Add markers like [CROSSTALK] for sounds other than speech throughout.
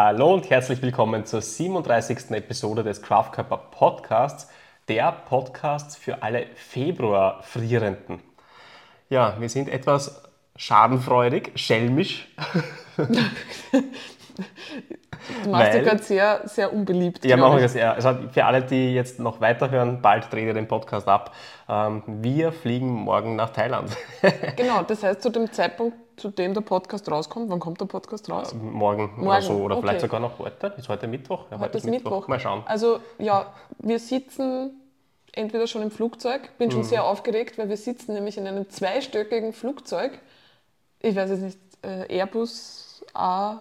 Hallo und herzlich willkommen zur 37. Episode des Kraftkörper Podcasts, der Podcast für alle Februar-Frierenden. Ja, wir sind etwas schadenfreudig, schelmisch. [LAUGHS] Du machst dich gerade sehr, sehr unbeliebt. Ja, machen wir das. sehr. Also für alle, die jetzt noch weiterhören, bald dreht ihr den Podcast ab. Ähm, wir fliegen morgen nach Thailand. [LAUGHS] genau, das heißt, zu dem Zeitpunkt, zu dem der Podcast rauskommt, wann kommt der Podcast raus? Morgen, morgen. oder so. Oder okay. vielleicht sogar noch heute. Ist heute Mittwoch? Ja, heute, heute ist Mittwoch. Mittwoch. Mal schauen. Also, ja, wir sitzen entweder schon im Flugzeug, bin schon mhm. sehr aufgeregt, weil wir sitzen nämlich in einem zweistöckigen Flugzeug. Ich weiß es nicht, äh, Airbus A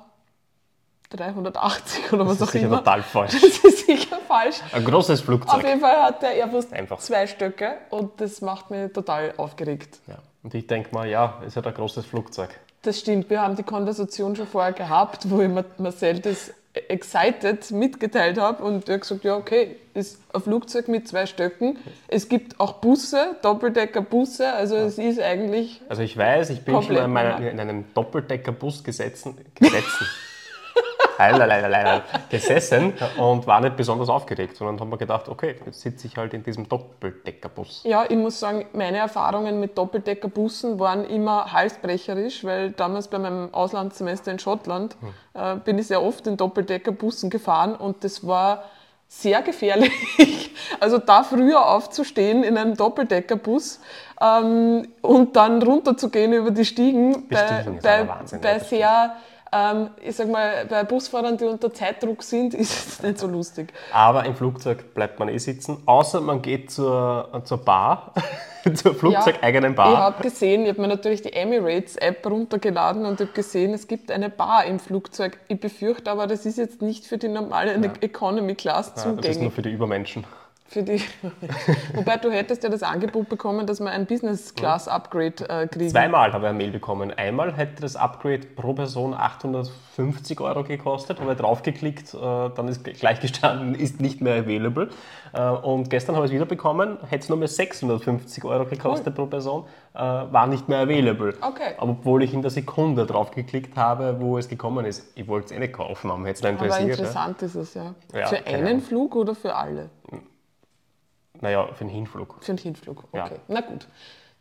380 oder was auch immer. Das ist sicher total falsch. Das ist sicher falsch. Ein großes Flugzeug. Auf jeden Fall hat der Airbus Einfach. zwei Stöcke und das macht mich total aufgeregt. Ja. Und ich denke mal, ja, ist ja ein großes Flugzeug. Das stimmt. Wir haben die Konversation schon vorher gehabt, wo ich Marcel das excited mitgeteilt habe und er hat gesagt, ja okay, ist ein Flugzeug mit zwei Stöcken. Es gibt auch Busse, Doppeldecker-Busse, also ja. es ist eigentlich Also ich weiß, ich bin schon in, meiner, in einem Doppeldecker-Bus gesetzen. [LAUGHS] gesessen und war nicht besonders aufgeregt, sondern haben wir gedacht, okay, jetzt sitze ich halt in diesem Doppeldeckerbus. Ja, ich muss sagen, meine Erfahrungen mit Doppeldeckerbussen waren immer halsbrecherisch, weil damals bei meinem Auslandssemester in Schottland hm. äh, bin ich sehr oft in Doppeldeckerbussen gefahren und das war sehr gefährlich. [LAUGHS] Also da früher aufzustehen in einem Doppeldeckerbus ähm, und dann runterzugehen über die Stiegen, bei, bei, bei sehr ähm, ich sag mal, bei Busfahrern, die unter Zeitdruck sind, [LAUGHS] ist es nicht so lustig. Aber im Flugzeug bleibt man eh sitzen, außer man geht zur, zur Bar, [LAUGHS] zur flugzeugeigenen Bar. Ich habe gesehen, ich habe mir natürlich die Emirates-App runtergeladen und habe gesehen, es gibt eine Bar im Flugzeug. Ich befürchte aber, das ist jetzt nicht für die normale ja. Economy Class ja, zugänglich. Das ist nur für die Übermenschen. Für die. [LAUGHS] Wobei du hättest ja das Angebot bekommen, dass man ein Business Class Upgrade äh, kriegt. Zweimal habe ich eine Mail bekommen. Einmal hätte das Upgrade pro Person 850 Euro gekostet, habe ich draufgeklickt, äh, dann ist gleich gestanden, ist nicht mehr available. Äh, und gestern habe ich es wieder bekommen, hätte es nur mehr 650 Euro gekostet cool. pro Person, äh, war nicht mehr available. Okay. Aber obwohl ich in der Sekunde draufgeklickt habe, wo es gekommen ist. Ich wollte es eh nicht kaufen, aber hätte es interessiert. Aber interessant ja. ist es ja. ja für einen Flug oder für alle? Naja, für den Hinflug. Für den Hinflug, okay. Ja. Na gut.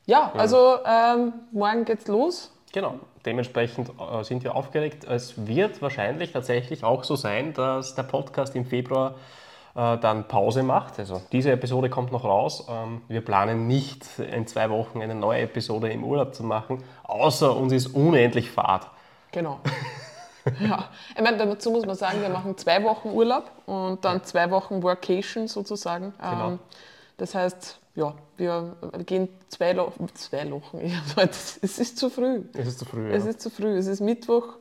Ja, also ähm, morgen geht's los. Genau, dementsprechend äh, sind wir aufgeregt. Es wird wahrscheinlich tatsächlich auch so sein, dass der Podcast im Februar äh, dann Pause macht. Also diese Episode kommt noch raus. Ähm, wir planen nicht in zwei Wochen eine neue Episode im Urlaub zu machen, außer uns ist unendlich Fahrt. Genau. [LAUGHS] ja, ich meine, dazu muss man sagen, wir machen zwei Wochen Urlaub und dann zwei Wochen Workation sozusagen. Genau. Ähm, das heißt, ja, wir gehen zwei, Lo zwei Wochen. [LAUGHS] es ist zu früh. Es ist zu früh. Es ist zu früh. Es ist Mittwoch.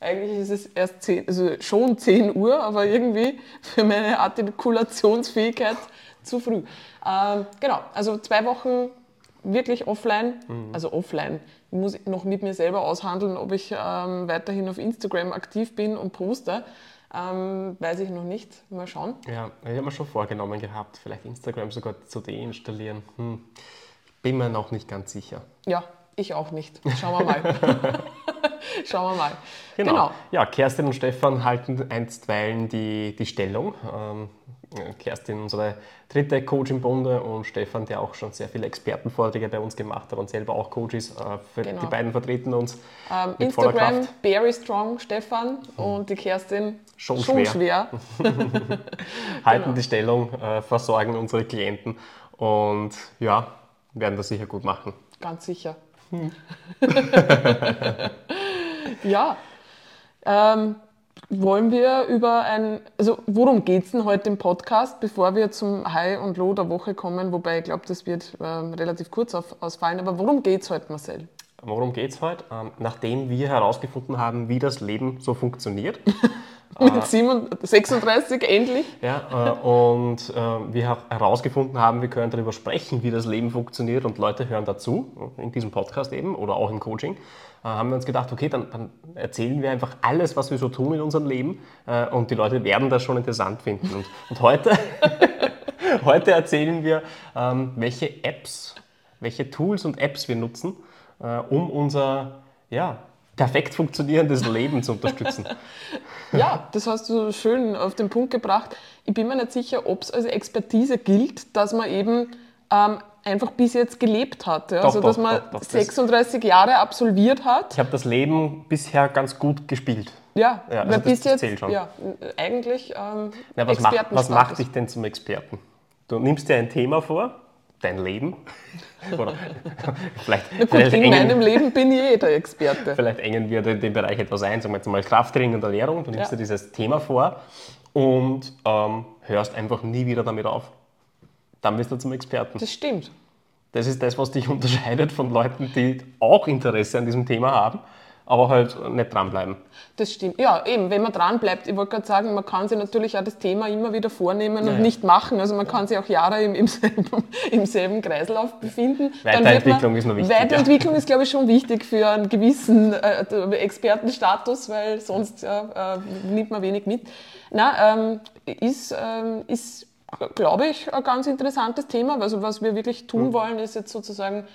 Eigentlich ist es erst 10, also schon 10 Uhr, aber irgendwie für meine Artikulationsfähigkeit zu früh. Ähm, genau, also zwei Wochen wirklich offline, mhm. also offline. Ich muss noch mit mir selber aushandeln, ob ich ähm, weiterhin auf Instagram aktiv bin und poste. Ähm, weiß ich noch nicht. Mal schauen. Ja, ich habe mir schon vorgenommen gehabt, vielleicht Instagram sogar zu deinstallieren. Hm. Bin mir noch nicht ganz sicher. Ja, ich auch nicht. Schauen wir mal. [LAUGHS] Schauen wir mal. Genau. genau. Ja, Kerstin und Stefan halten einstweilen die, die Stellung. Ähm, Kerstin, unsere dritte Coach im Bunde und Stefan, der auch schon sehr viele Expertenvorträge bei uns gemacht hat und selber auch Coach ist. Äh, genau. Die beiden vertreten uns. Ähm, Instagram, very strong, Stefan mhm. und die Kerstin, schon, schon schwer. schwer. [LAUGHS] [LAUGHS] Halten genau. die Stellung, äh, versorgen unsere Klienten und ja, werden das sicher gut machen. Ganz sicher. Hm. [LAUGHS] [LAUGHS] ja. Ähm, wollen wir über ein, also worum geht es denn heute im Podcast, bevor wir zum High und Low der Woche kommen? Wobei ich glaube, das wird ähm, relativ kurz auf, ausfallen. Aber worum geht es heute, Marcel? Worum geht es heute? Ähm, nachdem wir herausgefunden haben, wie das Leben so funktioniert. Mit [LAUGHS] 36 äh, endlich. Ja, äh, und äh, wir herausgefunden haben, wir können darüber sprechen, wie das Leben funktioniert und Leute hören dazu, in diesem Podcast eben oder auch im Coaching. Äh, haben wir uns gedacht, okay, dann, dann, erzählen wir einfach alles, was wir so tun in unserem Leben äh, und die Leute werden das schon interessant finden. Und, und heute, [LAUGHS] heute erzählen wir, ähm, welche Apps, welche Tools und Apps wir nutzen, äh, um unser ja, perfekt funktionierendes Leben zu unterstützen. [LAUGHS] Ja, das hast du schön auf den Punkt gebracht. Ich bin mir nicht sicher, ob es als Expertise gilt, dass man eben ähm, einfach bis jetzt gelebt hat. Ja? Doch, also, dass doch, man doch, doch, das- 36 Jahre absolviert hat. Ich habe das Leben bisher ganz gut gespielt. Ja, Ja, also bis jetzt, ja, eigentlich ähm, Na, was, macht, was macht dich denn zum Experten? Du nimmst dir ein Thema vor, dein Leben. [LAUGHS] Oder [LAUGHS] vielleicht, Na gut, vielleicht, in engen, meinem Leben bin ich eh der Experte. [LAUGHS] vielleicht engen wir den, den Bereich etwas ein. Sagen wir jetzt mal Krafttraining und Ernährung. Du nimmst Ja. dir dieses Thema vor und ähm, hörst einfach nie wieder damit auf. Dann bist du zum Experten. Das stimmt. Das ist das, was dich [LAUGHS] unterscheidet von Leuten, die auch Interesse an diesem Thema haben, aber halt nicht dranbleiben. Das stimmt. Ja, eben, wenn man dran bleibt. Ich wollte gerade sagen, man kann sich natürlich auch das Thema immer wieder vornehmen und Ja, nicht machen. Also man kann sich auch Jahre im, im, selben, [LAUGHS] im selben Kreislauf befinden. Weiterentwicklung man, ist noch wichtig. Weiterentwicklung ist, glaube ich, schon wichtig für einen gewissen äh, Expertenstatus, weil sonst äh, nimmt man wenig mit. Na, ähm, ist, ähm, ist glaube ich, ein ganz interessantes Thema. Also was wir wirklich tun Hm. wollen, ist jetzt sozusagen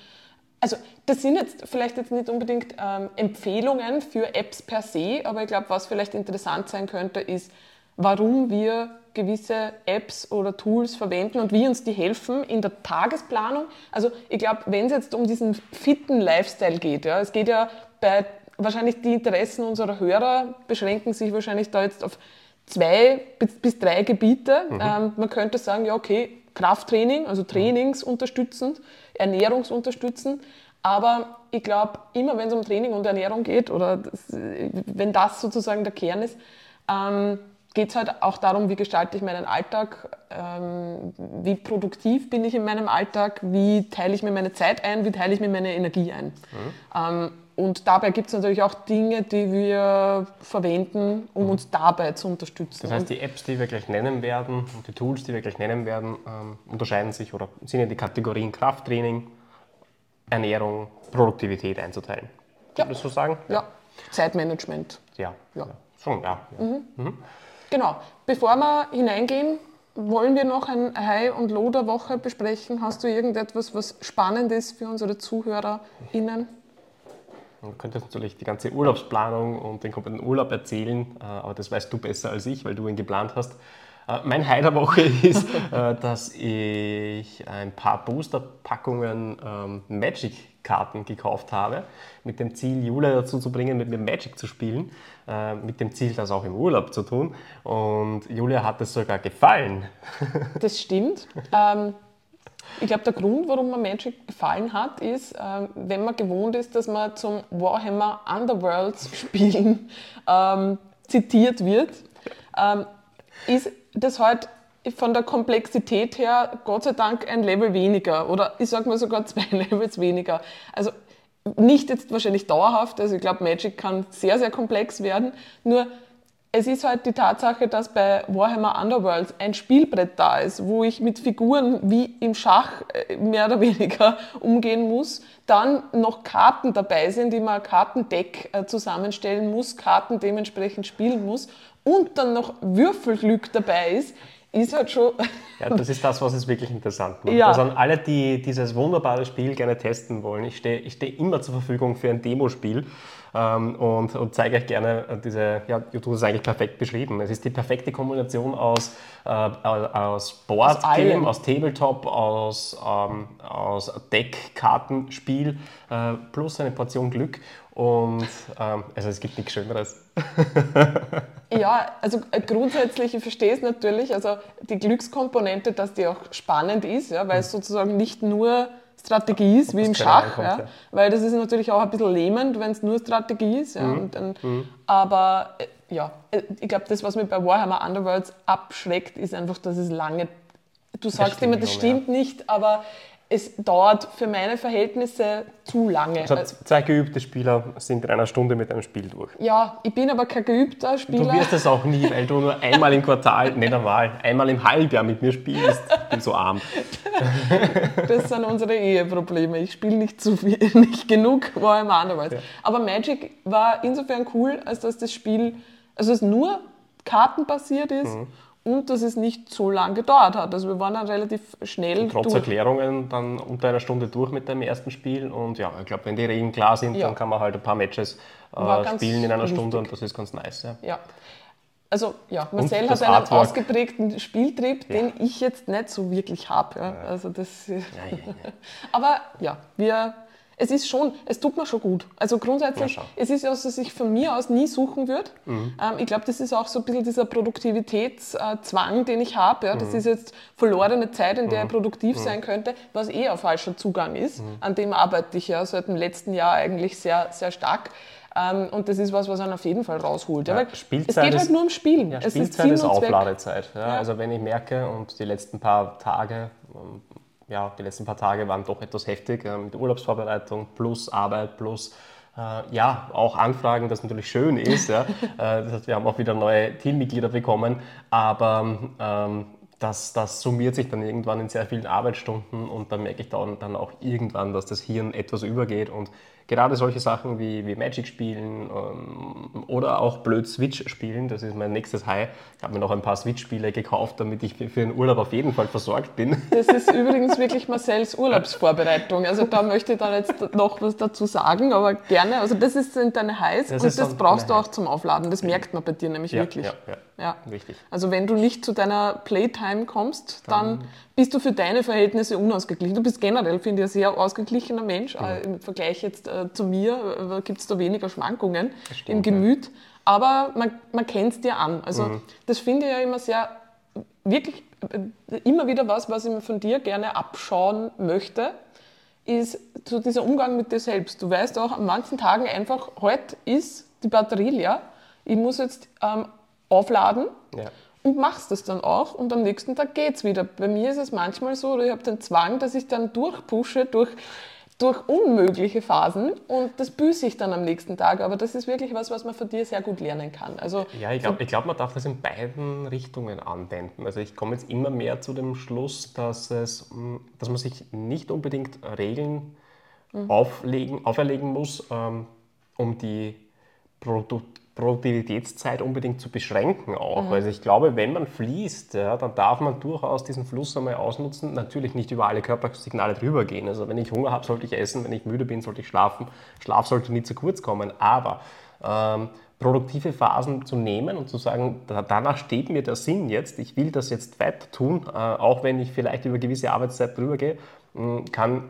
also das sind jetzt vielleicht jetzt nicht unbedingt ähm, Empfehlungen für Apps per se, aber ich glaube, was vielleicht interessant sein könnte, ist, warum wir gewisse Apps oder Tools verwenden und wie uns die helfen in der Tagesplanung. Also ich glaube, wenn es jetzt um diesen fitten Lifestyle geht, ja, es geht ja bei wahrscheinlich die Interessen unserer Hörer beschränken sich wahrscheinlich da jetzt auf zwei bis, drei Gebiete. Ähm, man könnte sagen, ja okay, Krafttraining, also trainingsunterstützend, ernährungsunterstützend. Aber ich glaube, immer wenn es um Training und Ernährung geht, oder das, wenn das sozusagen der Kern ist, ähm, geht es halt auch darum, wie gestalte ich meinen Alltag, ähm, wie produktiv bin ich in meinem Alltag, wie teile ich mir meine Zeit ein, wie teile ich mir meine Energie ein. Ähm, und dabei gibt es natürlich auch Dinge, die wir verwenden, um uns dabei zu unterstützen. Das heißt, die Apps, die wir gleich nennen werden und die Tools, die wir gleich nennen werden, ähm, unterscheiden sich oder sind in die Kategorien Krafttraining, Ernährung, Produktivität einzuteilen. Ja. Würdest du so sagen? ja, Zeitmanagement. Ja. Ja. Schon, ja. ja. Genau. Bevor wir hineingehen, wollen wir noch ein High- und Low der Woche besprechen. Hast du irgendetwas, was spannend ist für unsere ZuhörerInnen? Man könnte jetzt natürlich die ganze Urlaubsplanung und den kompletten Urlaub erzählen, äh, aber das weißt du besser als ich, weil du ihn geplant hast. Äh, Mein High der Woche [LAUGHS] ist, äh, dass ich ein paar Booster-Packungen ähm, Magic-Karten gekauft habe, mit dem Ziel, Julia dazu zu bringen, mit mir Magic zu spielen, mit dem Ziel, das auch im Urlaub zu tun. Und Julia hat es sogar gefallen. [LAUGHS] Das stimmt. ähm, ich glaube, der Grund, warum mir Magic gefallen hat, ist, ähm, wenn man gewohnt ist, dass man zum Warhammer Underworlds Spielen [LAUGHS] ähm, zitiert wird, ähm, ist das halt von der Komplexität her Gott sei Dank ein Level weniger oder ich sage mal sogar [LAUGHS] zwei Levels weniger. Also nicht jetzt wahrscheinlich dauerhaft, also ich glaube, Magic kann sehr, sehr komplex werden, nur es ist halt die Tatsache, dass bei Warhammer Underworlds ein Spielbrett da ist, wo ich mit Figuren wie im Schach äh, mehr oder [LAUGHS] weniger umgehen muss. Dann noch Karten dabei sind, die man Kartendeck äh, zusammenstellen muss, Karten dementsprechend spielen muss und dann noch Würfelglück dabei ist, ist halt schon. [LAUGHS] Ja, das ist das, was es wirklich interessant macht. Ja. Also an alle, die dieses wunderbare Spiel gerne testen wollen, ich stehe ich steh immer zur Verfügung für ein Demospiel ähm, und, und zeige euch gerne äh, diese, ja, du hast es eigentlich perfekt beschrieben. Es ist die perfekte Kombination aus, äh, aus Board Game, allem. aus Tabletop, aus, ähm, aus Deck, Kartenspiel äh, plus eine Portion Glück und ähm, also es gibt nichts Schöneres. [LAUGHS] Ja, also äh, grundsätzlich, ich verstehe es natürlich, also die Glückskomponente, dass die auch spannend ist, ja, weil es sozusagen nicht nur Strategie ist, wie das im Schach, ankommt, ja, ja. weil das ist natürlich auch ein bisschen lähmend, wenn es nur Strategie ist. Ja, und dann, Mhm. Aber äh, ja, äh, ich glaube, das, was mich bei Warhammer Underworlds abschreckt, ist einfach, dass es lange, du sagst stimmt immer, das stimmt nicht, aber es dauert für meine Verhältnisse zu lange. Also Äh, zwei geübte Spieler sind in einer Stunde mit einem Spiel durch. Ja, ich bin aber kein geübter Du Spieler. wirst es auch nie, weil du nur einmal im Quartal, [LAUGHS] nicht einmal, einmal im Halbjahr mit mir spielst. Ich bin so arm. [LAUGHS] Das sind unsere Eheprobleme. Ich spiele nicht zu viel, [LAUGHS] nicht genug Warhammer Underworlds. Aber Magic war insofern cool, als dass das Spiel, also es nur kartenbasiert ist und dass es nicht so lange gedauert hat. Also wir waren dann relativ schnell Trotz durch. Erklärungen dann unter einer Stunde durch mit dem ersten Spiel und ja, ich glaube, wenn die Regeln klar sind, Ja. dann kann man halt ein paar Matches äh, spielen in einer lustig. Stunde und das ist ganz nice. Ja. Ja. Also ja, Marcel hat einen Artwork. ausgeprägten Spieltrieb, den ich jetzt nicht so wirklich habe. Ja. Also das, Ja, ja, ja. [LAUGHS] aber ja, wir, es ist schon, es tut mir schon gut. Also grundsätzlich, Ja, es ist ja, was ich von mir aus nie suchen würde. Ähm, ich glaube, das ist auch so ein bisschen dieser Produktivitätszwang, den ich habe. Ja. Das ist jetzt verlorene Zeit, in der ich produktiv sein könnte, was eh ein falscher Zugang ist. An dem arbeite ich ja seit dem letzten Jahr eigentlich sehr, sehr stark. Ähm, und das ist was, was einen auf jeden Fall rausholt. Ja, weil es Spielzeit geht halt ist- nur ums Spielen. Ja, es ist Spielzeit ist Zweck. Aufladezeit. Ja, Ja. Also wenn ich merke, und die letzten paar Tage, ähm, ja, die letzten paar Tage waren doch etwas heftig äh, mit Urlaubsvorbereitung plus Arbeit plus äh, ja, auch Anfragen, das natürlich schön ist. Ja. [LAUGHS] Äh, das heißt, wir haben auch wieder neue Teammitglieder bekommen, aber ähm, das, das summiert sich dann irgendwann in sehr vielen Arbeitsstunden und dann merke ich dann, dann auch irgendwann, dass das Hirn etwas übergeht und gerade solche Sachen wie, wie Magic spielen ähm, oder auch blöd Switch spielen, das ist mein nächstes High. Ich habe mir noch ein paar Switch-Spiele gekauft, damit ich für den Urlaub auf jeden Fall versorgt bin. Das ist [LAUGHS] übrigens wirklich Marcells Urlaubsvorbereitung. Also da möchte ich dann jetzt noch was dazu sagen, aber gerne. Also das ist, sind deine Highs Das und das brauchst du auch zum Aufladen. Das merkt man bei dir nämlich Ja, wirklich. ja, ja. Ja. Richtig. Also wenn du nicht zu deiner Playtime kommst, dann bist du für deine Verhältnisse unausgeglichen. Du bist generell, finde ich, ein sehr ausgeglichener Mensch. Äh, Im Vergleich jetzt äh, zu mir gibt es da weniger Schwankungen stimmt, im Gemüt. Aber man, man kennt es dir an. Also das finde ich ja immer sehr, wirklich äh, immer wieder was, was ich mir von dir gerne abschauen möchte, ist so dieser Umgang mit dir selbst. Du weißt auch an manchen Tagen einfach, heute ist die Batterie leer, ich muss jetzt ähm, aufladen Ja. und machst das dann auch und am nächsten Tag geht's wieder. Bei mir ist es manchmal so, oder ich habe den Zwang, dass ich dann durchpushe durch, durch unmögliche Phasen und das büße ich dann am nächsten Tag. Aber das ist wirklich was, was man von dir sehr gut lernen kann. Also Ja, ich glaube, glaub, man darf das in beiden Richtungen anwenden. Also ich komme jetzt immer mehr zu dem Schluss, dass, es, mh, dass man sich nicht unbedingt Regeln auflegen, auferlegen muss, ähm, um die Produ Produktivitätszeit unbedingt zu beschränken auch. Also ich glaube, wenn man fließt, ja, dann darf man durchaus diesen Fluss einmal ausnutzen. Natürlich nicht über alle Körpersignale drüber gehen. Also wenn ich Hunger habe, sollte ich essen. Wenn ich müde bin, sollte ich schlafen. Schlaf sollte nie zu kurz kommen. Aber ähm, produktive Phasen zu nehmen und zu sagen, da, danach steht mir der Sinn jetzt, ich will das jetzt weiter tun, äh, auch wenn ich vielleicht über gewisse Arbeitszeit drüber gehe, mh, kann,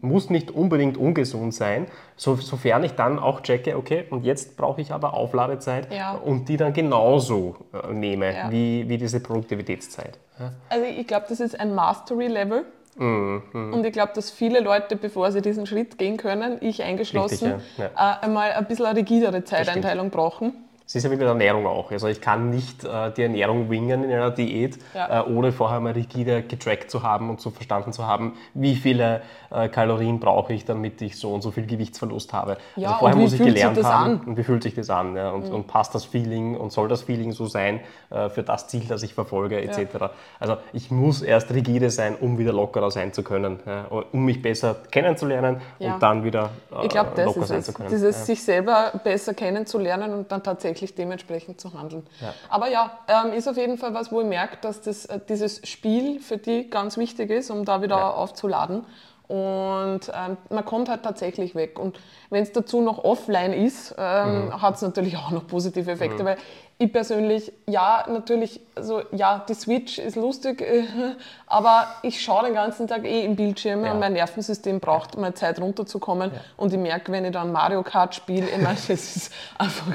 muss nicht unbedingt ungesund sein, so, sofern ich dann auch checke, okay, und jetzt brauche ich aber Aufladezeit Ja. und die dann genauso äh, nehme Ja. wie, wie diese Produktivitätszeit. Ja. Also ich glaube, das ist ein Mastery-Level. Mhm, Und ich glaube, dass viele Leute, bevor sie diesen Schritt gehen können, ich eingeschlossen, Richtig, Äh, einmal ein bisschen eine rigidere Zeiteinteilung brauchen. Es ist ja wie mit der Ernährung auch. Also ich kann nicht äh, die Ernährung wingen in einer Diät, Ja. äh, ohne vorher mal rigide getrackt zu haben und zu verstanden zu haben, wie viele äh, Kalorien brauche ich, damit ich so und so viel Gewichtsverlust habe. Ja, also vorher muss ich gelernt haben, an? Mhm. und wie fühlt sich das an ja? und, und passt das Feeling und soll das Feeling so sein äh, für das Ziel, das ich verfolge etc. Also ich muss erst rigide sein, um wieder lockerer sein zu können, ja? um mich besser kennenzulernen Ja. und dann wieder äh, Ich glaube, das locker ist sein es. zu können. Dieses ja. sich selber besser kennenzulernen und dann tatsächlich dementsprechend zu handeln. Aber ja, ähm, ist auf jeden Fall was, wo ich merke, dass das, äh, dieses Spiel für die ganz wichtig ist, um da wieder Ja. aufzuladen. Und ähm, man kommt halt tatsächlich weg. Und wenn es dazu noch offline ist, ähm, Mhm. hat es natürlich auch noch positive Effekte, weil ich persönlich, ja, natürlich, also ja, die Switch ist lustig, äh, [LAUGHS] aber ich schaue den ganzen Tag eh im Bildschirm Ja. und mein Nervensystem braucht mal Zeit runterzukommen. Und ich merke, wenn ich dann Mario Kart spiele, ich meine, das ist einfach,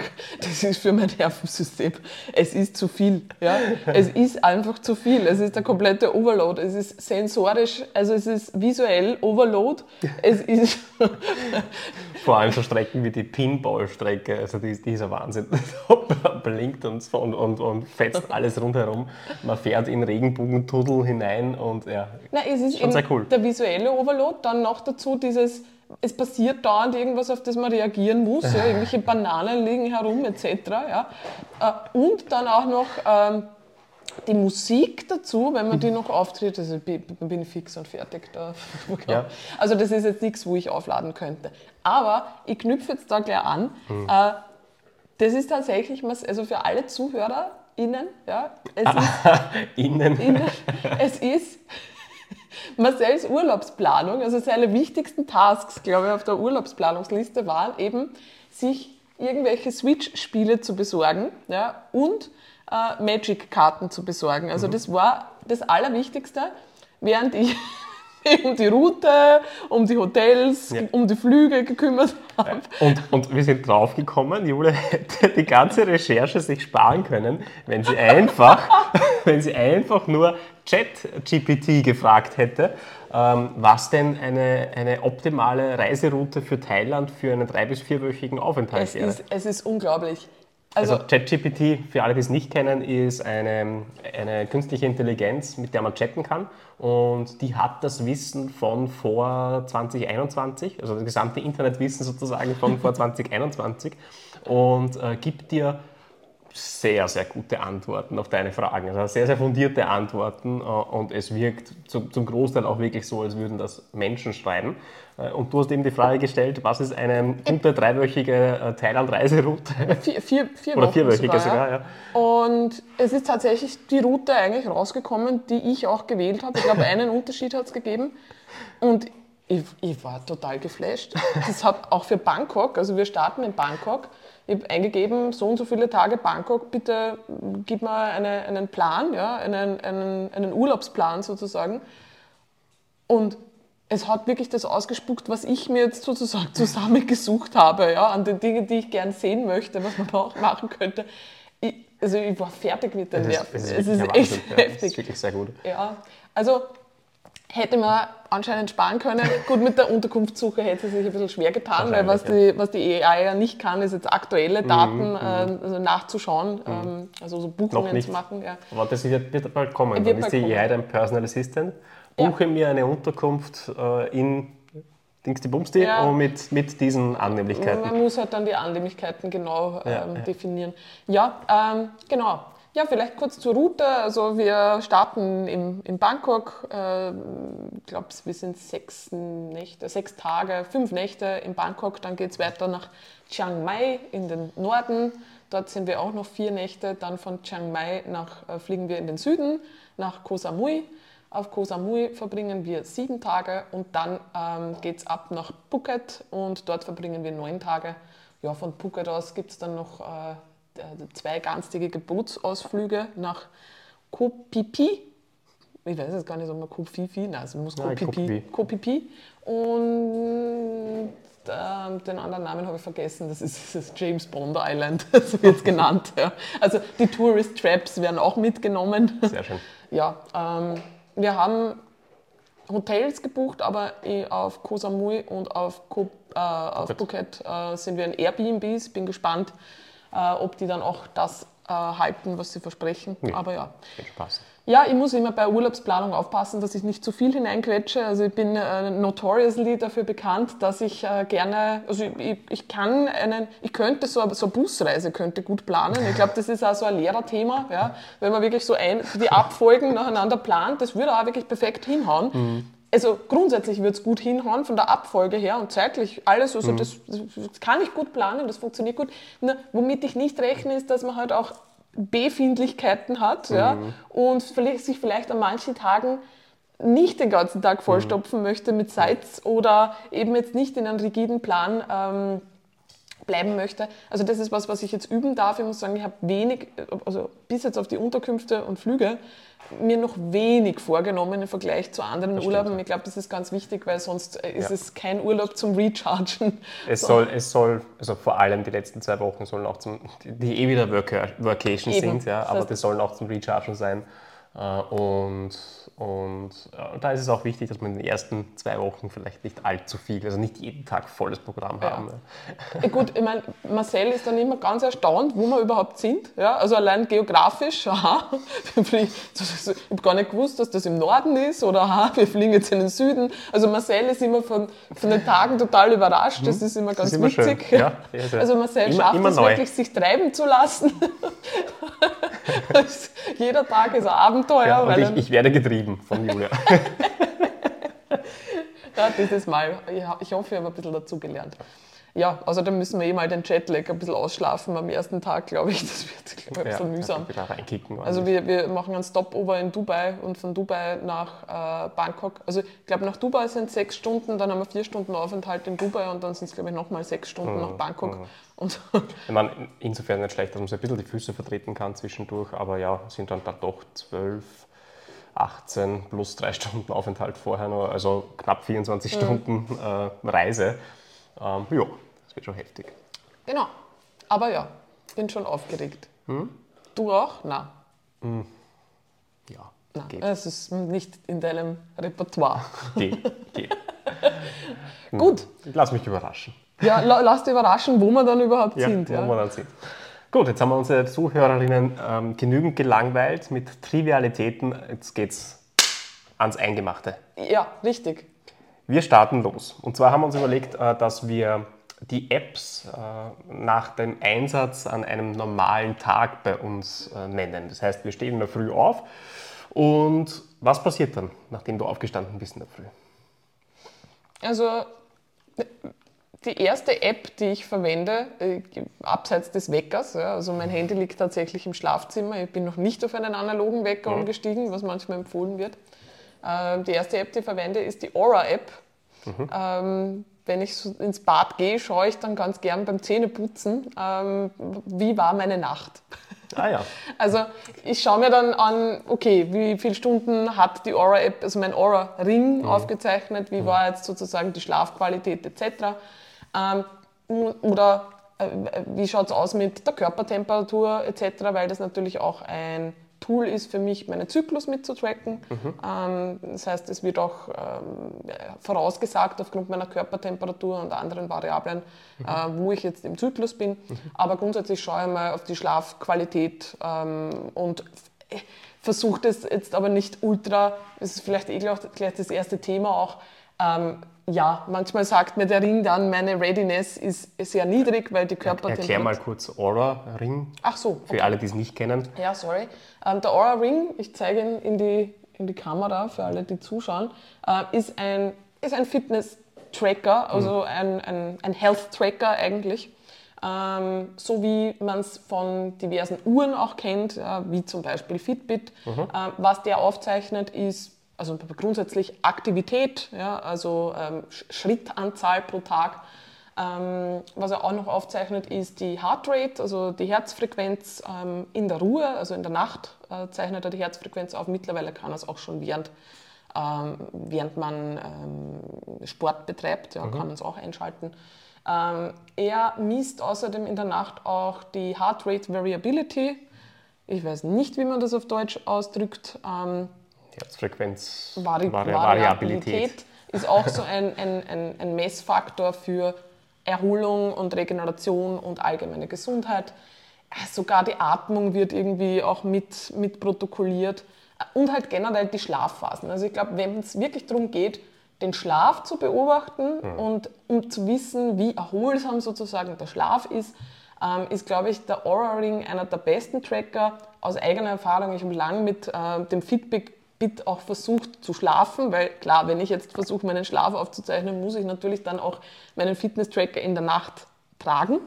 das ist für mein Nervensystem, es ist zu viel. Ja? Es [LAUGHS] ist einfach zu viel. Es ist der komplette Overload. Es ist sensorisch, also es ist visuell Overload. Es ist, [LAUGHS] Vor allem so Strecken wie die Pinball-Strecke, also die, die ist ein Wahnsinn. [LAUGHS] Blinkt und, und, und, und fetzt alles rundherum. Man fährt in Regenbogentunnel hinein und ja. Nein, es ist Schon sehr cool. der visuelle Overload, dann noch dazu dieses, es passiert dauernd irgendwas, auf das man reagieren muss, ja, irgendwelche [LAUGHS] Bananen liegen herum etc. Ja. Äh, Und dann auch noch ähm, die Musik dazu, wenn man die noch auftritt, also bin, bin ich fix und fertig da. Ja. [LAUGHS] Also das ist jetzt nichts, wo ich aufladen könnte. Aber ich knüpfe jetzt da gleich an. Mhm. Äh, das ist tatsächlich, also für alle Zuhörer, innen, ja. Es Ah. ist [LAUGHS] Innen. innen, es ist Marcells Urlaubsplanung, also seine wichtigsten Tasks, glaube ich, auf der Urlaubsplanungsliste waren eben, sich irgendwelche Switch-Spiele zu besorgen ja, und äh, Magic-Karten zu besorgen. Also das war das Allerwichtigste, während ich [LAUGHS] um die Route, um die Hotels, Ja. um die Flüge gekümmert habe. Und, und wir sind draufgekommen, Julia [LAUGHS] hätte die ganze Recherche sich sparen können, wenn sie einfach, [LAUGHS] wenn sie einfach nur Chat-GPT gefragt hätte, ähm, was denn eine, eine optimale Reiseroute für Thailand für einen drei- bis vierwöchigen Aufenthalt Es wäre. ist, es ist unglaublich. Also Also, ChatGPT, für alle, die es nicht kennen, ist eine, eine künstliche Intelligenz, mit der man chatten kann. Und die hat das Wissen von vor 2021, also das gesamte Internetwissen sozusagen von vor [LAUGHS] 2021 und äh, gibt dir sehr, sehr gute Antworten auf deine Fragen. Also sehr, sehr fundierte Antworten äh, und es wirkt zum, Großteil auch wirklich so, als würden das Menschen schreiben. Äh, Und du hast eben die Frage gestellt, was ist eine gute dreiwöchige äh, Thailand-Reiseroute? [LAUGHS] vier, vier, vier Oder vierwöchige sogar, sogar, ja. Und es ist tatsächlich die Route eigentlich rausgekommen, die ich auch gewählt habe. Ich glaube, einen Unterschied hat es gegeben. Und ich, ich war total geflasht. Das hat auch für Bangkok, also wir starten in Bangkok. Ich habe eingegeben, so und so viele Tage Bangkok, bitte gib mir eine, einen Plan, ja, einen, einen, einen Urlaubsplan sozusagen. Und es hat wirklich das ausgespuckt, was ich mir jetzt sozusagen [LAUGHS] zusammengesucht habe, ja, an den Dingen, die ich gern sehen möchte, was man auch machen könnte. Ich, also ich war fertig mit den Nerven. Es ist, Es ist der echt Wahnsinn, ja. Es ist heftig. wirklich sehr gut. Ja, also hätte man anscheinend sparen können. Gut, mit der Unterkunftssuche hätte sie sich ein bisschen schwer getan, weil was die, was die AI ja nicht kann, ist jetzt aktuelle Daten ähm, also nachzuschauen, ähm, also so Buchungen zu machen. Ja. Aber das wird, wird bald kommen. Wird Dann ist die. AI dein Personal Assistant. Ja. Buche mir eine Unterkunft äh, in Dingsti Bumsti Ja. und mit, mit diesen Annehmlichkeiten. Man muss halt dann die Annehmlichkeiten genau ähm, Ja, ja. definieren. Ja, ähm, genau. Ja, vielleicht kurz zur Route. Also wir starten im, in Bangkok. Äh, ich glaube, wir sind sechs Nächte, sechs Tage, fünf Nächte in Bangkok. Dann geht es weiter nach Chiang Mai in den Norden. Dort sind wir auch noch vier Nächte. Dann von Chiang Mai nach, äh, fliegen wir in den Süden, nach Koh Samui. Auf Koh Samui verbringen wir sieben Tage und dann ähm, geht es ab nach Phuket und dort verbringen wir neun Tage. Ja, von Phuket aus gibt es dann noch äh, zwei ganztägige Bootsausflüge nach Phi. Ich weiß jetzt gar nicht, ob man Phi, nein, es muss Phi Phi. Und ähm, den anderen Namen habe ich vergessen, das ist das James Bond Island, [LAUGHS] so wird es genannt. Ja. Also die Tourist Traps werden auch mitgenommen. Sehr schön. Ja, ähm, wir haben Hotels gebucht, aber eh auf Koh Samui und auf, Koh, äh, auf Phuket. Phuket äh, sind wir in Airbnbs. Bin gespannt, äh, ob die dann auch das äh, halten, was sie versprechen. Ja. Aber ja. Passen. Ja, ich muss immer bei Urlaubsplanung aufpassen, dass ich nicht zu viel hineinquetsche. Also ich bin äh, notoriously dafür bekannt, dass ich äh, gerne, also ich, ich, ich kann einen, ich könnte so, eine- so eine Busreise könnte gut planen. Ich glaube, das ist auch so ein Lehrerthema, ja. Wenn man wirklich so ein, die Abfolgen [LAUGHS] nacheinander plant, das würde auch wirklich perfekt hinhauen. Also grundsätzlich würde es gut hinhauen, von der Abfolge her und zeitlich alles, also das, das kann ich gut planen, das funktioniert gut. Nur, womit ich nicht rechne, ist, dass man halt auch Befindlichkeiten hat ja, und vielleicht, sich vielleicht an manchen Tagen nicht den ganzen Tag vollstopfen möchte mit Sites oder eben jetzt nicht in einem rigiden Plan ähm, bleiben möchte. Also das ist was, was ich jetzt üben darf. Ich muss sagen, ich habe wenig, also bis jetzt auf die Unterkünfte und Flüge, mir noch wenig vorgenommen im Vergleich zu anderen stimmt, Urlauben. ja. Ich glaube, das ist ganz wichtig, weil sonst äh, ist Ja. es kein Urlaub zum Rechargen. Es So. soll, es soll, also vor allem die letzten zwei Wochen sollen auch zum, die, eh wieder Worka Workation Eben. sind, ja, Das aber heißt- die sollen auch zum Rechargen sein. Äh, Und, und da ist es auch wichtig, dass man in den ersten zwei Wochen vielleicht nicht allzu viel, also nicht jeden Tag volles Programm Ja. haben. Ja, Gut, ich meine, Marcel ist dann immer ganz erstaunt, wo wir überhaupt sind. Ja, also allein geografisch, [LAUGHS] aha, wir fliegen, ich habe gar nicht gewusst, dass das im Norden ist oder aha, wir fliegen jetzt in den Süden. Also Marcel ist immer von, von den Tagen total überrascht, das ist immer ganz ist immer schön. witzig. Ja, sehr, sehr. Also Marcel Immer- schafft immer es neu. wirklich, sich treiben zu lassen. [LAUGHS] Jeder Tag ist ein Abenteuer, Ja, und ich, ich werde getrieben von Julia. [LAUGHS] Ja, dieses Mal. Ich hoffe, ich habe ein bisschen dazugelernt. Ja, außerdem müssen wir eh mal den Jetlag ein bisschen ausschlafen am ersten Tag, glaube ich. Das wird, glaube ich, ein bisschen mühsam. Wieder reinkicken. Also wir, wir machen einen Stopover in Dubai und von Dubai nach äh, Bangkok. Also ich glaube, nach Dubai sind es sechs Stunden, dann haben wir vier Stunden Aufenthalt in Dubai und dann sind es, glaube ich, nochmal sechs Stunden Mhm. nach Bangkok. Und [LAUGHS] Ich meine, insofern nicht schlecht, dass man so ein bisschen die Füße vertreten kann zwischendurch, aber ja, sind dann da doch 12, 18 plus drei Stunden Aufenthalt vorher noch, also knapp 24 Stunden äh, Reise. Ähm, ja, das wird schon heftig. genau. Aber ja, bin schon aufgeregt. Hm? Du auch? Nein. Ja, Nein. geht. Es ist nicht in deinem Repertoire. [LAUGHS] geht, geht. [LAUGHS] Gut. Ich lass mich überraschen. Ja, la, lass dich überraschen, wo wir dann überhaupt Ja, sind. wo Ja. wir dann sind. Gut, jetzt haben wir unsere Zuhörerinnen ähm, genügend gelangweilt mit Trivialitäten. Jetzt geht's ans Eingemachte. ja, richtig. Wir starten los. Und zwar haben wir uns überlegt, äh, dass wir die Apps äh, nach dem Einsatz an einem normalen Tag bei uns äh, nennen. Das heißt, wir stehen in der Früh auf und was passiert dann, nachdem du aufgestanden bist in der Früh? Also die erste App, die ich verwende, äh, abseits des Weckers, ja, also mein Handy liegt tatsächlich im Schlafzimmer, ich bin noch nicht auf einen analogen Wecker Mhm. umgestiegen, was manchmal empfohlen wird. Ähm, die erste App, die ich verwende, ist die Aura-App. Mhm. Ähm, wenn ich so ins Bad gehe, schaue ich dann ganz gern beim Zähneputzen, ähm, wie war meine Nacht. Ah ja, [LAUGHS] Also ich schaue mir dann an, okay, wie viele Stunden hat die Aura-App, also mein Aura-Ring aufgezeichnet, wie war jetzt sozusagen die Schlafqualität etc. Ähm, oder äh, wie schaut es aus mit der Körpertemperatur etc., weil das natürlich auch ein Tool ist für mich, meinen Zyklus mitzutracken. Ähm, das heißt, es wird auch ähm, vorausgesagt aufgrund meiner Körpertemperatur und anderen Variablen, äh, wo ich jetzt im Zyklus bin. Aber grundsätzlich schaue ich mal auf die Schlafqualität ähm, und versuche das jetzt aber nicht ultra, das ist vielleicht eh gleich gleich das erste Thema auch, ähm, ja, manchmal sagt mir der Ring dann, meine Readiness ist sehr niedrig, weil die Körpertemperatur... erklär mal kurz Aura-Ring Ach so, für alle, die es nicht kennen. ja, sorry. Ähm, der Aura Ring, ich zeige ihn in die, in die Kamera für alle, die zuschauen, äh, ist ein, ist ein Fitness-Tracker, also ein, ein, ein Health-Tracker eigentlich. Ähm, so wie man es von diversen Uhren auch kennt, ja, wie zum Beispiel Fitbit. Äh, was der aufzeichnet, ist also grundsätzlich Aktivität, ja, also ähm, Sch- Schrittanzahl pro Tag. Ähm, was er auch noch aufzeichnet, ist die Heartrate, also die Herzfrequenz ähm, in der Ruhe, also in der Nacht äh, zeichnet er die Herzfrequenz auf. Mittlerweile kann er es auch schon während, ähm, während man ähm, Sport betreibt, ja, kann man es auch einschalten. Ähm, er misst außerdem in der Nacht auch die Heartrate Variability. Ich weiß nicht, wie man das auf Deutsch ausdrückt. Ähm, Herzfrequenz, Vari ist auch so ein, ein, ein, ein Messfaktor für Erholung und Regeneration und allgemeine Gesundheit. Äh, Sogar die Atmung wird irgendwie auch mit, mit protokolliert Äh, und halt generell die Schlafphasen. Also ich glaube, wenn es wirklich darum geht, den Schlaf zu beobachten und um zu wissen, wie erholsam sozusagen der Schlaf ist, ähm, ist, glaube ich, der Aura Ring einer der besten Tracker aus eigener Erfahrung. Ich habe lange mit äh, dem Fitbit Bit auch versucht zu schlafen, weil klar, wenn ich jetzt versuche, meinen Schlaf aufzuzeichnen, muss ich natürlich dann auch meinen Fitness-Tracker in der Nacht tragen.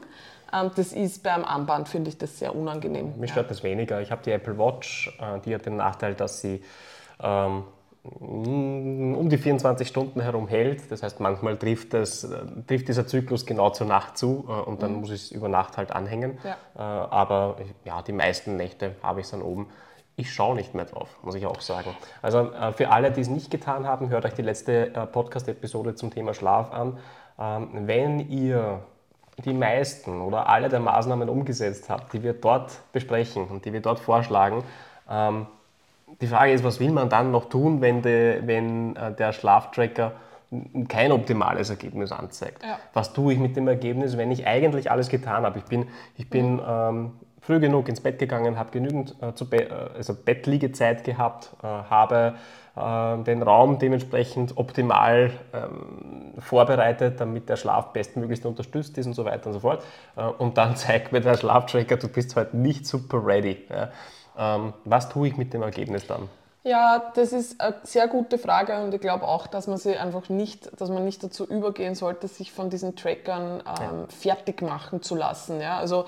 Ähm, das ist beim Armband, finde ich das sehr unangenehm. Mich stört das weniger. Ich habe die Apple Watch, äh, die hat den Nachteil, dass sie ähm, um die 24 Stunden herum hält. Das heißt, manchmal trifft, das, äh, trifft dieser Zyklus genau zur Nacht zu äh, und dann muss ich es über Nacht halt anhängen. Ja. Aber ja, die meisten Nächte habe ich es dann oben. Ich schaue nicht mehr drauf, muss ich auch sagen. Also äh, für alle, die es nicht getan haben, hört euch die letzte äh, Podcast-Episode zum Thema Schlaf an. Ähm, wenn ihr die meisten oder alle der Maßnahmen umgesetzt habt, die wir dort besprechen und die wir dort vorschlagen, ähm, die Frage ist, was will man dann noch tun, wenn, de, wenn äh, der Schlaftracker kein optimales Ergebnis anzeigt? Ja. Was tue ich mit dem Ergebnis, wenn ich eigentlich alles getan habe? Ich bin, ich bin ähm, früh genug ins Bett gegangen, habe genügend äh, zu Be äh, also Bettliegezeit gehabt, äh, habe äh, den Raum dementsprechend optimal ähm, vorbereitet, damit der Schlaf bestmöglichst unterstützt ist und so weiter und so fort. Äh, und dann [LAUGHS] zeigt mir der Schlaftracker, du bist heute nicht super ready. Ja. Ähm, was tue ich mit dem Ergebnis dann? Ja, das ist eine sehr gute Frage und ich glaube auch, dass man sie einfach nicht, dass man nicht dazu übergehen sollte, sich von diesen Trackern ähm, ja. fertig machen zu lassen. Ja? Also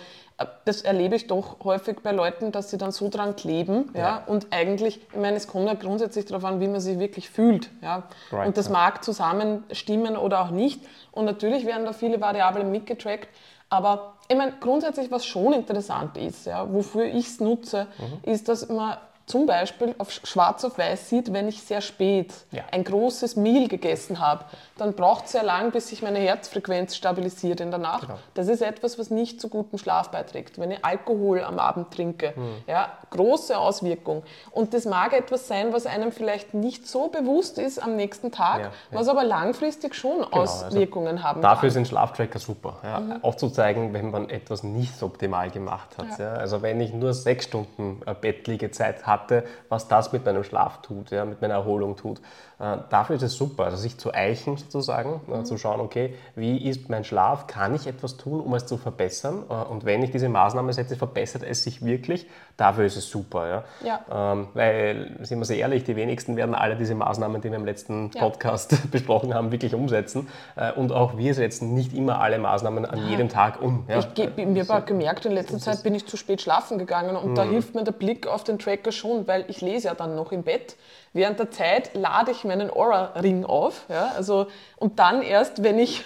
das erlebe ich doch häufig bei Leuten, dass sie dann so dran kleben. Ja. ja? Und eigentlich, ich meine, es kommt ja grundsätzlich darauf an, wie man sich wirklich fühlt. Ja? Right, und das ja. mag zusammenstimmen oder auch nicht. Und natürlich werden da viele Variablen mitgetrackt. Aber ich meine, grundsätzlich, was schon interessant ist, ja, wofür ich es nutze, mhm. ist, dass man zum Beispiel auf schwarz auf weiß sieht, wenn ich sehr spät ja. ein großes Meal gegessen habe, dann braucht es sehr lang, bis sich meine Herzfrequenz stabilisiert in der Nacht. Genau. Das ist etwas, was nicht zu gutem Schlaf beiträgt. Wenn ich Alkohol am Abend trinke, hm. ja, große Auswirkung. Und das mag etwas sein, was einem vielleicht nicht so bewusst ist am nächsten Tag, ja, was aber langfristig schon genau, also Auswirkungen also haben Dafür kann. sind Schlaftracker super. Ja, mhm. Auch zu zeigen, wenn man etwas nicht optimal gemacht hat. Also wenn ich nur sechs Stunden Bettliegezeit habe, hatte, was das mit meinem Schlaf tut, ja, mit meiner Erholung tut. Äh, dafür ist es super, also sich zu eichen sozusagen, mhm. zu schauen, okay, wie ist mein Schlaf, kann ich etwas tun, um es zu verbessern? Äh, und wenn ich diese Maßnahme setze, verbessert es sich wirklich, dafür ist es super. Ja? ja. Ähm, weil, sind wir sehr ehrlich, die wenigsten werden alle diese Maßnahmen, die wir im letzten ja. Podcast [LAUGHS] besprochen haben, wirklich umsetzen. Und auch wir setzen nicht immer alle Maßnahmen an jedem Tag um. Ja? Ich, mir habe gemerkt, in letzter Zeit bin ich zu spät schlafen gegangen und mhm. da hilft mir der Blick auf den Tracker schon, weil ich lese ja dann noch im Bett. Während der Zeit lade ich meinen Aura-Ring auf. Ja, also, und dann erst, wenn ich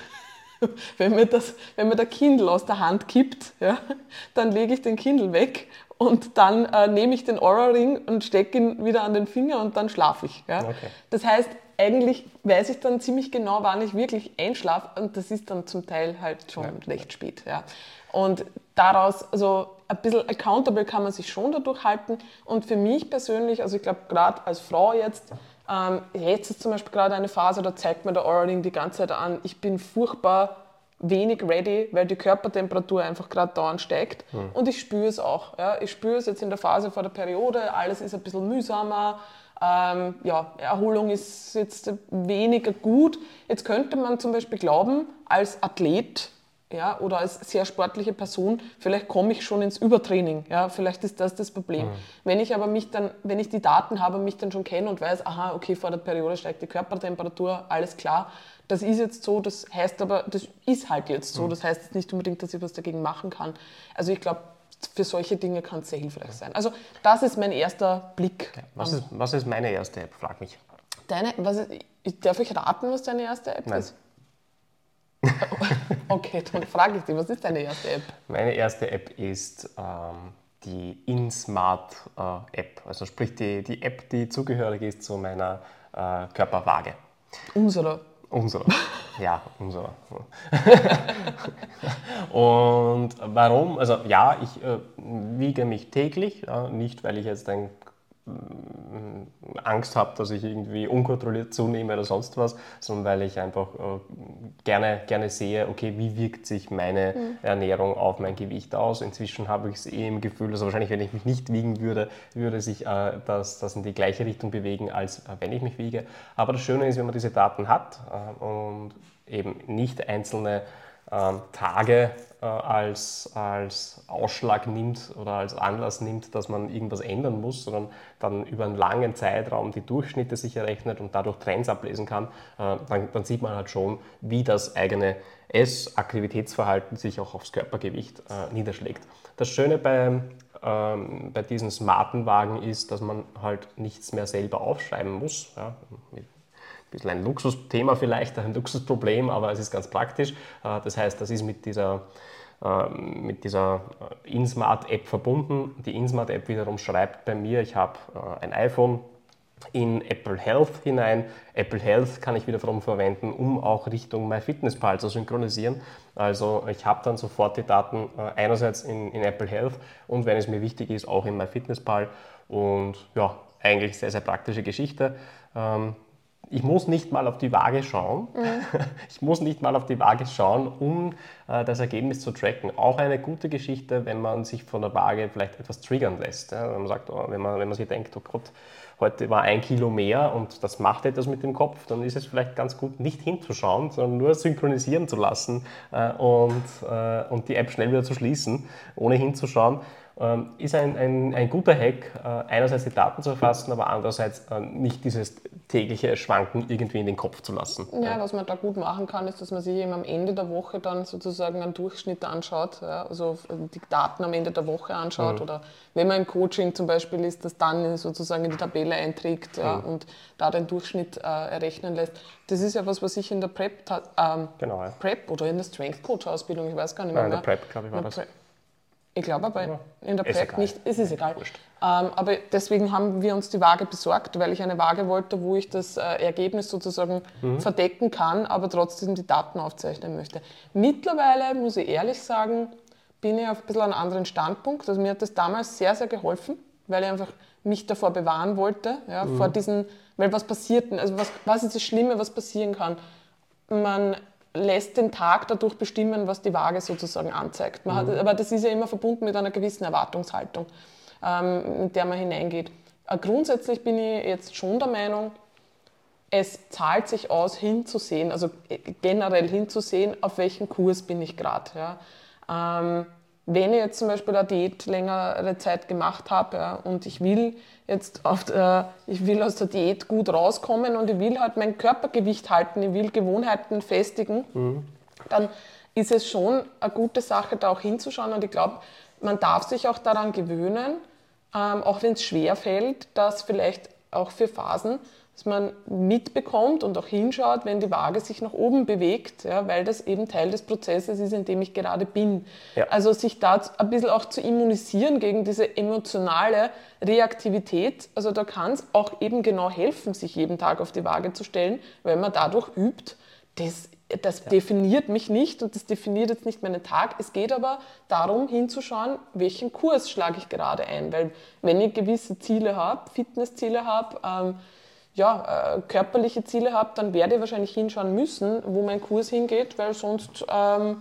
[LAUGHS] wenn mir, das, wenn mir der Kindle aus der Hand kippt, ja, dann lege ich den Kindle weg und dann äh, nehme ich den Aura-Ring und stecke ihn wieder an den Finger und dann schlafe ich. Ja. Okay. Das heißt, eigentlich weiß ich dann ziemlich genau, wann ich wirklich einschlafe und das ist dann zum Teil halt schon ja. recht spät. Ja. Und daraus, also ein bisschen accountable kann man sich schon dadurch halten. Und für mich persönlich, also ich glaube gerade als Frau jetzt, ähm, jetzt ist zum Beispiel gerade eine Phase, da zeigt mir der Aura-Ring die ganze Zeit an, ich bin furchtbar wenig ready, weil die Körpertemperatur einfach gerade dauernd steigt. Hm. Und ich spüre es auch. Ja. Ich spüre es jetzt in der Phase vor der Periode, alles ist ein bisschen mühsamer. Ähm, ja, Erholung ist jetzt weniger gut. Jetzt könnte man zum Beispiel glauben, als Athlet ja, oder als sehr sportliche Person, vielleicht komme ich schon ins Übertraining. Ja, vielleicht ist das das Problem. Mhm. Wenn ich aber mich dann, wenn ich die Daten habe, mich dann schon kenne und weiß, aha, okay, vor der Periode steigt die Körpertemperatur, alles klar. Das ist jetzt so, das heißt aber, das ist halt jetzt so. Mhm. Das heißt jetzt nicht unbedingt, dass ich was dagegen machen kann. Also ich glaube, für solche Dinge kann es sehr hilfreich sein. Also das ist mein erster Blick. Ja, was, ist, was ist meine erste App? Frag mich. Deine, was ist, darf ich raten, was deine erste App Nein. ist? Okay, dann frage ich dich, was ist deine erste App? Meine erste App ist ähm, die InSmart-App, äh, also sprich die, die App, die zugehörig ist zu meiner äh, Körperwaage. Unserer. Unserer, ja, unserer. [LAUGHS] Und warum? Also ja, ich äh, wiege mich täglich, äh, nicht weil ich jetzt ein Angst habe, dass ich irgendwie unkontrolliert zunehme oder sonst was, sondern weil ich einfach äh, gerne, gerne sehe, okay, wie wirkt sich meine mhm. Ernährung auf mein Gewicht aus. Inzwischen habe ich es eh im Gefühl, also wahrscheinlich, wenn ich mich nicht wiegen würde, würde sich äh, das, das in die gleiche Richtung bewegen, als äh, wenn ich mich wiege. Aber das Schöne ist, wenn man diese Daten hat äh, und eben nicht einzelne ähm, Tage äh, als, als Ausschlag nimmt oder als Anlass nimmt, dass man irgendwas ändern muss, sondern dann über einen langen Zeitraum die Durchschnitte sich errechnet und dadurch Trends ablesen kann, äh, dann, dann sieht man halt schon, wie das eigene Ess-Aktivitätsverhalten sich auch aufs Körpergewicht äh, niederschlägt. Das Schöne bei, ähm, bei diesen smarten Wagen ist, dass man halt nichts mehr selber aufschreiben muss. Ja, bisschen ein Luxusthema vielleicht, ein Luxusproblem, aber es ist ganz praktisch. Äh, das heißt, das ist mit dieser, mit dieser äh, InSmart-App verbunden. Die InSmart-App wiederum schreibt bei mir, ich habe äh, ein iPhone in Apple Health hinein. Apple Health kann ich wiederum verwenden, um auch Richtung MyFitnessPal zu synchronisieren. Also ich habe dann sofort die Daten einerseits in, in Apple Health und wenn es mir wichtig ist, auch in MyFitnessPal. Und ja, eigentlich sehr, sehr praktische Geschichte. Ähm, ich muss nicht mal auf die Waage schauen. Mhm. [LAUGHS] Ich muss nicht mal auf die Waage schauen, um äh, das Ergebnis zu tracken. Auch eine gute Geschichte, wenn man sich von der Waage vielleicht etwas triggern lässt. Ja? Wenn man sagt, oh, wenn, man, wenn man sich denkt, oh Gott, heute war ein Kilo mehr und das macht etwas mit dem Kopf, dann ist es vielleicht ganz gut, nicht hinzuschauen, sondern nur synchronisieren zu lassen äh, und, äh, und die App schnell wieder zu schließen, ohne hinzuschauen. Ähm, ist ein, ein, ein guter Hack, äh, einerseits die Daten zu erfassen, aber andererseits äh, nicht dieses tägliche Schwanken irgendwie in den Kopf zu lassen. Ja, was man da gut machen kann, ist, dass man sich eben am Ende der Woche dann sozusagen einen Durchschnitt anschaut, ja, also die Daten am Ende der Woche anschaut mhm. oder wenn man im Coaching zum Beispiel ist, das dann sozusagen in die Tabelle einträgt ja, mhm. und da den Durchschnitt äh, errechnen lässt. Das ist ja was, was ich in der Prep, ähm, genau, ja. Prep oder in der Strength Coach Ausbildung, ich weiß gar nicht mehr. Nein, in der Prep, glaube ich, war das. Pre ich glaube aber ja. in der Prep nicht, es ist egal. Ähm, aber deswegen haben wir uns die Waage besorgt, weil ich eine Waage wollte, wo ich das äh, Ergebnis sozusagen mhm. verdecken kann, aber trotzdem die Daten aufzeichnen möchte. Mittlerweile, muss ich ehrlich sagen, bin ich auf ein bisschen einem anderen Standpunkt. Also mir hat das damals sehr, sehr geholfen, weil ich einfach mich davor bewahren wollte, ja, mhm. vor diesen, weil was passiert denn, also was, was ist das Schlimme, was passieren kann? Man lässt den Tag dadurch bestimmen, was die Waage sozusagen anzeigt. Mhm. Hat, aber das ist ja immer verbunden mit einer gewissen Erwartungshaltung, ähm, in der man hineingeht. Äh, grundsätzlich bin ich jetzt schon der Meinung, es zahlt sich aus, hinzusehen, also äh, generell hinzusehen, auf welchem Kurs bin ich gerade. Ja. Ähm, wenn ich jetzt zum Beispiel eine Diät längere Zeit gemacht habe ja, und ich will jetzt auf, äh, ich will aus der Diät gut rauskommen und ich will halt mein Körpergewicht halten, ich will Gewohnheiten festigen, mhm. dann ist es schon eine gute Sache, da auch hinzuschauen und ich glaube, man darf sich auch daran gewöhnen, ähm, auch wenn es schwer fällt, dass vielleicht auch für Phasen dass man mitbekommt und auch hinschaut, wenn die Waage sich nach oben bewegt, ja, weil das eben Teil des Prozesses ist, in dem ich gerade bin. Ja. Also sich da ein bisschen auch zu immunisieren gegen diese emotionale Reaktivität. Also da kann es auch eben genau helfen, sich jeden Tag auf die Waage zu stellen, weil man dadurch übt, das, das ja. definiert mich nicht und das definiert jetzt nicht meinen Tag. Es geht aber darum hinzuschauen, welchen Kurs schlage ich gerade ein, weil wenn ich gewisse Ziele habe, Fitnessziele habe, ähm, ja, äh, körperliche Ziele habe, dann werde ich wahrscheinlich hinschauen müssen, wo mein Kurs hingeht, weil sonst, ähm,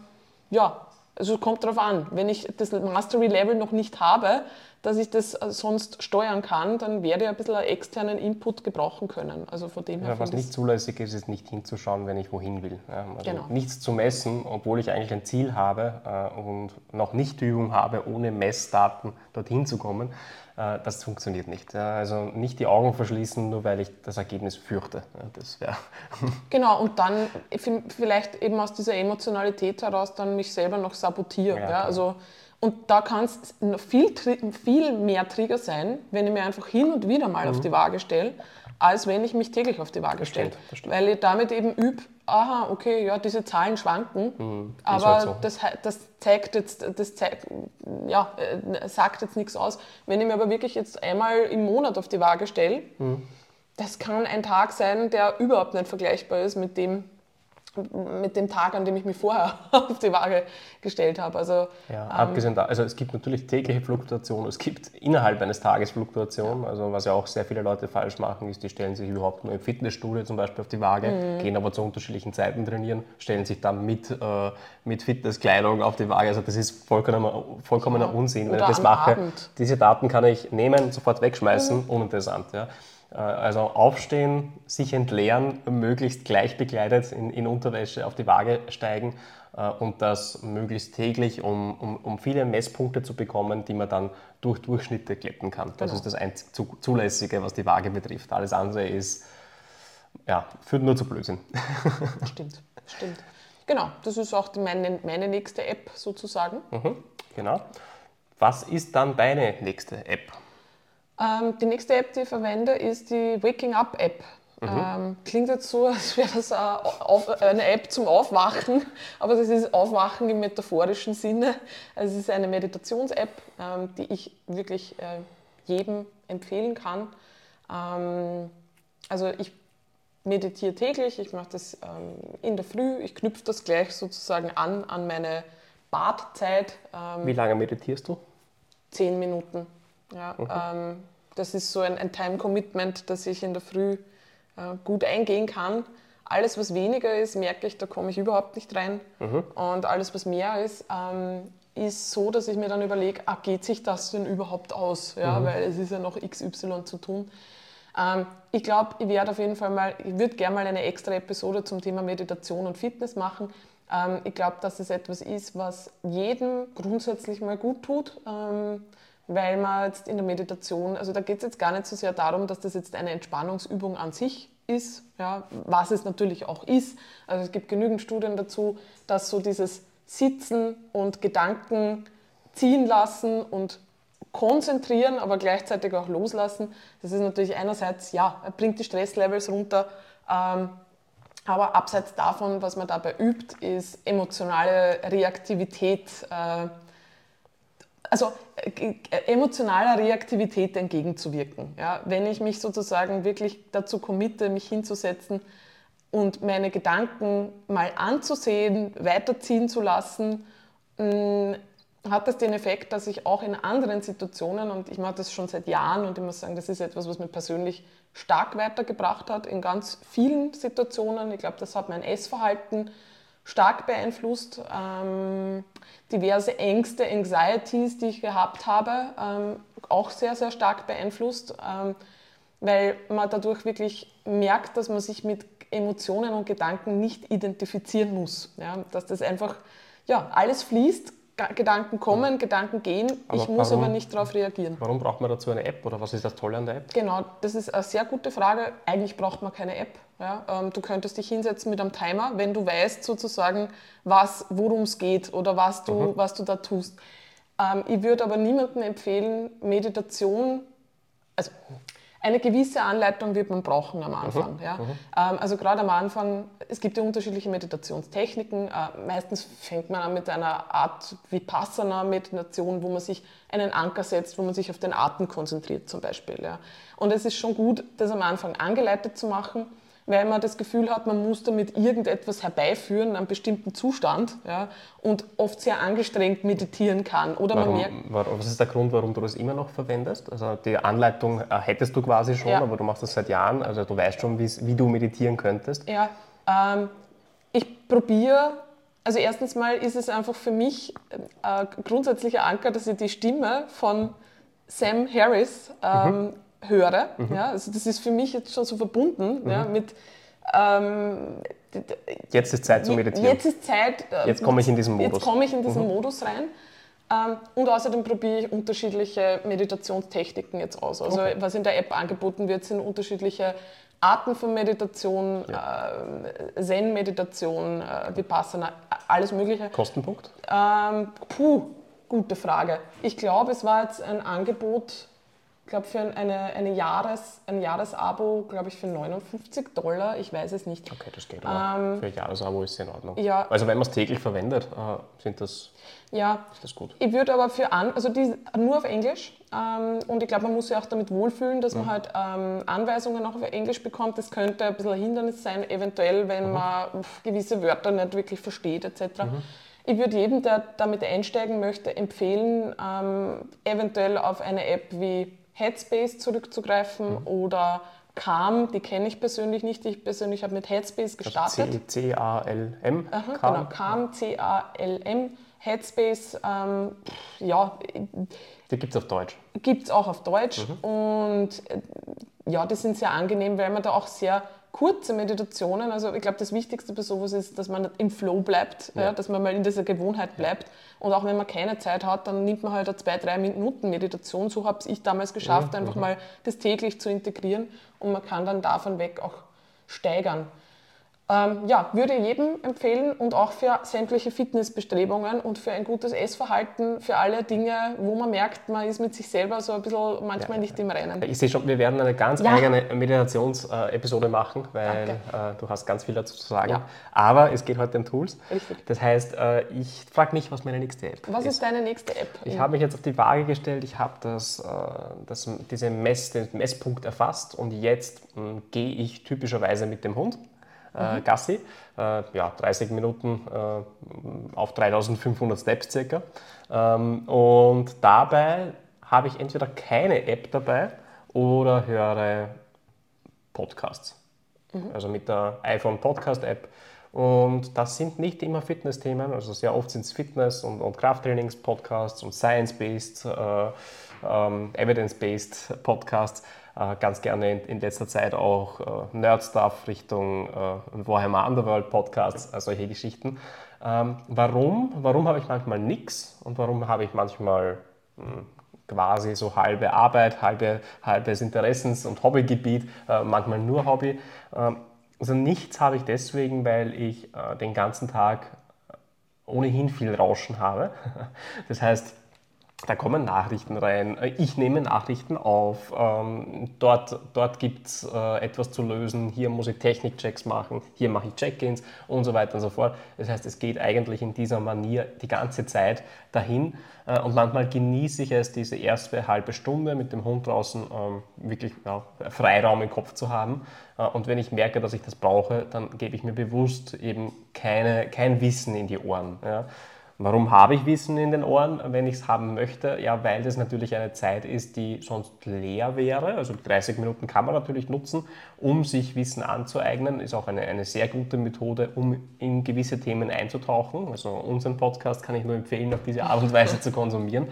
ja, also kommt darauf an. Wenn ich das Mastery-Level noch nicht habe, dass ich das äh, sonst steuern kann, dann werde ich ein bisschen externen Input gebrauchen können. Also von dem her ja, was nicht zulässig ist, ist nicht hinzuschauen, wenn ich wohin will. Also genau. Nichts zu messen, obwohl ich eigentlich ein Ziel habe äh, und noch nicht Übung habe, ohne Messdaten dorthin zu kommen das funktioniert nicht. Also nicht die Augen verschließen, nur weil ich das Ergebnis fürchte. Das wäre. [LAUGHS] Genau, und dann vielleicht eben aus dieser Emotionalität heraus dann mich selber noch sabotieren. Ja, ja. Also, und da kann es viel, viel mehr Trigger sein, wenn ich mir einfach hin und wieder mal mhm. auf die Waage stelle, als wenn ich mich täglich auf die Waage stelle. Weil ich damit eben übe, aha, okay, ja, diese Zahlen schwanken, mhm, aber halt so. das, das zeigt jetzt, das zeigt, ja, äh, sagt jetzt nichts aus. Wenn ich mir aber wirklich jetzt einmal im Monat auf die Waage stelle, mhm. das kann ein Tag sein, der überhaupt nicht vergleichbar ist mit dem, mit dem Tag, an dem ich mich vorher [LAUGHS] auf die Waage gestellt habe. Also, ja, ähm, abgesehen da, also es gibt natürlich tägliche Fluktuationen, es gibt innerhalb eines Tages Fluktuationen, also was ja auch sehr viele Leute falsch machen, ist, die stellen sich überhaupt nur im Fitnessstudio zum Beispiel auf die Waage, mhm. gehen aber zu unterschiedlichen Zeiten trainieren, stellen sich dann mit, äh, mit Fitnesskleidung auf die Waage. Also das ist vollkommener, vollkommener ja. Unsinn. Wenn Oder ich das mache, Abend. diese Daten kann ich nehmen, sofort wegschmeißen, mhm. uninteressant. Ja. Äh, also aufstehen, sich entleeren, möglichst gleich bekleidet in, in Unterwäsche auf die Waage steigen äh, und das möglichst täglich, um, um, um, viele Messpunkte zu bekommen, die man dann durch Durchschnitte glätten kann. Das genau. ist das einzig Zulässige, was die Waage betrifft. Alles andere ist, ja, führt nur zu Blödsinn. [LAUGHS] Stimmt, stimmt. Genau, das ist auch meine, meine nächste App sozusagen. Mhm, genau. Was ist dann deine nächste App? Ähm, die nächste App, die ich verwende, ist die Waking Up App. Mhm. Ähm, klingt jetzt so, [LAUGHS] als wäre das eine App zum Aufwachen, [LAUGHS] aber das ist Aufwachen im metaphorischen Sinne. Also es ist eine Meditations-App, ähm, die ich wirklich äh, jedem empfehlen kann. Ähm, also ich meditiere täglich, ich mache das ähm, in der Früh, ich knüpfe das gleich sozusagen an an meine Badzeit. Ähm, Wie lange meditierst du? Zehn Minuten. Ja, mhm. ähm, das ist so ein, ein Time-Commitment, das ich in der Früh äh, gut eingehen kann. Alles, was weniger ist, merke ich, da komme ich überhaupt nicht rein. Mhm. Und alles, was mehr ist, ähm, ist so, dass ich mir dann überlege, ah, geht sich das denn überhaupt aus? Ja, mhm. Weil es ist ja noch XY zu tun. Ähm, ich glaube, ich werde auf jeden Fall mal, ich würde gerne mal eine extra Episode zum Thema Meditation und Fitness machen. Ähm, ich glaube, dass es etwas ist, was jedem grundsätzlich mal gut tut. Ähm, weil man jetzt in der Meditation, also da geht es jetzt gar nicht so sehr darum, dass das jetzt eine Entspannungsübung an sich ist, ja, was es natürlich auch ist. Also es gibt genügend Studien dazu, dass so dieses Sitzen und Gedanken ziehen lassen und konzentrieren, aber gleichzeitig auch loslassen, das ist natürlich einerseits, ja, bringt die Stresslevels runter, ähm, aber abseits davon, was man dabei übt, ist emotionale Reaktivität, äh, also äh, emotionaler Reaktivität entgegenzuwirken. Ja? Wenn ich mich sozusagen wirklich dazu committe, mich hinzusetzen und meine Gedanken mal anzusehen, weiterziehen zu lassen, mh, hat das den Effekt, dass ich auch in anderen Situationen, und ich mache das schon seit Jahren und ich muss sagen, das ist etwas, was mir persönlich stark weitergebracht hat, in ganz vielen Situationen. Ich glaube, das hat mein Essverhalten stark beeinflusst. Ähm, diverse Ängste, Anxieties, die ich gehabt habe, ähm, auch sehr, sehr stark beeinflusst, ähm, weil man dadurch wirklich merkt, dass man sich mit Emotionen und Gedanken nicht identifizieren muss. Ja? Dass das einfach, ja, alles fließt, Gedanken kommen, Gedanken gehen, aber ich muss warum, aber nicht darauf reagieren. Warum braucht man dazu eine App oder was ist das Tolle an der App? Genau, das ist eine sehr gute Frage. Eigentlich braucht man keine App. Ja? Ähm, du könntest dich hinsetzen mit einem Timer, wenn du weißt sozusagen, worum es geht oder was du, mhm. was du da tust. Ähm, ich würde aber niemandem empfehlen, Meditation, also eine gewisse Anleitung wird man brauchen am Anfang. Mhm. Ja? Mhm. Ähm, also gerade am Anfang, es gibt ja unterschiedliche Meditationstechniken. Äh, meistens fängt man an mit einer Art Vipassana-Meditation, wo man sich einen Anker setzt, wo man sich auf den Atem konzentriert zum Beispiel. Ja? Und es ist schon gut, das am Anfang angeleitet zu machen weil man das Gefühl hat, man muss damit irgendetwas herbeiführen, einen bestimmten Zustand ja, und oft sehr angestrengt meditieren kann. Oder warum, man merkt, was ist der Grund, warum du das immer noch verwendest? Also die Anleitung äh, hättest du quasi schon, ja. aber du machst das seit Jahren, also du weißt schon, wie du meditieren könntest. Ja, ähm, ich probiere also erstens mal ist es einfach für mich ein äh, grundsätzlicher Anker, dass ich die Stimme von Sam Harris ähm, mhm höre. Mhm. Ja, also das ist für mich jetzt schon so verbunden mhm. ja, mit ähm, jetzt ist Zeit zu meditieren. Jetzt ist Zeit. Äh, jetzt komme ich in diesen Modus. Jetzt komme ich in diesen mhm. Modus rein. Ähm, und außerdem probiere ich unterschiedliche Meditationstechniken jetzt aus. Also okay. was in der App angeboten wird, sind unterschiedliche Arten von Meditation, ja. äh, Zen-Meditation, äh, Vipassana, alles Mögliche. Kostenpunkt? Ähm, puh, gute Frage. Ich glaube, es war jetzt ein Angebot glaube, für eine, eine Jahres, ein Jahresabo, glaube ich, für 59 Dollar. Ich weiß es nicht. Okay, das geht. Aber ähm, für ein Jahresabo ist es in Ordnung. Ja. Also, wenn man es täglich verwendet, äh, sind das, ja. ist das gut. Ich würde aber für an, also die nur auf Englisch. Ähm, und ich glaube, man muss sich auch damit wohlfühlen, dass mhm. man halt ähm, Anweisungen auch auf Englisch bekommt. Das könnte ein bisschen ein Hindernis sein, eventuell, wenn mhm. man gewisse Wörter nicht wirklich versteht, etc. Mhm. Ich würde jedem, der damit einsteigen möchte, empfehlen, ähm, eventuell auf eine App wie Headspace zurückzugreifen mhm. oder Calm, die kenne ich persönlich nicht. Ich persönlich habe mit Headspace gestartet. C-A-L-M. Genau, Calm, C-A-L-M. Headspace, ähm, ja. Die gibt es auf Deutsch. Gibt es auch auf Deutsch. Mhm. Und äh, ja, die sind sehr angenehm, weil man da auch sehr kurze Meditationen, also ich glaube, das Wichtigste bei sowas ist, dass man im Flow bleibt, ja. Ja, dass man mal in dieser Gewohnheit bleibt. Und auch wenn man keine Zeit hat, dann nimmt man halt eine zwei, drei Minuten Meditation. So habe ich damals geschafft, ja, einfach mal das täglich zu integrieren und man kann dann davon weg auch steigern. Ähm, ja, würde jedem empfehlen und auch für sämtliche Fitnessbestrebungen und für ein gutes Essverhalten, für alle Dinge, wo man merkt, man ist mit sich selber so ein bisschen manchmal ja, nicht im Rennen. Ich sehe schon, wir werden eine ganz ja. eigene Meditationsepisode machen, weil äh, du hast ganz viel dazu zu sagen. Ja. Aber es geht heute um Tools. Richtig. Das heißt, äh, ich frage mich, was meine nächste App ist. Was ist deine nächste App? Ich habe mich jetzt auf die Waage gestellt, ich habe das, äh, das, diese Mess, den Messpunkt erfasst und jetzt gehe ich typischerweise mit dem Hund äh, mhm. Gassi. Äh, ja, 30 Minuten äh, auf 3500 Steps circa. Ähm, und dabei habe ich entweder keine App dabei oder höre Podcasts. Mhm. Also mit der iPhone Podcast App. Und das sind nicht immer Fitness-Themen, also sehr oft sind es Fitness- und, und Krafttrainings-Podcasts und Science-Based, äh, ähm, Evidence-Based Podcasts. Äh, ganz gerne in, in, letzter Zeit auch äh, Nerd-Stuff Richtung äh, Warhammer Underworld Podcasts, äh, solche Geschichten. Ähm, warum? Warum habe ich manchmal nichts und warum habe ich manchmal mh, hm, quasi so halbe Arbeit, halbe, halbes Interessens- und Hobbygebiet, äh, manchmal nur Hobby. Ähm, also nichts habe ich deswegen, weil ich äh, den ganzen Tag ohnehin viel Rauschen habe. [LAUGHS] Das heißt, da kommen Nachrichten rein. Ich nehme Nachrichten auf. Ähm, dort dort gibt es äh, etwas zu lösen. Hier muss ich Technikchecks machen. Hier mache ich Check-ins und so weiter und so fort. Das heißt, es geht eigentlich in dieser Manier die ganze Zeit dahin. Äh, und manchmal genieße ich es, diese erste halbe Stunde mit dem Hund draußen ähm, wirklich ja, Freiraum im Kopf zu haben. Äh, und wenn ich merke, dass ich das brauche, dann gebe ich mir bewusst eben keine, kein Wissen in die Ohren. Ja. Warum habe ich Wissen in den Ohren, wenn ich es haben möchte? Ja, weil das natürlich eine Zeit ist, die sonst leer wäre. Also 30 Minuten kann man natürlich nutzen, um sich Wissen anzueignen. Ist auch eine, eine sehr gute Methode, um in gewisse Themen einzutauchen. Also unseren Podcast kann ich nur empfehlen, auf diese Art und Weise zu konsumieren.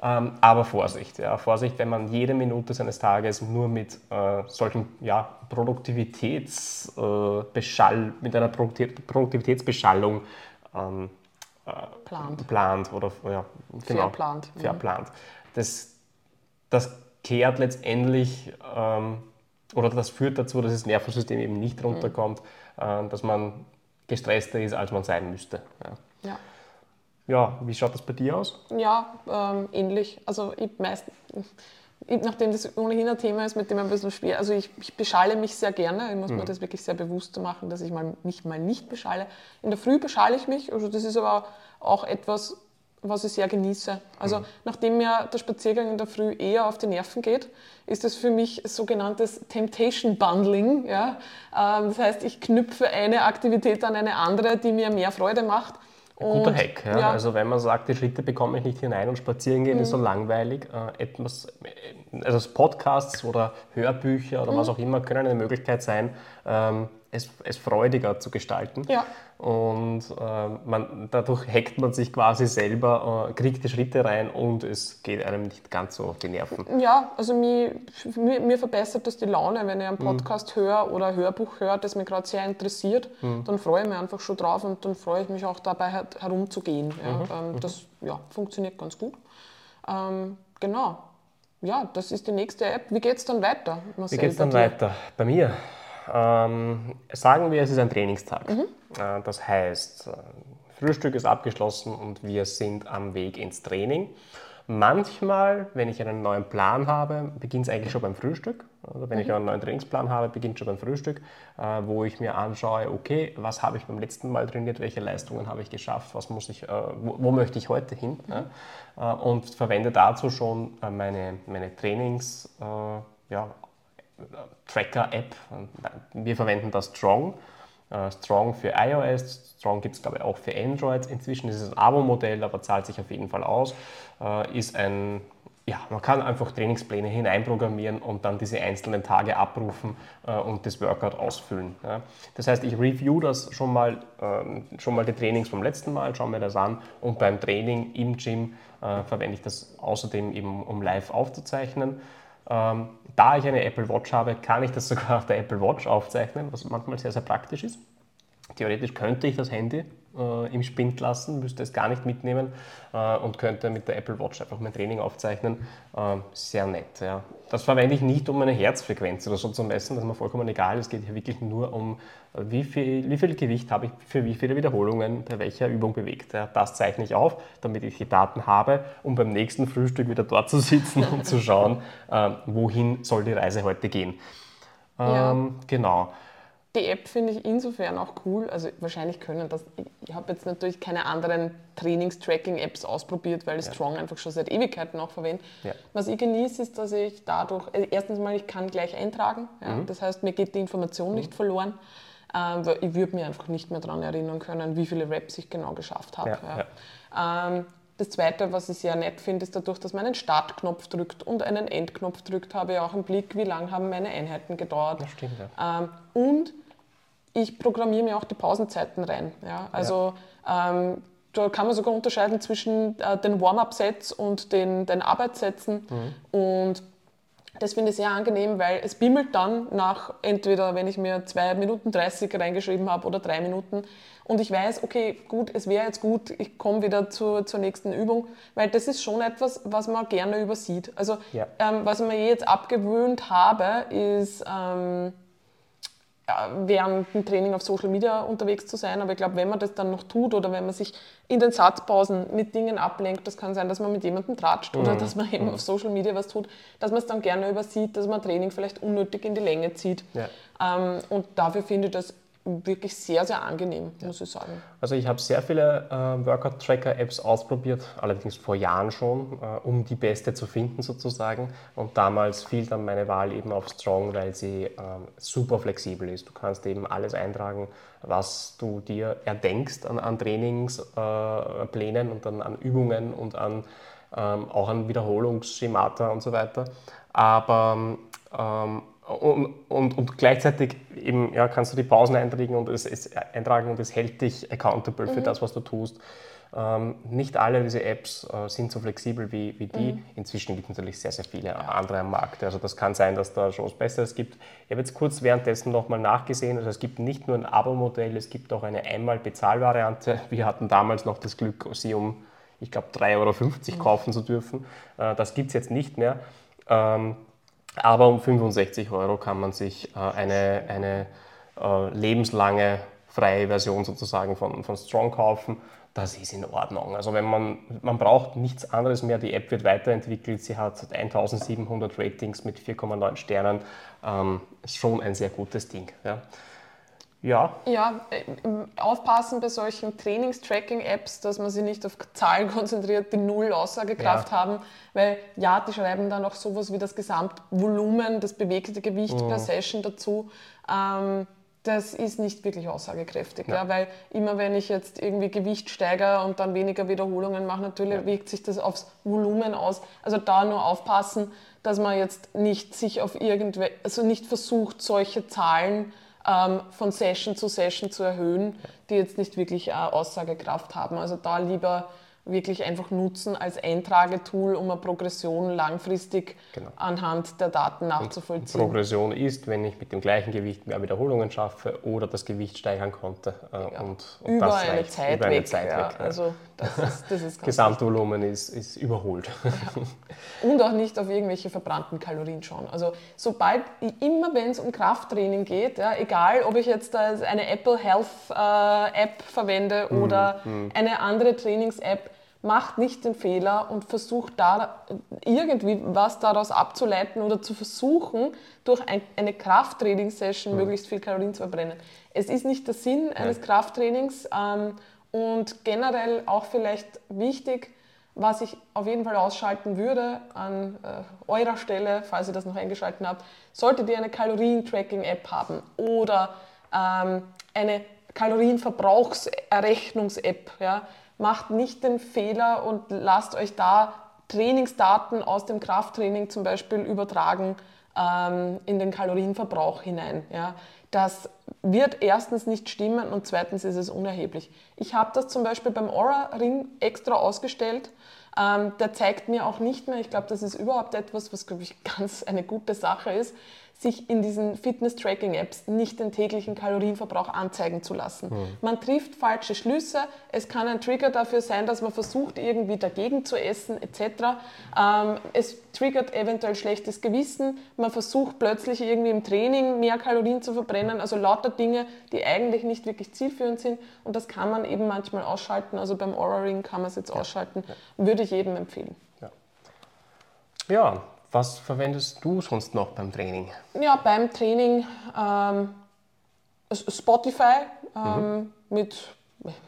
Ähm, aber Vorsicht, ja, Vorsicht, wenn man jede Minute seines Tages nur mit äh, solchen ja, Produktivitätsbeschall, äh, mit einer Produktivitätsbeschallung ähm, plant. plant oder ja, genau, verplant. verplant. Das, das kehrt letztendlich ähm, oder das führt dazu, dass das Nervensystem eben nicht mhm. runterkommt, mhm. äh, dass man gestresster ist, als man sein müsste. Ja. ja. ja wie schaut das bei dir aus? Ja, ähm, ähnlich. Also ich meistens nachdem das ohnehin ein Thema ist, mit dem ein bisschen schwer, also ich, ich beschalle mich sehr gerne, ich muss mhm. mir das wirklich sehr bewusst machen, dass ich mal, mich mal nicht beschalle. In der Früh beschalle ich mich, also das ist aber auch etwas, was ich sehr genieße. Also mhm. nachdem mir der Spaziergang in der Früh eher auf die Nerven geht, ist das für mich sogenanntes Temptation Bundling. Ja? Ähm, das heißt, ich knüpfe eine Aktivität an eine andere, die mir mehr Freude macht Guter und, Hack. Ja. Ja. Also wenn man sagt, die Schritte bekomme ich nicht hinein und spazieren gehen mhm. ist so langweilig, äh, etwas, also Podcasts oder Hörbücher oder mhm. was auch immer können eine Möglichkeit sein, ähm, es, es freudiger zu gestalten. Ja. Und äh, man, dadurch hackt man sich quasi selber, äh, kriegt die Schritte rein und es geht einem nicht ganz so auf die Nerven. Ja, also mir, mir, mir verbessert das die Laune, wenn ich einen mhm. Podcast mhm. höre oder ein Hörbuch höre, das mich gerade sehr interessiert, mhm. dann freue ich mich einfach schon drauf und dann freue ich mich auch dabei herumzugehen. Ja. Mhm. Ähm, mhm. das ja, funktioniert ganz gut. Ähm, genau. Ja, das ist die nächste App. Wie geht es dann weiter? Marcel, Wie geht es dann weiter? Bei mir? Ähm, sagen wir, es ist ein Trainingstag. Mhm. Äh, das heißt, äh, Frühstück ist abgeschlossen und wir sind am Weg ins Training. Manchmal, wenn ich einen neuen Plan habe, beginnt es eigentlich schon beim Frühstück. Also wenn mhm. ich einen neuen Trainingsplan habe, beginnt schon beim Frühstück, äh, wo ich mir anschaue, okay, was habe ich beim letzten Mal trainiert, welche Leistungen habe ich geschafft, was muss ich, äh, wo, wo, möchte ich heute hin? Mhm. Äh, und verwende dazu schon äh, meine, meine Trainings, ja, Tracker-App. Wir verwenden das Strong. Äh, Strong für iOS, Strong gibt es glaube ich auch für Android. Inzwischen ist es ein Abo-Modell, aber zahlt sich auf jeden Fall aus. Äh, ist ein, ja, man kann einfach Trainingspläne hineinprogrammieren und dann diese einzelnen Tage abrufen äh, und das Workout ausfüllen. Das heißt, ich review das schon mal, ähm, schon mal die Trainings vom letzten Mal, schaue mir das an und beim Training im Gym verwende ich das außerdem eben, um live aufzuzeichnen. Da ich eine Apple Watch habe, kann ich das sogar auf der Apple Watch aufzeichnen, was manchmal sehr, sehr praktisch ist. Theoretisch könnte ich das Handy äh, im Spind lassen, müsste es gar nicht mitnehmen äh, und könnte mit der Apple Watch einfach mein Training aufzeichnen. Äh, sehr nett. Ja. Das verwende ich nicht, um meine Herzfrequenz oder so zu messen, das ist mir vollkommen egal. Es geht hier wirklich nur um, äh, wie viel, wie viel Gewicht habe ich für wie viele Wiederholungen bei welcher Übung bewegt. Ja, das zeichne ich auf, damit ich die Daten habe, um beim nächsten Frühstück wieder dort zu sitzen und zu schauen, äh, wohin soll die Reise heute gehen. Ähm, ja. Genau. Die App finde ich insofern auch cool. Also wahrscheinlich können das. Ich habe jetzt natürlich keine anderen Trainings-Tracking-Apps ausprobiert, weil ich ja. Strong einfach schon seit Ewigkeiten auch verwende. Ja. Was ich genieße, ist, dass ich dadurch, also erstens mal, ich kann gleich eintragen. Ja? Mhm. Das heißt, mir geht die Information mhm. nicht verloren. Ähm, ich würde mir einfach nicht mehr daran erinnern können, wie viele Raps ich genau geschafft habe. Ähm, das Zweite, was ich sehr nett finde, ist dadurch, dass man einen Startknopf drückt und einen Endknopf drückt, habe ich auch im Blick, wie lange haben meine Einheiten gedauert. Das stimmt, ja. Ähm, und ich programmiere mir auch die Pausenzeiten rein. Ja? Also ja. Ähm, da kann man sogar unterscheiden zwischen äh, den Warm-up-Sets und den, den Arbeitssätzen. Mhm. Und Das finde ich sehr angenehm, weil es bimmelt dann nach entweder, wenn ich mir 2 Minuten 30 reingeschrieben habe oder 3 Minuten und ich weiß, okay, gut, es wäre jetzt gut, ich komme wieder zur, zur nächsten Übung, weil das ist schon etwas, was man gerne übersieht. Also ja. ähm, was ich mir jetzt abgewöhnt habe, ist ähm, während dem Training auf Social Media unterwegs zu sein. Aber ich glaube, wenn man das dann noch tut oder wenn man sich in den Satzpausen mit Dingen ablenkt, das kann sein, dass man mit jemandem tratscht mhm. oder dass man eben mhm. auf Social Media was tut, dass man es dann gerne übersieht, dass man Training vielleicht unnötig in die Länge zieht. Ja. Ähm, und dafür finde ich das wirklich sehr, sehr angenehm, ja. muss ich sagen. Also ich habe sehr viele äh, Workout-Tracker-Apps ausprobiert, allerdings vor Jahren schon, äh, um die beste zu finden sozusagen. Und damals fiel dann meine Wahl eben auf Strong, weil sie äh, super flexibel ist. Du kannst eben alles eintragen, was du dir erdenkst an, an Trainingsplänen und dann an Übungen und an, ähm, auch an Wiederholungsschemata und so weiter. Aber ähm, und, und, und, gleichzeitig eben, ja, kannst du die Pausen eintragen und es, es, eintragen und es hält dich accountable mhm. für das, was du tust. Ähm, nicht alle diese Apps äh, sind so flexibel wie, wie die. Mhm. Inzwischen gibt es natürlich sehr, sehr viele andere am Markt. Also das kann sein, dass da schon was Besseres gibt. Ich habe jetzt kurz währenddessen nochmal nachgesehen. Also es gibt nicht nur ein Abo-Modell, es gibt auch eine Einmal-Bezahlvariante. Wir hatten damals noch das Glück, sie um, ich glaube, 3,50 Euro mhm. kaufen zu dürfen. Äh, das gibt es jetzt nicht mehr. Ähm, aber um 65 Euro kann man sich äh, eine, eine äh, lebenslange freie Version sozusagen von, von Strong kaufen. Das ist in Ordnung. Also wenn man, man braucht nichts anderes mehr. Die App wird weiterentwickelt. Sie hat 1700 Ratings mit 4,9 Sternen. Ähm, schon ein sehr gutes Ding. Ja. Ja. Ja, äh, aufpassen bei solchen Trainings-Tracking-Apps, dass man sich nicht auf Zahlen [LAUGHS] konzentriert, die null Aussagekraft ja. haben, weil ja, die schreiben dann auch sowas wie das Gesamtvolumen, das bewegte Gewicht mhm. per Session dazu. Ähm, das ist nicht wirklich aussagekräftig, ja. ja. weil immer wenn ich jetzt irgendwie Gewicht steigere und dann weniger Wiederholungen mache, natürlich ja. wirkt sich das aufs Volumen aus. Also da nur aufpassen, dass man jetzt nicht sich auf irgendwelche, also nicht versucht, solche Zahlen von Session zu Session zu erhöhen, die jetzt nicht wirklich äh, Aussagekraft haben. Also da lieber wirklich einfach nutzen als Eintragetool, um eine Progression langfristig genau. anhand der Daten nachzuvollziehen. Und Progression ist, wenn ich mit dem gleichen Gewicht mehr Wiederholungen schaffe oder das Gewicht steigern konnte. Äh, ja. und, und, über, eine reicht, Zeit über eine weg, Zeit ja. weg. Ja. Also das ist, das ist Gesamtvolumen ist, ist überholt. [LAUGHS] Und auch nicht auf irgendwelche verbrannten Kalorien schauen. Also sobald, immer wenn es um Krafttraining geht, egal ob ich jetzt eine Apple Health äh, App verwende mhm. oder mm. eine andere Trainings-App, macht nicht den Fehler und versucht da irgendwie was daraus abzuleiten oder zu versuchen, durch ein, eine Krafttraining-Session mhm. möglichst viel Kalorien zu verbrennen. Es ist nicht der Sinn eines ja. Krafttrainings ähm, und generell auch vielleicht wichtig, was ich auf jeden Fall ausschalten würde an äh, eurer Stelle, falls ihr das noch eingeschaltet habt, solltet ihr eine Kalorien-Tracking-App haben oder ähm, eine Kalorienverbrauchserrechnungs-App, ja, macht nicht den Fehler und lasst euch da Trainingsdaten aus dem Krafttraining zum Beispiel übertragen ähm, in den Kalorienverbrauch hinein. Ja. Das wird erstens nicht stimmen und zweitens ist es unerheblich. Ich habe das zum Beispiel beim Aura Ring extra ausgestellt. Ähm, der zeigt mir auch nicht mehr, ich glaube, das ist überhaupt etwas, was, glaube ich, [LAUGHS] ganz eine gute Sache ist, sich in diesen Fitness-Tracking-Apps nicht den täglichen Kalorienverbrauch anzeigen zu lassen. Mhm. Man trifft falsche Schlüsse, es kann ein Trigger dafür sein, dass man versucht, irgendwie dagegen zu essen etc. Ähm, es triggert eventuell schlechtes Gewissen, man versucht plötzlich irgendwie im Training mehr Kalorien zu verbrennen, also lauter Dinge, die eigentlich nicht wirklich zielführend sind und das kann man eben manchmal ausschalten, also beim Aura Ring kann man es jetzt ausschalten, würde ich jedem empfehlen. Ja. Was verwendest du sonst noch beim Training? Ja, beim Training ähm, Spotify ähm, mhm. mit,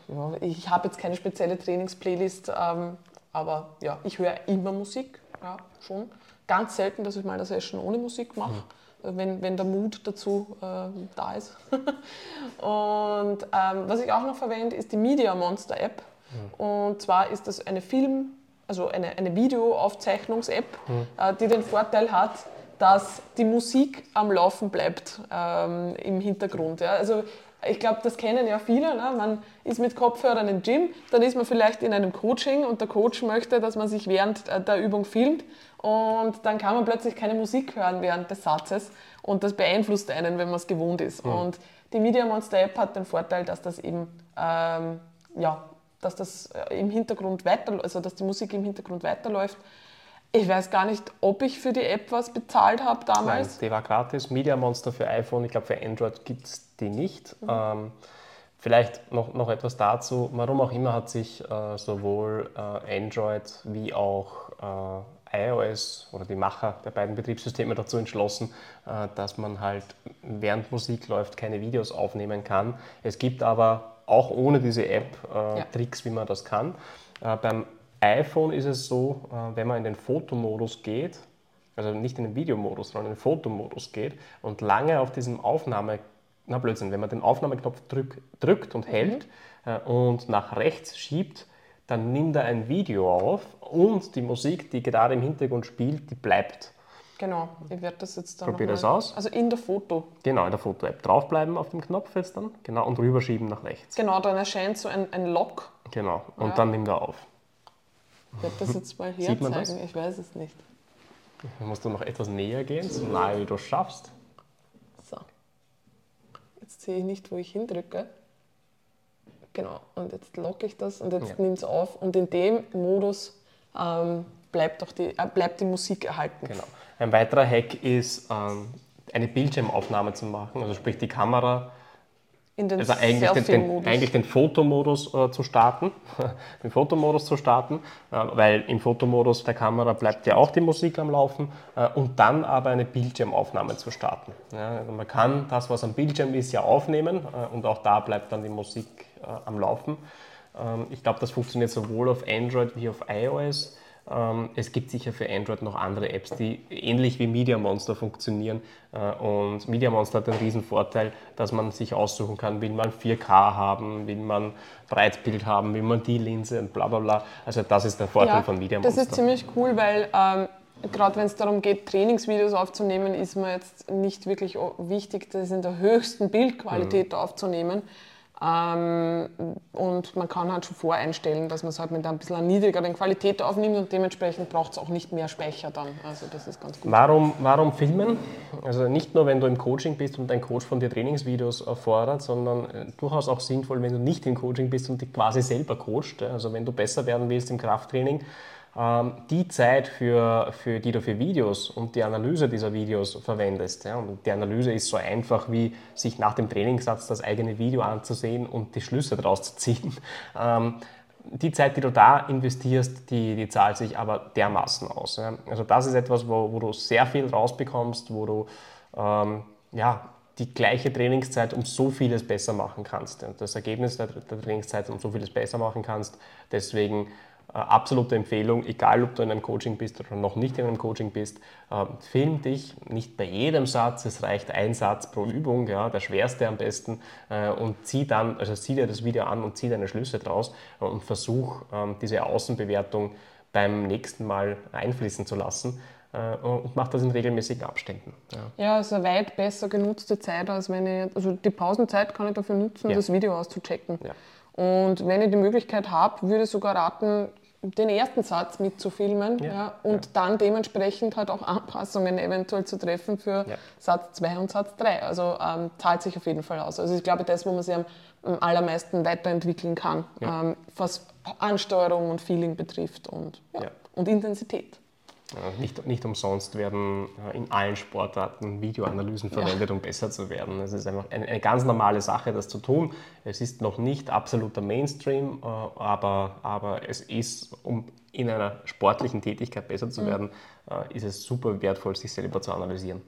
ja, ich habe jetzt keine spezielle Trainingsplaylist, ähm, aber ja, ich höre immer Musik, ja, schon. Ganz selten, dass ich mal eine Session ohne Musik mache. Mhm. Wenn, wenn der Mut dazu äh, da ist. [LAUGHS] und ähm, was ich auch noch verwende, ist die Media Monster App. Mhm. Und zwar ist das eine Film- also eine, eine Videoaufzeichnungs-App, mhm. äh, die den Vorteil hat, dass die Musik am Laufen bleibt ähm, im Hintergrund. Ja. Also ich glaube, das kennen ja viele. Ne? Man ist mit Kopfhörern im Gym, dann ist man vielleicht in einem Coaching und der Coach möchte, dass man sich während äh, der Übung filmt und dann kann man plötzlich keine Musik hören während des Satzes und das beeinflusst einen, wenn man es gewohnt ist. Mhm. Und die Media Monster App hat den Vorteil, dass das eben ähm, ja, dass das äh, im Hintergrund weiter, also dass die Musik im Hintergrund weiterläuft. Ich weiß gar nicht, ob ich für die App was bezahlt habe damals. Nein, die war gratis. Media Monster für iPhone, ich glaube für Android gibt es die nicht. Mhm. Ähm, vielleicht noch, noch etwas dazu. Warum auch immer hat sich äh, sowohl äh, Android wie auch äh, iOS oder die Macher der beiden Betriebssysteme dazu entschlossen, äh, dass man halt während Musik läuft keine Videos aufnehmen kann. Es gibt aber auch ohne diese App äh, ja. Tricks, wie man das kann. Äh, beim iPhone ist es so, äh, wenn man in den Fotomodus geht, also nicht in den Videomodus, sondern in den Fotomodus geht und lange auf diesem Aufnahme, na Blödsinn, wenn man den Aufnahmeknopf drück, drückt und mhm. hält äh, und nach rechts schiebt, dann nimmt er ein Video auf und die Musik, die gerade im Hintergrund spielt, die bleibt. Genau, ich werde das jetzt dann. Probier das aus. Also in der Foto. Genau, in der Foto-App. Draufbleiben auf dem Knopf jetzt dann. Genau, und rüberschieben nach rechts. Genau, dann erscheint so ein, ein Lock. Genau, und ja. dann nimmt er auf. Ich werde das jetzt mal [LAUGHS] hier zeigen, ich weiß es nicht. Dann musst du noch etwas näher gehen, so nahe wie du schaffst. So. Jetzt sehe ich nicht, wo ich hindrücke. Genau, und jetzt locke ich das und jetzt ja. nimmt es auf. Und in dem Modus ähm, bleibt, auch die, äh, bleibt die Musik erhalten. Genau. Ein weiterer Hack ist, ähm, eine Bildschirmaufnahme zu machen, also sprich die Kamera in den also eigentlich den, den, eigentlich den Fotomodus äh, zu starten, [LAUGHS] den Fotomodus zu starten, äh, weil im Fotomodus der Kamera bleibt ja auch die Musik am Laufen äh, und dann aber eine Bildschirmaufnahme zu starten. Ja, also man kann das, was am Bildschirm ist, ja aufnehmen äh, und auch da bleibt dann die Musik äh, am Laufen. Ähm, ich glaube, das funktioniert sowohl auf Android wie auf iOS. Ähm, es gibt sicher für Android noch andere Apps, die ähnlich wie Media Monster funktionieren. Äh, und Media Monster hat den riesen Vorteil, dass man sich aussuchen kann, will man 4K haben, will man Breitbild haben, will man die Linse und bla bla bla. Also das ist der Vorteil ja, von Media Monster. Das ist ziemlich cool, weil ähm, gerade wenn es darum geht, Trainingsvideos aufzunehmen, ist mir jetzt nicht wirklich wichtig, das in der höchsten Bildqualität mhm. aufzunehmen ähm, und man kann halt schon voreinstellen, dass man es halt mit ein bisschen niedrigeren Qualität aufnimmt und dementsprechend braucht es auch nicht mehr Speicher dann. Also das ist ganz gut. Warum, warum filmen? Also nicht nur, wenn du im Coaching bist und dein Coach von dir Trainingsvideos erfordert, sondern äh, durchaus auch sinnvoll, wenn du nicht im Coaching bist und dich quasi selber coachst. Also wenn du besser werden willst im Krafttraining, die Zeit, für, für, die du für Videos und die Analyse dieser Videos verwendest. Ja, und die Analyse ist so einfach wie sich nach dem Trainingssatz das eigene Video anzusehen und die Schlüsse daraus zu ziehen. [LAUGHS] Ähm, die Zeit, die du da investierst, die, die zahlt sich aber dermaßen aus. Ja. Also das ist etwas, wo, wo, du sehr viel rausbekommst, wo du ähm, ja, die gleiche Trainingszeit um so vieles besser machen kannst. Das Ergebnis der, der Trainingszeit um so vieles besser machen kannst. Deswegen absolute Empfehlung, egal ob du in einem Coaching bist oder noch nicht in einem Coaching bist, äh, film dich nicht bei jedem Satz, es reicht ein Satz pro Übung, ja, der schwerste am besten, äh, und zieh dann, also zieh dir das Video an und zieh deine Schlüsse draus und versuch ähm, diese Außenbewertung beim nächsten Mal einfließen zu lassen und mach das in regelmäßigen Abständen. Ja, ja also weit besser genutzte Zeit, als wenn ich, also die Pausenzeit kann ich dafür nutzen, ja. das Video auszuchecken. Ja. Und wenn ich die Möglichkeit habe, würde ich sogar raten, den ersten Satz mitzufilmen ja, ja, und ja. dann dementsprechend halt auch Anpassungen eventuell zu treffen für ja. Satz 2 und Satz 3. Also ähm, zahlt sich auf jeden Fall aus. Also ich glaube, das, wo man sich am, am allermeisten weiterentwickeln kann, ähm, was Ansteuerung und Feeling betrifft und, und Intensität. Nicht, nicht umsonst werden in allen Sportarten Videoanalysen verwendet, ja. um besser zu werden. Es ist einfach eine, eine, ganz normale Sache, das zu tun. Es ist noch nicht absoluter Mainstream, äh, aber, aber es ist, um in einer sportlichen Tätigkeit besser zu mhm. werden, äh, ist es super wertvoll, sich selber zu analysieren.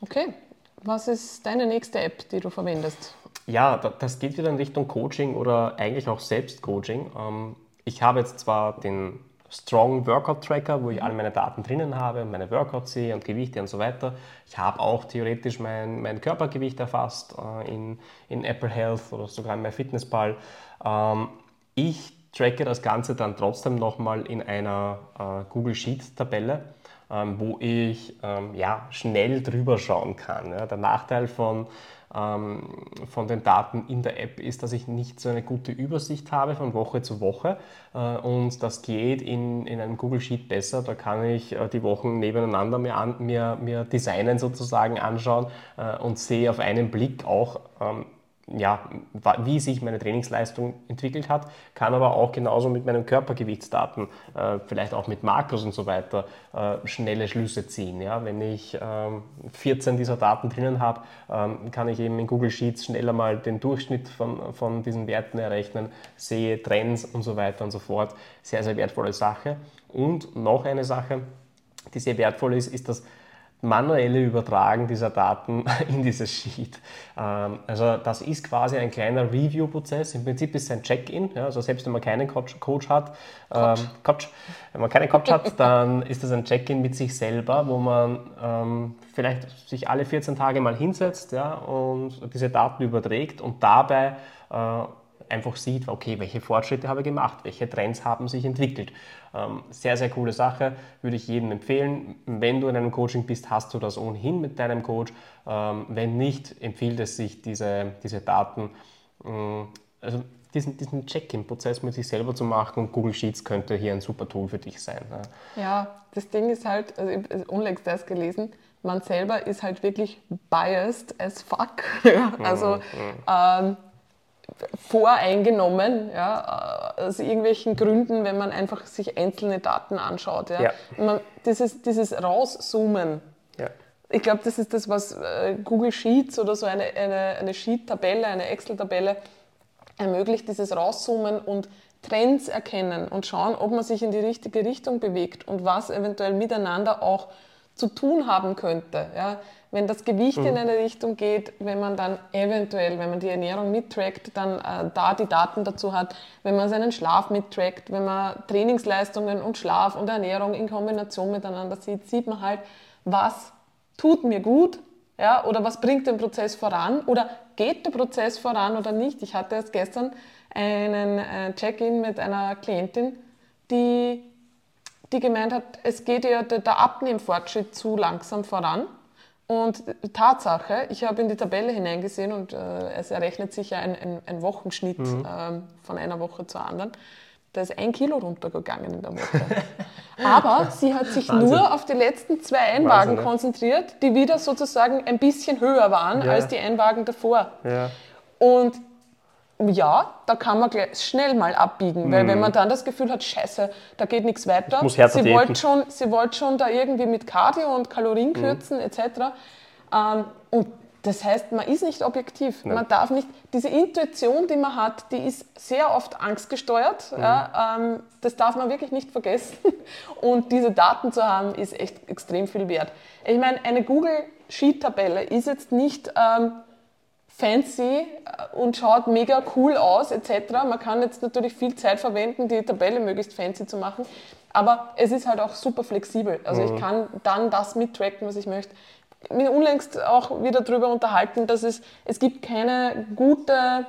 Okay, was ist deine nächste App, die du verwendest? Ja, das geht wieder in Richtung Coaching oder eigentlich auch Selbstcoaching. Ähm, ich habe jetzt zwar den Strong Workout Tracker, wo ich alle meine Daten drinnen habe, meine Workouts sehe und Gewichte und so weiter. Ich habe auch theoretisch mein, mein Körpergewicht erfasst äh, in, in Apple Health oder sogar in MyFitnessPal. Ähm, ich tracke das Ganze dann trotzdem nochmal in einer äh, Google Sheet Tabelle, ähm, wo ich ähm, ja, schnell drüber schauen kann. Ja. Der Nachteil von von den Daten in der App ist, dass ich nicht so eine gute Übersicht habe von Woche zu Woche. Äh, und das geht in, in einem Google Sheet besser. Da kann ich äh, die Wochen nebeneinander mir, an, mir, mir designen sozusagen anschauen äh, und sehe auf einen Blick auch, ähm, ja, wie sich meine Trainingsleistung entwickelt hat, kann aber auch genauso mit meinen Körpergewichtsdaten, äh, vielleicht auch mit Makros und so weiter, äh, schnelle Schlüsse ziehen. Ja? Wenn ich ähm, 14 dieser Daten drinnen habe, ähm, kann ich eben in Google Sheets schneller mal den Durchschnitt von, von diesen Werten errechnen, sehe Trends und so weiter und so fort. Sehr, sehr wertvolle Sache. Und noch eine Sache, die sehr wertvoll ist, ist das manuelle Übertragen dieser Daten [LAUGHS] in dieses Sheet. Ähm, also das ist quasi ein kleiner Review-Prozess. Im Prinzip ist es ein Check-in. Also selbst wenn man keinen Coach, Coach hat, Coach. Ähm, Coach, wenn man keinen Coach hat, dann ist das ein Check-in mit sich selber, wo man ähm, vielleicht sich alle 14 Tage mal hinsetzt ja, und diese Daten überträgt und dabei äh, einfach sieht, okay, welche Fortschritte habe ich gemacht, welche Trends haben sich entwickelt. Ähm, sehr, sehr coole Sache, würde ich jedem empfehlen. Wenn du in einem Coaching bist, hast du das ohnehin mit deinem Coach. Ähm, wenn nicht, empfiehlt es sich, diese, diese Daten, mm, also diesen, diesen Check-in-Prozess mit sich selber zu machen und Google Sheets könnte hier ein super Tool für dich sein. Ja, das Ding ist halt, also ich habe unlängst das gelesen, man selber ist halt wirklich biased as fuck. [LAUGHS] also mhm. ähm, voreingenommen, ja, aus irgendwelchen Gründen, wenn man einfach sich einzelne Daten anschaut. Ja. ja. Man, dieses, dieses Rauszoomen, ja. ich glaube, das ist das, was äh, Google Sheets oder so eine, eine, eine Sheet-Tabelle, eine Excel-Tabelle ermöglicht, dieses Rauszoomen und Trends erkennen und schauen, ob man sich in die richtige Richtung bewegt und was eventuell miteinander auch zu tun haben könnte. Ja wenn das Gewicht mhm. in eine Richtung geht, wenn man dann eventuell, wenn man die Ernährung mittrackt, dann äh, da die Daten dazu hat, wenn man seinen Schlaf mittrackt, wenn man Trainingsleistungen und Schlaf und Ernährung in Kombination miteinander sieht, sieht man halt, was tut mir gut ja, oder was bringt den Prozess voran oder geht der Prozess voran oder nicht. Ich hatte erst gestern einen äh, Check-in mit einer Klientin, die, die gemeint hat, es geht ihr der, Abnehmfortschritt zu langsam voran und Tatsache, ich habe in die Tabelle hineingesehen und äh, es errechnet sich ja ein, ein, ein Wochenschnitt mhm. ähm, von einer Woche zur anderen. Da ist ein Kilo runtergegangen in der Woche. Aber sie hat sich Wahnsinn. nur auf die letzten zwei Einwagen Wahnsinn, ne? konzentriert, die wieder sozusagen ein bisschen höher waren ja. als die Einwagen davor. Ja. Und ja, da kann man schnell mal abbiegen, weil wenn mhm. man dann das Gefühl hat, scheiße, da geht nichts weiter, sie wollte schon, sie wollte schon da irgendwie mit Cardio und Kalorien mhm. kürzen mhm. etc. Ähm, und das heißt, man ist nicht objektiv. Nein. Man darf nicht, diese Intuition, die man hat, die ist sehr oft angstgesteuert. Mhm. Ja, ähm, das darf man wirklich nicht vergessen. [LAUGHS] Und diese Daten zu haben, ist echt extrem viel wert. Ich meine, eine Google Sheet-Tabelle ist jetzt nicht ähm, fancy äh, und schaut mega cool aus etc. Man kann jetzt natürlich viel Zeit verwenden, die Tabelle möglichst fancy zu machen, aber es ist halt auch super flexibel. Also mhm. ich kann dann das mittracken, was ich möchte. Bin unlängst auch wieder darüber unterhalten, dass es, es gibt keine gute,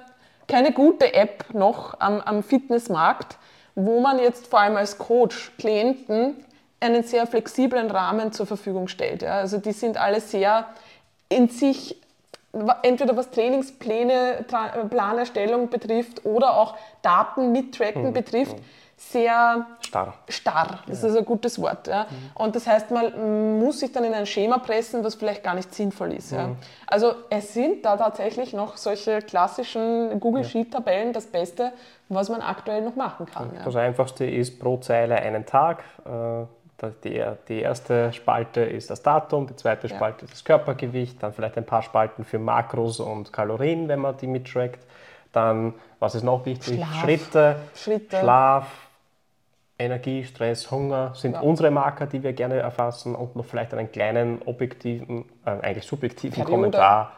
keine gute App noch am, am Fitnessmarkt, wo man jetzt vor allem als Coach Klienten einen sehr flexiblen Rahmen zur Verfügung stellt. Ja. Also die sind alle sehr in sich entweder was Trainingspläne, Planerstellung betrifft oder auch Daten mittracken mhm. betrifft, sehr starr. starr. Das ja. ist ein gutes Wort. Ja. Mhm. Und das heißt, man muss sich dann in ein Schema pressen, was vielleicht gar nicht sinnvoll ist. Mhm. Ja. Also es sind da tatsächlich noch solche klassischen Google Sheet-Tabellen das Beste, was man aktuell noch machen kann. Das Einfachste ist pro Zeile einen Tag. Äh, die, die erste Spalte ist das Datum, die zweite Spalte ja. ist das Körpergewicht, dann vielleicht ein paar Spalten für Makros und Kalorien, wenn man die mittrackt. Dann, was ist noch wichtig? Schlaf. Schritte, Schritte, Schlaf, Energie, Stress, Hunger sind ja. unsere Marker, die wir gerne erfassen und noch vielleicht einen kleinen objektiven, äh, eigentlich subjektiven Periode. Kommentar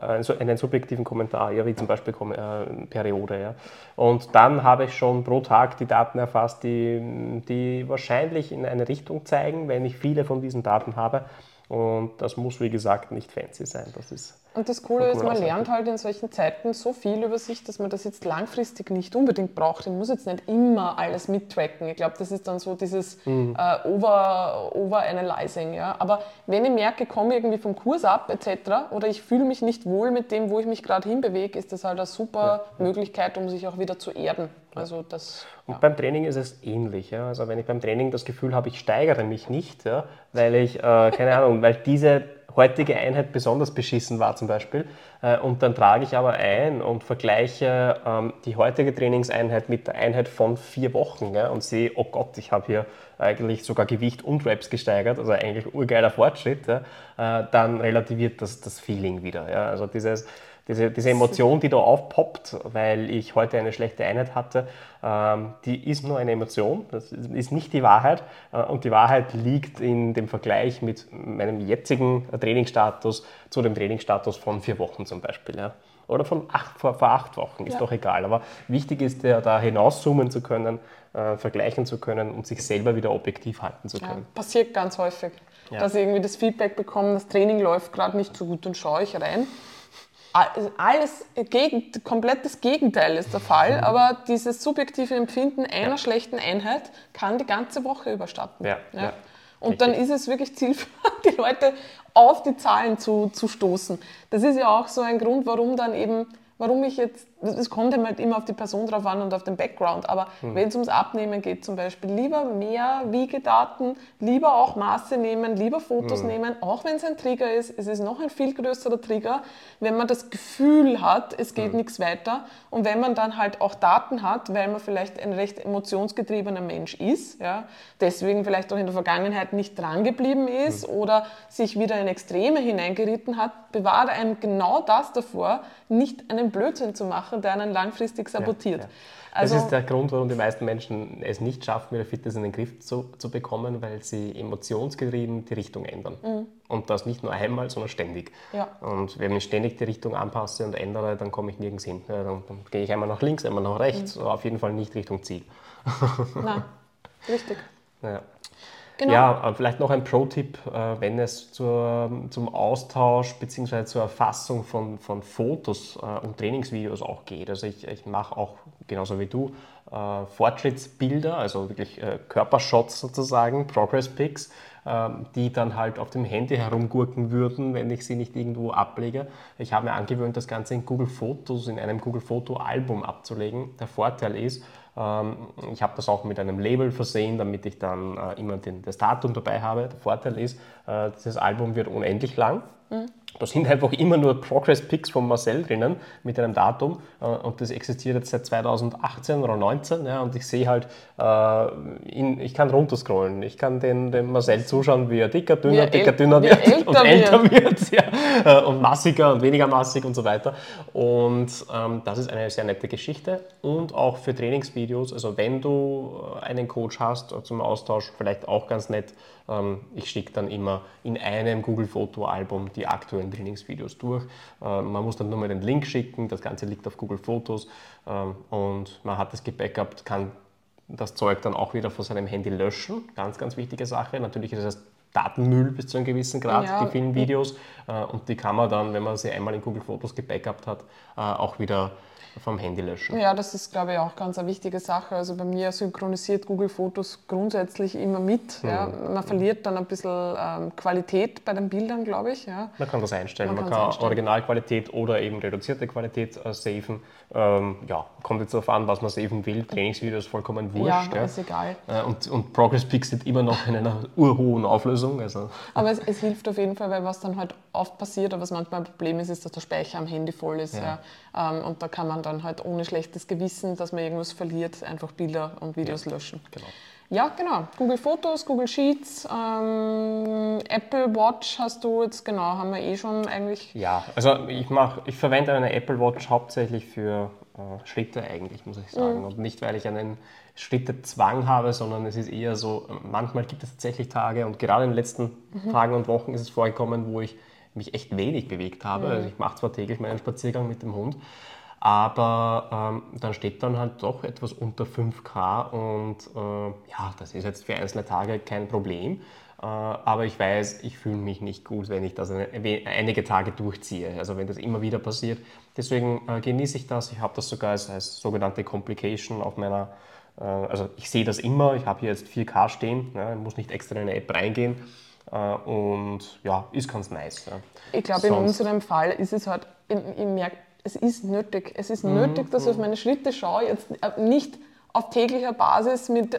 einen subjektiven Kommentar, ja, wie zum Beispiel äh, Periode. Ja. Und dann habe ich schon pro Tag die Daten erfasst, die, die wahrscheinlich in eine Richtung zeigen, wenn ich viele von diesen Daten habe. Und das muss, wie gesagt, nicht fancy sein. Das ist Und das Coole ist, man lernt halt in solchen Zeiten so viel über sich, dass man das jetzt langfristig nicht unbedingt braucht. Ich muss jetzt nicht immer alles mittracken. Ich glaube, das ist dann so dieses mhm. äh, Over, Overanalyzing. Ja? Aber wenn ich merke, ich komme irgendwie vom Kurs ab etc. oder ich fühle mich nicht wohl mit dem, wo ich mich gerade hinbewege, ist das halt eine super ja. Möglichkeit, um sich auch wieder zu erden. Also das, und ja. beim Training ist es ähnlich. Ja? Also wenn ich beim Training das Gefühl habe, ich steigere mich nicht, ja, weil ich, äh, keine Ahnung, weil diese heutige Einheit besonders beschissen war zum Beispiel. Äh, und dann trage ich aber ein und vergleiche ähm, die heutige Trainingseinheit mit der Einheit von vier Wochen ja, und sehe, oh Gott, ich habe hier eigentlich sogar Gewicht und Reps gesteigert, also eigentlich urgeiler Fortschritt, ja, äh, dann relativiert das das Feeling wieder. Ja. Also dieses diese, diese Emotion, die da aufpoppt, weil ich heute eine schlechte Einheit hatte, ähm, die ist nur eine Emotion, das ist nicht die Wahrheit. Äh, und die Wahrheit liegt in dem Vergleich mit meinem jetzigen Trainingsstatus zu dem Trainingsstatus von vier Wochen zum Beispiel. Ja. Oder von acht, vor, vor acht Wochen, ist ja. doch egal. Aber wichtig ist ja, da hinauszoomen zu können, äh, vergleichen zu können und sich selber wieder objektiv halten zu können. Ja, passiert ganz häufig, dass ich irgendwie das Feedback bekomme, das Training läuft gerade nicht so gut, dann schaue ich rein alles gegen, komplettes Gegenteil ist der Fall, mhm. aber dieses subjektive Empfinden einer ja. schlechten Einheit kann die ganze Woche überstatten. Ja, ja. Und Richtig. dann ist es wirklich zielführend, [LAUGHS] die Leute auf die Zahlen zu, zu stoßen. Das ist ja auch so ein Grund, warum dann eben warum ich jetzt, es kommt halt immer auf die Person drauf an und auf den Background, aber mhm. wenn es ums Abnehmen geht zum Beispiel, lieber mehr Wiegedaten, lieber auch Maße nehmen, lieber Fotos mhm. nehmen, auch wenn es ein Trigger ist, es ist noch ein viel größerer Trigger, wenn man das Gefühl hat, es geht mhm. nichts weiter und wenn man dann halt auch Daten hat, weil man vielleicht ein recht emotionsgetriebener Mensch ist, ja, deswegen vielleicht auch in der Vergangenheit nicht drangeblieben ist mhm. oder sich wieder in Extreme hineingeritten hat, bewahrt einem genau das davor, nicht einen Blödsinn zu machen, der einen langfristig sabotiert. Ja, ja. Also, das ist der Grund, warum die meisten Menschen es nicht schaffen, ihre Fitness in den Griff zu, zu bekommen, weil sie emotionsgetrieben die Richtung ändern. Mhm. Und das nicht nur einmal, sondern ständig. Ja. Und wenn ich ständig die Richtung anpasse und ändere, dann komme ich nirgends hin. Ja, dann, dann, gehe ich einmal nach links, einmal nach rechts, mhm. aber auf jeden Fall nicht Richtung Ziel. Nein, [LAUGHS] richtig. Ja. Genau. Ja, vielleicht noch ein Pro-Tipp, äh, wenn es zur, zum Austausch bzw. zur Erfassung von, von Fotos äh, und Trainingsvideos auch geht. Also ich, ich mache auch genauso wie du äh, Fortschrittsbilder, also wirklich Körpershots sozusagen, Progress Pics, ähm, die dann halt auf dem Handy herumgurken würden, wenn ich sie nicht irgendwo ablege. Ich habe mir angewöhnt, das Ganze in Google Fotos, in einem Google Foto Album abzulegen. Der Vorteil ist, ich habe das auch mit einem Label versehen, damit ich dann äh, immer den, das Datum dabei habe. Der Vorteil ist, äh, dieses Album wird unendlich lang. Mhm. Da sind einfach immer nur Progress Pics von Marcel drinnen mit einem Datum. Äh, und das existiert jetzt seit 2018 oder 2019 ja, und ich sehe halt, äh, in, ich kann runterscrollen, ich kann den, dem Marcel zuschauen, wie er dicker, dünner, dicker, dünner wird älter und älter wird, wird ja, äh, und massiger und weniger massig und so weiter. Und ähm, das ist eine sehr nette Geschichte. Und auch für Trainingsvideos, also wenn du äh, einen Coach hast zum Austausch, vielleicht auch ganz nett, ähm, ich schicke dann immer in einem Google-Foto-Album die aktuellen Trainingsvideos durch. Ähm, man muss dann nur mal den Link schicken, das Ganze liegt auf Google Fotos ähm, und man hat es gebackupt, kann das Zeug dann auch wieder von seinem Handy löschen. Ganz, ganz wichtige Sache. Natürlich ist es Datenmüll bis zu einem gewissen Grad, ja. die vielen Videos. Äh, und die kann man dann, wenn man sie einmal in Google Fotos gebackupt hat, äh, auch wieder vom Handy löschen. Ja, das ist, glaube ich, auch ganz eine wichtige Sache. Also bei mir synchronisiert Google Fotos grundsätzlich immer mit. Mhm. Ja. Man verliert dann ein bisschen ähm, Qualität bei den Bildern, glaube ich. Ja. Man kann das einstellen. Man, Man kann einstellen. Originalqualität oder eben reduzierte Qualität äh, saven. Ähm, ja, kommt jetzt darauf an, was man saven will. Trainingsvideos vollkommen wurscht. Ja, ist egal. Äh, und, und Progress Pics sind immer noch in einer urhohen Auflösung. Also. Aber es, es, hilft auf jeden Fall, weil was dann halt oft passiert, oder was manchmal ein Problem ist, ist, dass der Speicher am Handy voll ist. Ja. Ja. Ähm, und da kann man dann halt ohne schlechtes Gewissen, dass man irgendwas verliert, einfach Bilder und Videos ja. löschen. Genau. Ja, genau. Google Fotos, Google Sheets, ähm, Apple Watch hast du jetzt, genau, haben wir eh schon eigentlich. Ja, also ich, mach, ich verwende eine Apple Watch hauptsächlich für äh, Schritte eigentlich, muss ich sagen. Mhm. Und nicht, weil ich einen Schrittezwang habe, sondern es ist eher so, manchmal gibt es tatsächlich Tage und gerade in den letzten mhm. Tagen und Wochen ist es vorgekommen, wo ich mich echt wenig bewegt habe. Mhm. Also ich mache zwar täglich meinen Spaziergang mit dem Hund, aber ähm, dann steht dann halt doch etwas unter 5K und äh, ja, das ist jetzt für einzelne Tage kein Problem. aber ich weiß, ich fühle mich nicht gut, wenn ich das einige Tage durchziehe, also wenn das immer wieder passiert. Deswegen genieße ich das. Ich habe das sogar als, als sogenannte Complication auf meiner also ich sehe das immer, ich habe hier jetzt 4K stehen, ich muss nicht extra in eine App reingehen und ja, ist ganz nice. Ja. Ich glaube, in unserem Fall ist es halt, ich, ich merke, es ist nötig. Es ist mhm. nötig, dass ich auf meine Schritte schaue, jetzt nicht auf täglicher Basis mit äh,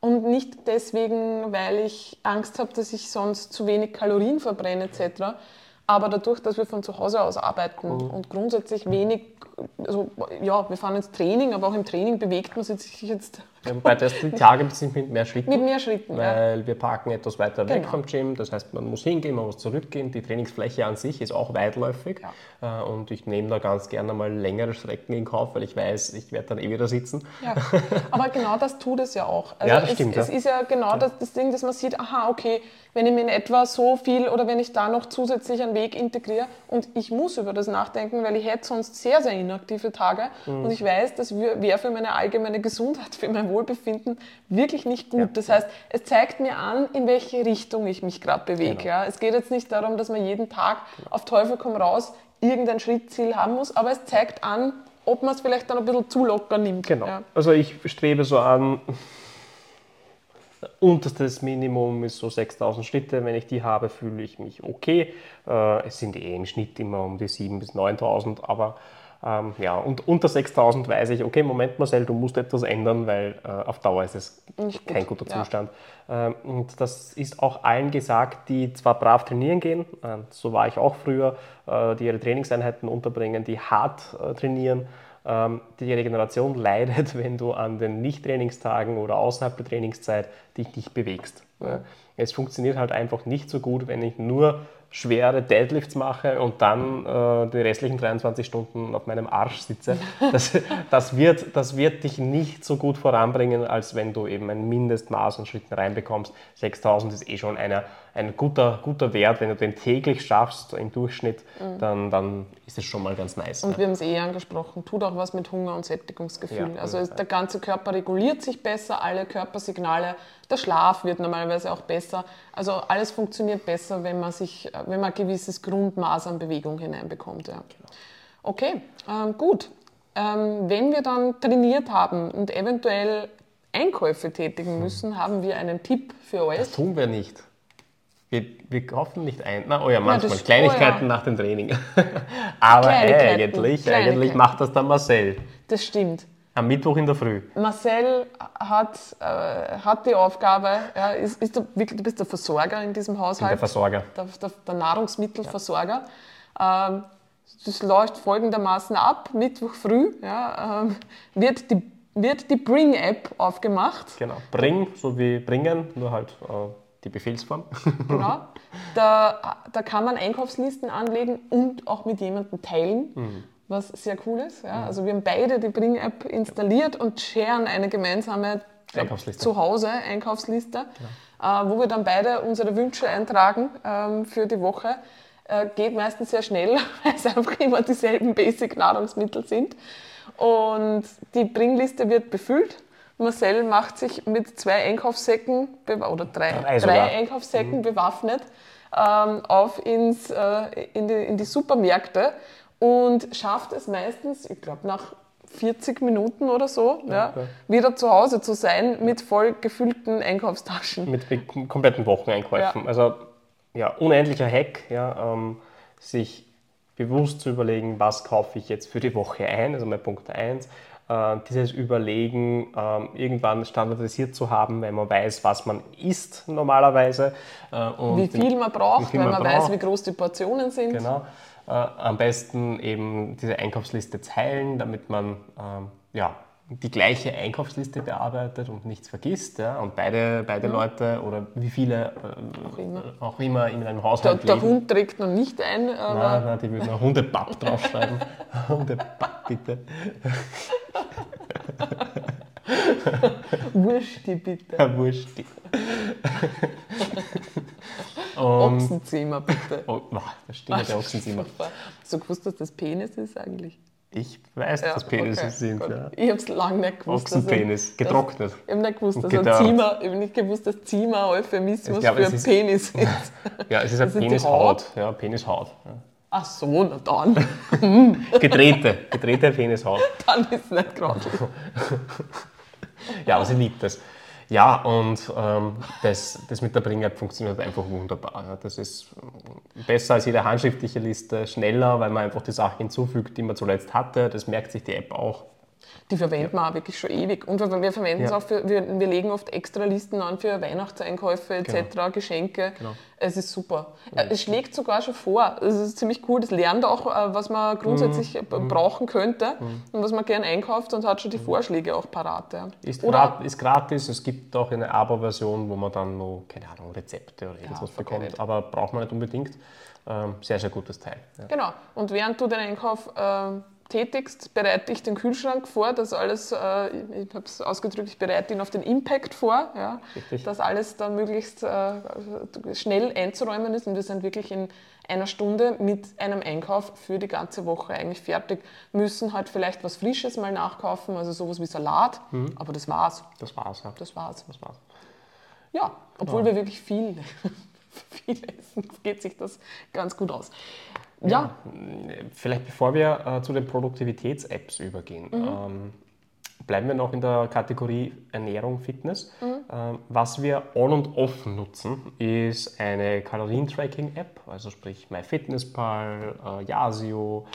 und nicht deswegen, weil ich Angst habe, dass ich sonst zu wenig Kalorien verbrenne etc. Aber dadurch, dass wir von zu Hause aus arbeiten mhm. und grundsätzlich wenig, also ja, wir fahren ins Training, aber auch im Training bewegt man sich jetzt ja, wobei das die Tage sind mit mehr Schritten. Mit mehr Schritten, Weil ja. wir parken etwas weiter genau. weg vom Gym. Das heißt, man muss hingehen, man muss zurückgehen. Die Trainingsfläche an sich ist auch weitläufig. Ja. Äh, und ich nehme da ganz gerne mal längere Strecken in Kauf, weil ich weiß, ich werde dann eh wieder sitzen. Ja. Aber genau das tut es ja auch. Also [LAUGHS] ja, das es, stimmt. Es ist ja genau das, das Ding, dass man sieht, aha, okay, wenn ich mir in etwa so viel oder wenn ich da noch zusätzlich einen Weg integriere und ich muss über das nachdenken, weil ich hätte sonst sehr, sehr inaktive Tage mhm. und ich weiß, das wäre für meine allgemeine Gesundheit, für mein Wohlbefinden wirklich nicht gut. Ja. Das heißt, es zeigt mir an, in welche Richtung ich mich gerade bewege. Genau. Ja. Es geht jetzt nicht darum, dass man jeden Tag auf Teufel komm raus irgendein Schrittziel haben muss, aber es zeigt an, ob man es vielleicht dann ein bisschen zu locker nimmt. Genau. Ja. Also ich strebe so an, unterstes Minimum ist so 6000 Schritte. Wenn ich die habe, fühle ich mich okay. Äh, es sind eh im Schnitt immer um die 7.000 bis 9.000, aber ähm, ja, und unter 6000 weiß ich, okay, Moment Marcel, du musst etwas ändern, weil äh, auf Dauer ist es Nicht kein gut. guter Zustand. Ja. Ähm, und das ist auch allen gesagt, die zwar brav trainieren gehen, äh, so war ich auch früher, äh, die ihre Trainingseinheiten unterbringen, die hart äh, trainieren, die Regeneration leidet, [LAUGHS] wenn du an den Nicht-Trainingstagen oder außerhalb der Trainingszeit dich nicht bewegst. Es funktioniert halt einfach nicht so gut, wenn ich nur schwere Deadlifts mache und dann äh, die restlichen 23 Stunden auf meinem Arsch sitze, [LAUGHS] das, das, wird, das wird dich nicht so gut voranbringen, als wenn du eben ein Mindestmaß an Schritten reinbekommst. 6000 ist eh schon eine, ein guter, guter Wert. Wenn du den täglich schaffst im Durchschnitt, mhm. dann, dann ist es schon mal ganz nice. Und ne? wir haben es eh angesprochen, tut auch was mit Hunger und Sättigungsgefühl. Ja, also der ganze Körper reguliert sich besser, alle Körpersignale der Schlaf wird normalerweise auch besser. Also alles funktioniert besser, wenn man, sich, wenn man ein gewisses Grundmaß an Bewegung hineinbekommt. Ja. Genau. Okay, ähm, gut. Ähm, wenn wir dann trainiert haben und eventuell Einkäufe tätigen hm. müssen, haben wir einen Tipp für euch. Das tun wir nicht. Wir, wir kaufen nicht ein. Na, oh ja, manchmal. Ja, Kleinigkeiten oh ja. nach dem Training. [LAUGHS] Aber eigentlich, eigentlich macht das dann Marcel. Das stimmt. Am Mittwoch in der Früh. Marcel hat, äh, hat die Aufgabe, ja, ist, ist du, wirklich, du bist der Versorger in diesem Haushalt. der Versorger. Der, der, der Nahrungsmittelversorger. Ja. Ähm, das läuft folgendermaßen ab. Mittwoch früh ja, ähm, wird die, wird die Bring-App aufgemacht. Genau, Bring, so wie bringen, nur halt äh, die Befehlsform. [LAUGHS] genau. Da, da kann man Einkaufslisten anlegen und auch mit jemandem teilen. Mhm was sehr cool ist. Ja. Also wir haben beide die Bring-App installiert und sharen eine gemeinsame Einkaufsliste. Zuhause Einkaufsliste, ja. äh, wo wir dann beide unsere Wünsche eintragen ähm, für die Woche. Äh, geht meistens sehr schnell, [LAUGHS] weil es einfach immer dieselben Basic-Nahrungsmittel sind. Und die Bringliste wird befüllt. Marcel macht sich mit zwei Einkaufssäcken oder drei, drei, drei Einkaufssäcken mhm. bewaffnet ähm, auf ins, äh, in, die, in die Supermärkte und schafft es meistens, ich glaube nach 40 Minuten oder so, ja, okay. wieder zu Hause zu sein mit voll gefüllten Einkaufstaschen. Mit kompletten Wocheneinkäufen. Ja. Also ja, unendlicher Hack, ja, ähm, sich bewusst zu überlegen, was kaufe ich jetzt für die Woche ein, also mein Punkt 1. Äh, dieses Überlegen ähm, irgendwann standardisiert zu haben, wenn man weiß, was man isst normalerweise. Äh, wie viel man braucht, viel wenn man, man weiß, wie groß die Portionen sind. Genau. Äh, am besten eben diese Einkaufsliste teilen, damit man ähm, ja, die gleiche Einkaufsliste bearbeitet und nichts vergisst. Ja? Und beide, beide mhm. Leute oder wie viele äh, auch, immer. auch immer in einem Haushalt der, der Hund trägt noch nicht ein. Aber nein, nein, die würden Hundepapp draufschreiben. [LAUGHS] Hundepapp, bitte. [LAUGHS] Wursti, bitte. Ja, Wursti. [LAUGHS] Ochsenzimmer, bitte. Oh, das stimmt, der Ochsenzimmer. So gewusst, dass das Penis ist eigentlich? Ich weiß, Ja, dass Penisse okay, sind. gut. Ja. Ich habe es lange nicht gewusst. Ochsenpenis, ein- getrocknet. Ich habe nicht gewusst, dass ein gedörrt. Ziemer, ich hab nicht gewusst, dass ein Euphemismus Ich glaube, für ist- Penis [LAUGHS] ist. Ja, es ist die Penishaut. Ja, Penishaut. Ja. Ach so, na dann, [LAUGHS] Gedrehte, gedrehte Penishaut. [LAUGHS] dann ist es nicht gerade. Ja, aber sie liebt das. Ja, und ähm, das, das mit der Bring-App funktioniert einfach wunderbar. Das ist besser als jede handschriftliche Liste, schneller, weil man einfach die Sachen hinzufügt, die man zuletzt hatte. Das merkt sich die App auch. Die verwenden wir auch wirklich schon ewig. Und wir, verwenden es Ja. auch für, wir, wir legen oft extra Listen an für Weihnachtseinkäufe etc., Geschenke. Genau. Es ist super. Äh, Es schlägt sogar schon vor. Es ist ziemlich cool. Das lernt auch, äh, was man grundsätzlich Mhm. äh, brauchen könnte und was man gern einkauft und hat schon die Vorschläge auch parat. Ja. Ist, Oder ist gratis, es gibt auch eine Abo-Version, wo man dann noch, keine Ahnung, Rezepte oder irgendwas forget bekommt. Aber braucht man nicht unbedingt. Ähm, sehr, sehr gutes Teil. Ja. Genau. Und während du den Einkauf äh, tätigst, bereite ich den Kühlschrank vor, das alles, äh, ich habe es ausgedrückt, ich bereite ihn auf den Impact vor, ja, Richtig. dass alles dann möglichst äh, schnell einzuräumen ist. Und wir sind wirklich in einer Stunde mit einem Einkauf für die ganze Woche eigentlich fertig. Müssen halt vielleicht was Frisches mal nachkaufen, also sowas wie Salat, aber das war's. Das war's. Ja. Das war's. Das war's. Ja, obwohl wir wirklich viel, [LAUGHS] viel essen, geht sich das ganz gut aus. Ja. Vielleicht bevor wir äh, zu den Produktivitäts-Apps übergehen, ähm, bleiben wir noch in der Kategorie Ernährung, Fitness. Ähm, was wir on und off nutzen, ist eine Kalorien-Tracking-App, also sprich MyFitnessPal, äh, Yasio,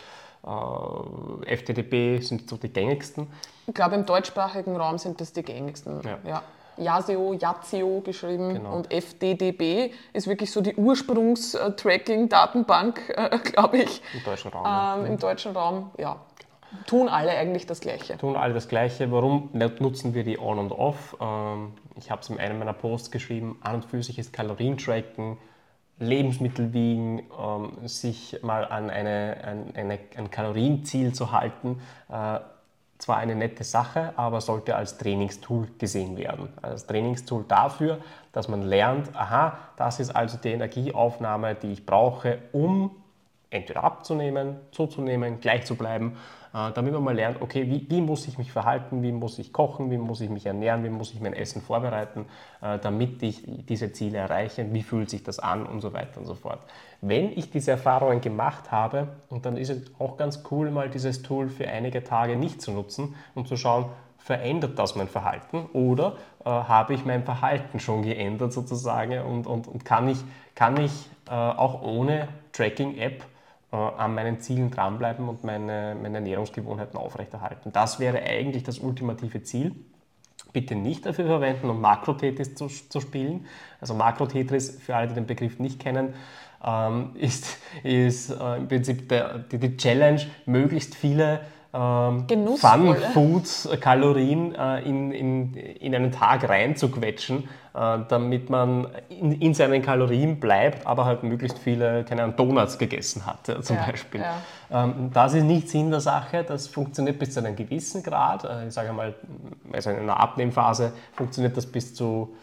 äh, FTTB sind so die gängigsten. Ich glaube, im deutschsprachigen Raum sind das die gängigsten. Ja. Ja. Yasio, Yazio geschrieben Genau. und FDDB ist wirklich so die Ursprungs-Tracking-Datenbank, [LAUGHS] äh, glaube ich, Im deutschen Raum. ja. ähm, im deutschen Raum. Ja, tun alle eigentlich das Gleiche. tun alle das Gleiche. Warum nutzen wir die On und Off? Ähm, ich habe es in einem meiner Posts geschrieben. An und für sich ist Kalorientracken, Lebensmittel wiegen, ähm, sich mal an eine, an eine, ein Kalorienziel zu halten. Äh, zwar eine nette Sache, aber sollte als Trainingstool gesehen werden. Als Trainingstool dafür, dass man lernt, aha, das ist also die Energieaufnahme, die ich brauche, um entweder abzunehmen, zuzunehmen, gleich zu bleiben, damit man mal lernt, okay, wie, wie muss ich mich verhalten, wie muss ich kochen, wie muss ich mich ernähren, wie muss ich mein Essen vorbereiten, äh, damit ich diese Ziele erreiche, wie fühlt sich das an und so weiter und so fort. Wenn ich diese Erfahrungen gemacht habe, und dann ist es auch ganz cool, mal dieses Tool für einige Tage nicht zu nutzen und zu schauen, verändert das mein Verhalten oder äh, habe ich mein Verhalten schon geändert sozusagen und, und, und kann ich, kann ich äh, auch ohne Tracking-App äh, an meinen Zielen dranbleiben und meine, meine Ernährungsgewohnheiten aufrechterhalten. Das wäre eigentlich das ultimative Ziel. Bitte nicht dafür verwenden, um Makro-Tetris zu, zu spielen. Also Makro-Tetris, für alle, die den Begriff nicht kennen, ähm, [LAUGHS] ist, ist äh, im Prinzip der, die, die Challenge, möglichst viele ähm, Genussvolle. Fun-Food-Kalorien äh, in, in, in einen Tag reinzuquetschen, äh, damit man in, in seinen Kalorien bleibt, aber halt möglichst viele, keine Ahnung, Donuts gegessen hat, ja, zum Ja, Beispiel. ja. Ähm, das ist nicht Sinn der Sache, das funktioniert bis zu einem gewissen Grad. Äh, ich sage mal, also in einer Abnehmphase funktioniert das bis zu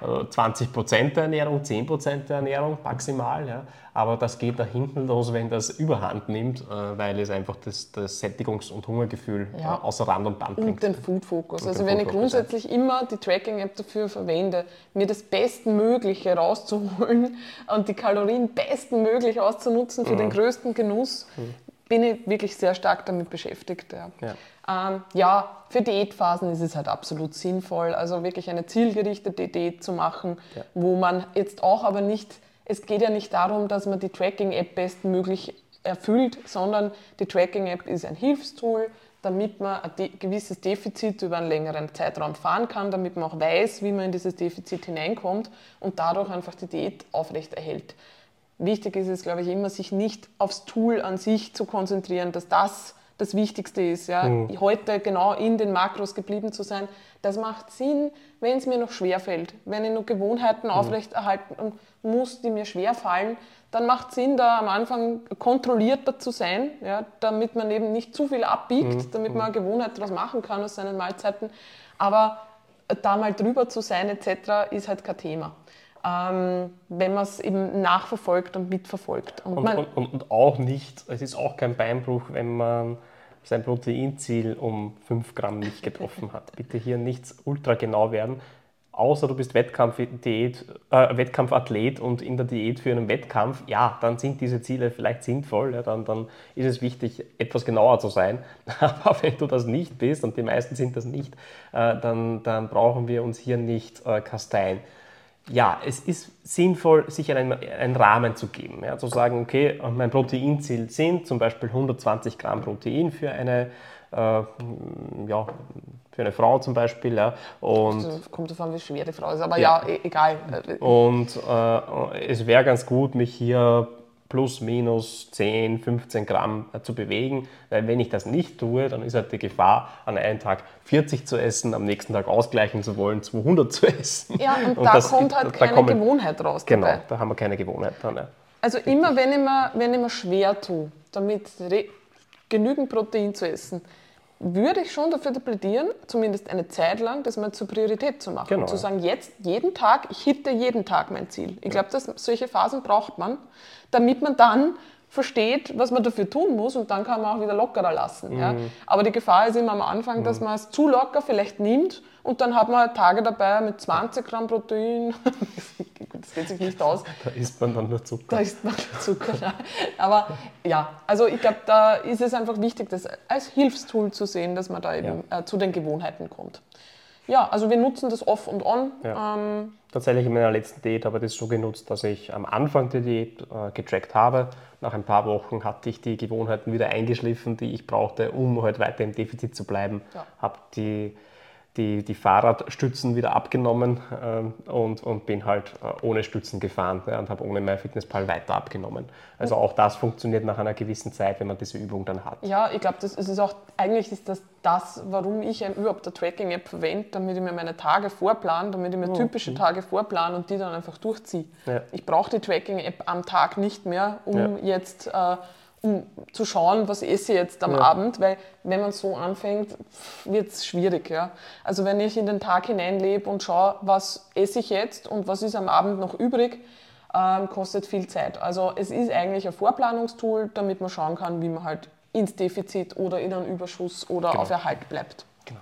äh, 20 Prozent der Ernährung, 10 Prozent der Ernährung maximal. Ja. Aber das geht nach hinten los, wenn das Überhand nimmt, äh, weil es einfach das, das Sättigungs- und Hungergefühl Ja. äh, außer Rand und Band Und bringt. den Food Focus. Und Also den wenn Food ich grundsätzlich immer die Tracking-App dafür verwende, mir das Bestmögliche rauszuholen [LAUGHS] und die Kalorien bestmöglich auszunutzen für Mhm. den größten Genuss, bin ich wirklich sehr stark damit beschäftigt. Ja. Ja. Ähm, ja, für Diätphasen ist es halt absolut sinnvoll, also wirklich eine zielgerichtete Diät zu machen, Ja. wo man jetzt auch aber nicht, es geht ja nicht darum, dass man die Tracking-App bestmöglich erfüllt, sondern die Tracking-App ist ein Hilfstool, damit man ein de gewisses Defizit über einen längeren Zeitraum fahren kann, damit man auch weiß, wie man in dieses Defizit hineinkommt und dadurch einfach die Diät aufrechterhält. Wichtig ist es, glaube ich, immer, sich nicht aufs Tool an sich zu konzentrieren, dass das das Wichtigste ist. Ja? Heute genau in den Makros geblieben zu sein, das macht Sinn, wenn es mir noch schwer fällt. Wenn ich noch Gewohnheiten aufrechterhalten muss, die mir schwer fallen, dann macht Sinn, da am Anfang kontrollierter zu sein, ja? damit man eben nicht zu viel abbiegt, damit man eine Gewohnheit daraus machen kann aus seinen Mahlzeiten. Aber da mal drüber zu sein etc. ist halt kein Thema. Ähm, wenn man es eben nachverfolgt und mitverfolgt. Und Und, und, und auch nicht, es ist auch kein Beinbruch, wenn man sein Proteinziel um 5 Gramm nicht getroffen hat. [LAUGHS] Bitte hier nichts ultra genau werden, außer du bist Wettkampfdiät, äh, Wettkampfathlet und in der Diät für einen Wettkampf, ja, dann sind diese Ziele vielleicht sinnvoll, ja, dann, dann ist es wichtig, etwas genauer zu sein. [LAUGHS] Aber wenn du das nicht bist, und die meisten sind das nicht, äh, dann, dann brauchen wir uns hier nicht äh, kasteien. Ja, es ist sinnvoll, sich einen, einen Rahmen zu geben. Ja, zu sagen, okay, mein Proteinziel sind zum Beispiel 120 Gramm Protein für eine äh, ja, für eine Frau zum Beispiel. Ja. Und also, kommt davon, wie schwer die Frau ist, aber ja, ja egal. Und äh, es wäre ganz gut, mich hier plus minus 10, 15 Gramm zu bewegen, weil wenn ich das nicht tue, dann ist halt die Gefahr, an einem Tag 40 zu essen, am nächsten Tag ausgleichen zu wollen, 200 zu [LAUGHS] essen. Ja, und, und da das, kommt halt keine kommen, Gewohnheit raus. Genau, dabei. da haben wir keine Gewohnheit dran. Ja. Also immer, wenn ich, mir, wenn ich mir schwer tue, damit genügend Protein zu essen, würde ich schon dafür plädieren, zumindest eine Zeit lang, das mal zur Priorität zu machen. Genau. Zu sagen, jetzt jeden Tag, ich hitte jeden Tag mein Ziel. Ich glaube, solche Phasen braucht man, damit man dann versteht, was man dafür tun muss und dann kann man auch wieder lockerer lassen. Mhm. Ja. Aber die Gefahr ist immer am Anfang, dass mhm. man es zu locker vielleicht nimmt und dann hat man halt Tage dabei mit 20 Gramm Protein. [LAUGHS] das geht sich nicht aus. Da isst man dann nur Zucker. Da isst man nur Zucker. Ja. Aber ja, also ich glaube, da ist es einfach wichtig, das als Hilfstool zu sehen, dass man da eben ja. äh, zu den Gewohnheiten kommt. Ja, also wir nutzen das off und on. Ja. Ähm, Tatsächlich in meiner letzten Diät habe ich das so genutzt, dass ich am Anfang der Diät äh, getrackt habe. Nach ein paar Wochen hatte ich die Gewohnheiten wieder eingeschliffen, die ich brauchte, um halt weiter im Defizit zu bleiben. Ja. Habe die die, die Fahrradstützen wieder abgenommen äh, und, und bin halt äh, ohne Stützen gefahren ja, und habe ohne MyFitnessPal weiter abgenommen. Also auch das funktioniert nach einer gewissen Zeit, wenn man diese Übung dann hat. Ja, ich glaube, das ist auch, eigentlich ist das das, warum ich überhaupt eine Tracking-App verwende, damit ich mir meine Tage vorplane, damit ich mir oh, typische. Tage vorplane und die dann einfach durchziehe. Ja. Ich brauche die Tracking-App am Tag nicht mehr, um ja. jetzt... Äh, um zu schauen, was esse ich jetzt am ja. Abend, weil wenn man so anfängt, wird es schwierig. Ja? Also wenn ich in den Tag hineinlebe und schaue, was esse ich jetzt und was ist am Abend noch übrig, ähm, kostet viel Zeit. Also es ist eigentlich ein Vorplanungstool, damit man schauen kann, wie man halt ins Defizit oder in einen Überschuss oder genau. auf Erhalt bleibt. Genau.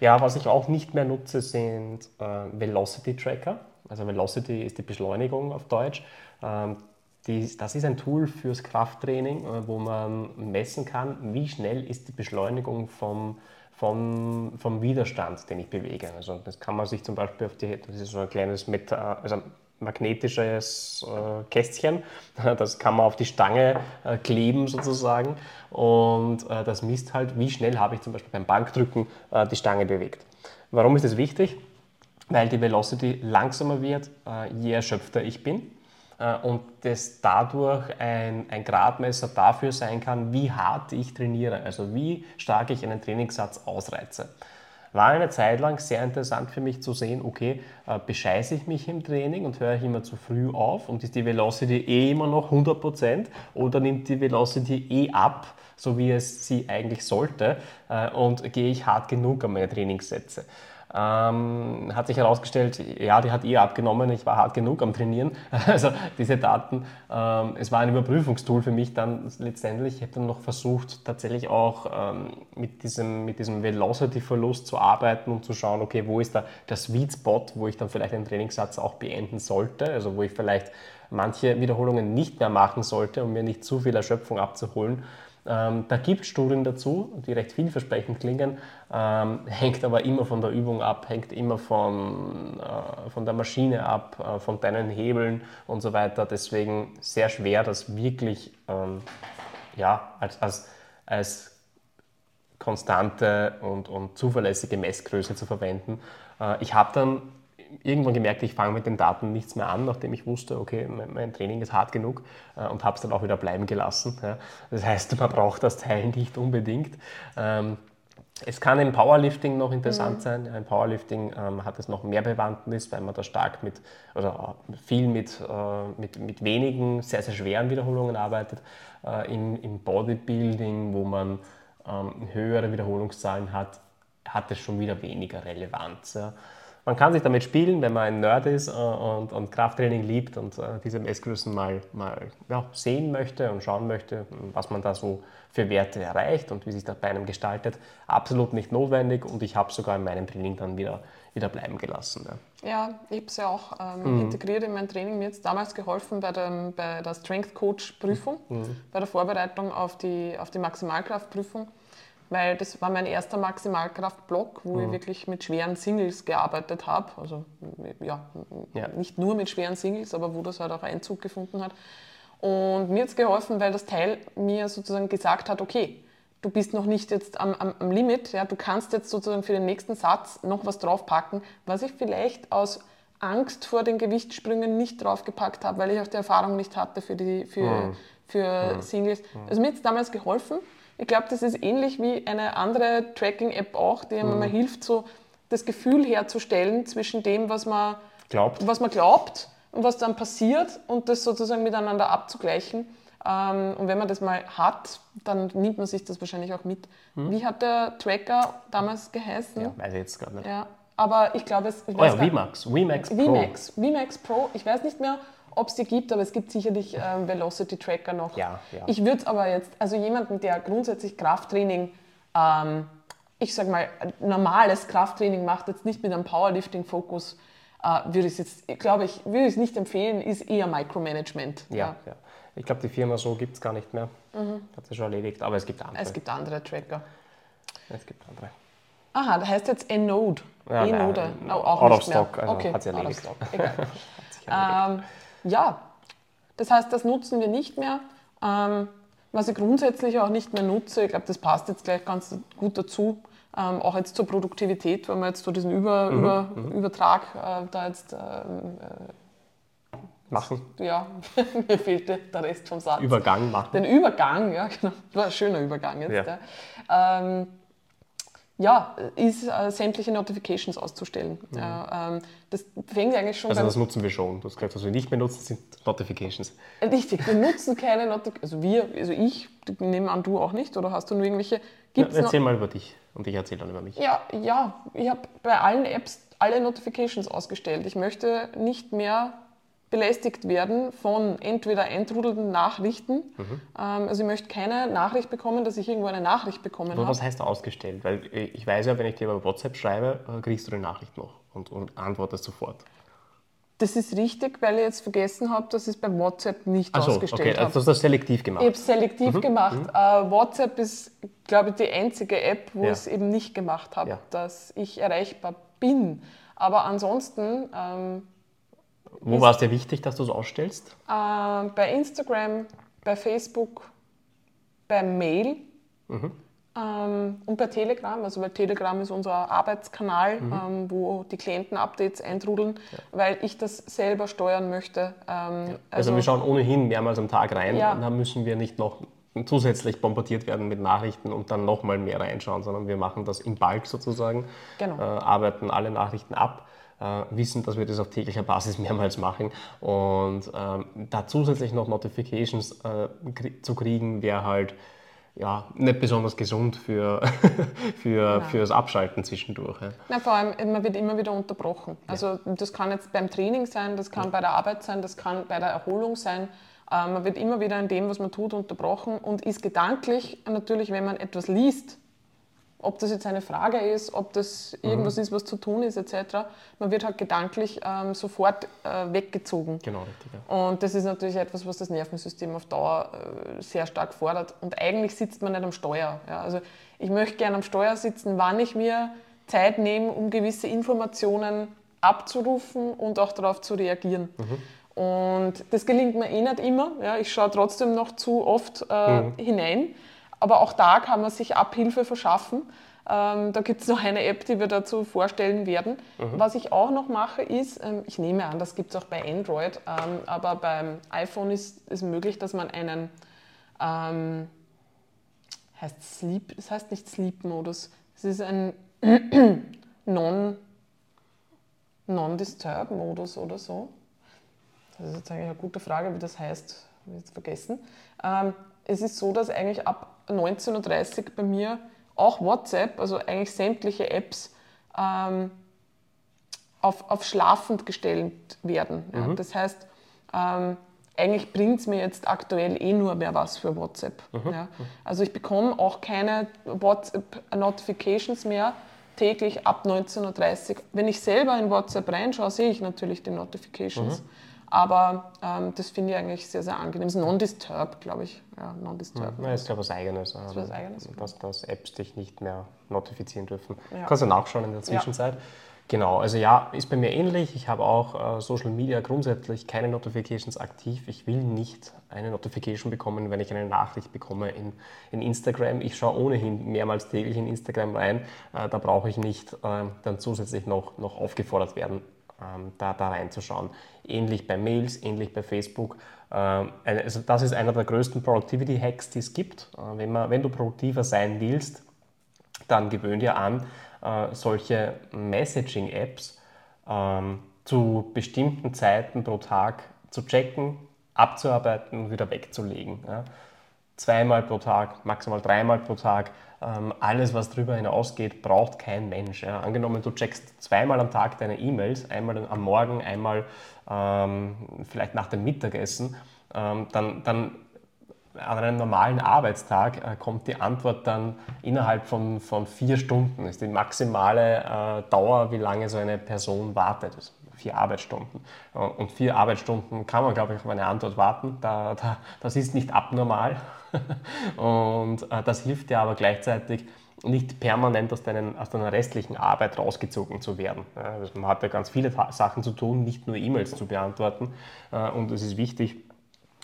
Ja, was ich auch nicht mehr nutze, sind äh, Velocity Tracker. Also Velocity ist die Beschleunigung auf Deutsch. Ähm, das ist ein Tool fürs Krafttraining, äh, wo man messen kann, wie schnell ist die Beschleunigung vom, vom, vom Widerstand, den ich bewege. Also das kann man sich zum Beispiel auf die, das ist so ein kleines Meta, also magnetisches äh, Kästchen, [LAUGHS] das kann man auf die Stange äh, kleben sozusagen und äh, das misst halt, wie schnell habe ich zum Beispiel beim Bankdrücken äh, die Stange bewegt. Warum ist das wichtig? Weil die Velocity langsamer wird, äh, je erschöpfter ich bin. Äh, und das dadurch ein, ein Gradmesser dafür sein kann, wie hart ich trainiere, also wie stark ich einen Trainingssatz ausreize. War eine Zeit lang sehr interessant für mich zu sehen, okay, äh, bescheiße ich mich im Training und höre ich immer zu früh auf und ist die Velocity eh immer noch 100% oder nimmt die Velocity eh ab, so wie es sie eigentlich sollte äh, und gehe ich hart genug an meine Trainingssätze. Ähm, hat sich herausgestellt, ja, die hat eher abgenommen, ich war hart genug am Trainieren. [LAUGHS] Also diese Daten, ähm, es war ein Überprüfungstool für mich dann letztendlich. Ich habe dann noch versucht, tatsächlich auch ähm, mit diesem, mit diesem Velocity-Verlust zu arbeiten und zu schauen, okay, wo ist da der Sweet Spot, wo ich dann vielleicht einen Trainingssatz auch beenden sollte, also wo ich vielleicht manche Wiederholungen nicht mehr machen sollte, um mir nicht zu viel Erschöpfung abzuholen. Ähm, da gibt es Studien dazu, die recht vielversprechend klingen, ähm, hängt aber immer von der Übung ab, hängt immer von, äh, von der Maschine ab, äh, von deinen Hebeln und so weiter. Deswegen sehr schwer, das wirklich ähm, ja, als, als, als konstante und, und zuverlässige Messgröße zu verwenden. Äh, ich habe dann irgendwann gemerkt, ich fange mit den Daten nichts mehr an, nachdem ich wusste, okay, mein, Training ist hart genug äh, und habe es dann auch wieder bleiben gelassen. Ja. Das heißt, man braucht das Teil nicht unbedingt. Ähm, es kann im Powerlifting noch interessant mhm. sein. Im Powerlifting ähm, hat es noch mehr Bewandtnis, weil man da stark mit oder viel mit, äh, mit, mit wenigen, sehr, sehr schweren Wiederholungen arbeitet. Äh, im, Im Bodybuilding, wo man ähm, höhere Wiederholungszahlen hat, hat es schon wieder weniger Relevanz. Ja. Man kann sich damit spielen, wenn man ein Nerd ist äh, und, und Krafttraining liebt und äh, diese Messgrößen mal, mal ja, sehen möchte und schauen möchte, was man da so für Werte erreicht und wie sich das bei einem gestaltet. Absolut nicht notwendig und ich habe sogar in meinem Training dann wieder, wieder bleiben gelassen. Ja, ja ich habe es ja auch ähm, mhm. integriert in mein Training. Mir jetzt damals geholfen bei, dem, bei der Strength Coach Prüfung, mhm. bei der Vorbereitung auf die, auf die Maximalkraftprüfung weil das war mein erster Maximalkraft-Block, wo mhm. ich wirklich mit schweren Singles gearbeitet habe. Also ja, ja, nicht nur mit schweren Singles, aber wo das halt auch Einzug gefunden hat. Und mir hat es geholfen, weil das Teil mir sozusagen gesagt hat, okay, du bist noch nicht jetzt am, am, am Limit, ja, du kannst jetzt sozusagen für den nächsten Satz noch was draufpacken, was ich vielleicht aus Angst vor den Gewichtssprüngen nicht draufgepackt habe, weil ich auch die Erfahrung nicht hatte für, die, für, mhm. für mhm. Singles. Also mir hat es damals geholfen ich glaube, das ist ähnlich wie eine andere Tracking-App auch, die einem mhm. hilft, so das Gefühl herzustellen zwischen dem, was man glaubt. was man glaubt und was dann passiert und das sozusagen miteinander abzugleichen. Ähm, und wenn man das mal hat, dann nimmt man sich das wahrscheinlich auch mit. Mhm. Wie hat der Tracker damals geheißen? Ja, weiß ich jetzt gar nicht. Ja, aber ich glaube, es. Ich oh ja, VMAX. VMAX Pro. VMAX, VMAX Pro. Ich weiß nicht mehr, ob es die gibt, aber es gibt sicherlich ähm, Velocity Tracker noch. Ja, ja. Ich würde es aber jetzt, also jemanden, der grundsätzlich Krafttraining, ähm, ich sage mal, normales Krafttraining macht, jetzt nicht mit einem Powerlifting-Fokus, äh, würde ich jetzt, glaube ich, würde ich es nicht empfehlen, ist eher Micromanagement. Ja, ja. ja. Ich glaube, die Firma so gibt es gar nicht mehr. Mhm. Hat sie schon erledigt, aber es gibt andere. Es gibt andere Tracker. Es gibt andere. Aha, das heißt jetzt Enode. Ja, Enode. Nein, oh, auch out of stock, also okay. hat sie erledigt. Out of stock. [LAUGHS] Egal. ähm, ja, das heißt, das nutzen wir nicht mehr. Ähm, was ich grundsätzlich auch nicht mehr nutze, ich glaube, das passt jetzt gleich ganz gut dazu, ähm, auch jetzt zur Produktivität, wenn man jetzt so diesen Über, mhm, Über, mhm. Übertrag äh, da jetzt ähm, äh, machen. Ja, [LAUGHS] mir fehlte der Rest vom Satz. Übergang machen. Den Übergang, ja, genau. War ein schöner Übergang jetzt. Ja. ja. Ähm, ja, ist äh, sämtliche Notifications auszustellen. Mhm. Äh, das fängt eigentlich schon Also das nutzen wir schon. Das gesagt, was wir nicht mehr nutzen, sind Notifications. Richtig, wir nutzen keine Notifications. Also wir, also ich, nehme an, du auch nicht, oder hast du nur irgendwelche... Gibt's ja, erzähl mal über dich und ich erzähle dann über mich. Ja, ja, ich habe bei allen Apps alle Notifications ausgestellt. Ich möchte nicht mehr belästigt werden von entweder eintrudelnden Nachrichten. Mhm. Ähm, also ich möchte keine Nachricht bekommen, dass ich irgendwo eine Nachricht bekommen habe. Was heißt ausgestellt? Weil ich weiß ja, wenn ich dir über WhatsApp schreibe, äh, kriegst du die Nachricht noch und, und antwortest sofort. Das ist richtig, weil ich jetzt vergessen habe, dass ich es bei WhatsApp nicht so, ausgestellt okay. also hast du das selektiv gemacht? Ich habe es selektiv mhm. gemacht. Mhm. Uh, WhatsApp ist, glaube ich, die einzige App, wo ja. ich es eben nicht gemacht habe, ja. dass ich erreichbar bin. Aber ansonsten ähm, wo war es dir wichtig, dass du es ausstellst? Äh, bei Instagram, bei Facebook, bei Mail mhm. ähm, und bei Telegram. Also weil Telegram ist unser Arbeitskanal, mhm. ähm, wo die Klienten-Updates eintrudeln, ja. weil ich das selber steuern möchte. Ähm, ja. also, also, wir schauen ohnehin mehrmals am Tag rein ja. und dann müssen wir nicht noch zusätzlich bombardiert werden mit Nachrichten und dann nochmal mehr reinschauen, sondern wir machen das im Balk sozusagen, genau. äh, arbeiten alle Nachrichten ab äh, wissen, dass wir das auf täglicher Basis [LAUGHS] mehrmals machen. Und ähm, da zusätzlich noch Notifications äh, zu kriegen, wäre halt ja, nicht besonders gesund für, [LAUGHS] für, für das Abschalten zwischendurch. Ja. Na, vor allem, man wird immer wieder unterbrochen. Also das kann jetzt beim Training sein, das kann ja. bei der Arbeit sein, das kann bei der Erholung sein. Äh, man wird immer wieder in dem, was man tut, unterbrochen und ist gedanklich natürlich, wenn man etwas liest, ob das jetzt eine Frage ist, ob das irgendwas mhm. ist, was zu tun ist, etc. Man wird halt gedanklich ähm, sofort äh, weggezogen. Genau, richtig. Ja. Und das ist natürlich etwas, was das Nervensystem auf Dauer äh, sehr stark fordert. Und eigentlich sitzt man nicht am Steuer. Ja. Also ich möchte gerne am Steuer sitzen, wann ich mir Zeit nehme, um gewisse Informationen abzurufen und auch darauf zu reagieren. Mhm. Und das gelingt mir eh nicht immer. Ja. Ich schaue trotzdem noch zu oft äh, mhm. hinein. Aber auch da kann man sich Abhilfe verschaffen. Ähm, da gibt es noch eine App, die wir dazu vorstellen werden. Mhm. Was ich auch noch mache, ist, ähm, ich nehme an, das gibt es auch bei Android, ähm, aber beim iPhone ist es möglich, dass man einen, ähm, heißt Sleep, es heißt nicht Sleep-Modus, es ist ein [CLEARS THROAT] Non- Non-Disturb-Modus oder so. Das ist jetzt eigentlich eine gute Frage, wie das heißt, habe ich jetzt vergessen. Ähm, es ist so, dass eigentlich ab 19.30 Uhr bei mir auch WhatsApp, also eigentlich sämtliche Apps, ähm, auf, auf schlafend gestellt werden. Ja. Mhm. Das heißt, ähm, eigentlich bringt es mir jetzt aktuell eh nur mehr was für WhatsApp. Mhm. Ja. Also ich bekomme auch keine WhatsApp-Notifications mehr täglich ab 19.30 Uhr. Wenn ich selber in WhatsApp reinschaue, sehe ich natürlich die Notifications. Mhm. Aber ähm, das finde ich eigentlich sehr, sehr angenehm. Das ist Non-Disturb, glaube ich. Ja, Non-Disturb. Ja, ist, glaube ich, was Eigenes. Ist was Eigenes. Dass, dass Apps dich nicht mehr notifizieren dürfen. Ja. Kannst du nachschauen in der Zwischenzeit. Ja. Genau, also ja, ist bei mir ähnlich. Ich habe auch äh, Social Media grundsätzlich keine Notifications aktiv. Ich will nicht eine Notification bekommen, wenn ich eine Nachricht bekomme in, in Instagram. Ich schaue ohnehin mehrmals täglich in Instagram rein. Äh, da brauche ich nicht äh, dann zusätzlich noch, noch aufgefordert werden, ähm, da, da reinzuschauen. Ähnlich bei Mails, ähnlich bei Facebook. Ähm, also das ist einer der größten Productivity-Hacks, die es gibt. Äh, wenn, man, wenn du produktiver sein willst, dann gewöhn dir an, äh, solche Messaging-Apps ähm, zu bestimmten Zeiten pro Tag zu checken, abzuarbeiten und wieder wegzulegen. Ja. Zweimal pro Tag, maximal dreimal pro Tag. Ähm, alles, was darüber hinausgeht, braucht kein Mensch. Ja. Angenommen, du checkst zweimal am Tag deine E-Mails, einmal am Morgen, einmal ähm, vielleicht nach dem Mittagessen, ähm, dann, dann an einem normalen Arbeitstag äh, kommt die Antwort dann innerhalb von, von vier Stunden. Das ist die maximale äh, Dauer, wie lange so eine Person wartet. Das vier Arbeitsstunden. Äh, und vier Arbeitsstunden kann man, glaube ich, auf eine Antwort warten. Da, da, das ist nicht abnormal. Und äh, das hilft dir aber gleichzeitig, nicht permanent aus, deinen, aus deiner restlichen Arbeit rausgezogen zu werden. Ja, also man hat ja ganz viele Sachen zu tun, nicht nur E-Mails zu beantworten. Äh, und es ist wichtig,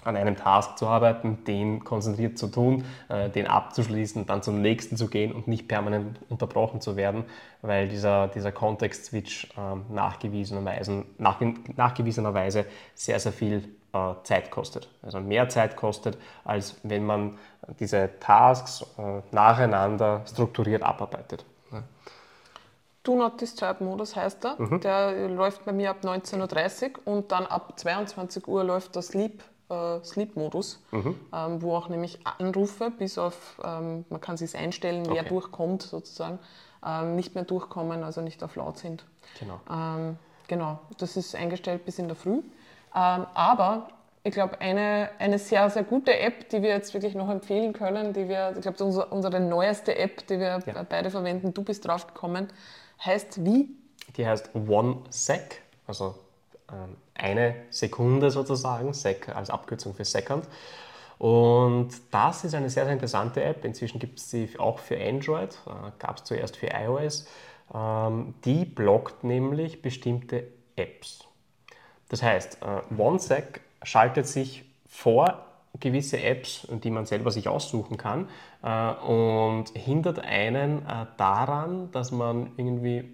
an einem Task zu arbeiten, den konzentriert zu tun, äh, den abzuschließen, dann zum nächsten zu gehen und nicht permanent unterbrochen zu werden, weil dieser, dieser Kontext-Switch äh, nachgewiesenerweise, nach, nachgewiesenerweise sehr, sehr viel Zeit kostet. Also mehr Zeit kostet, als wenn man diese Tasks äh, nacheinander strukturiert abarbeitet. Do Not Disturb Modus heißt er. Mhm. Der läuft bei mir ab 19.30 Uhr und dann ab 22 Uhr läuft der Sleep äh, Sleep-Modus, mhm. ähm, wo auch nämlich Anrufe bis auf, ähm, man kann sich einstellen, wer okay. durchkommt sozusagen, ähm, nicht mehr durchkommen, also nicht auf laut sind. Genau. Ähm, genau, das ist eingestellt bis in der Früh. Ähm, aber ich glaube, eine, eine sehr, sehr gute App, die wir jetzt wirklich noch empfehlen können, die wir, ich glaube, unsere, unsere neueste App, die wir ja. beide verwenden, du bist drauf gekommen, heißt wie? Die heißt OneSec, also ähm, eine Sekunde sozusagen, Sec als Abkürzung für Second. Und das ist eine sehr, sehr interessante App. Inzwischen gibt es sie auch für Android, äh, gab es zuerst für iOS. Ähm, die blockt nämlich bestimmte Apps. Das heißt, äh, OneSec schaltet sich vor gewisse Apps, die man selber sich aussuchen kann äh, und hindert einen äh, daran, dass man irgendwie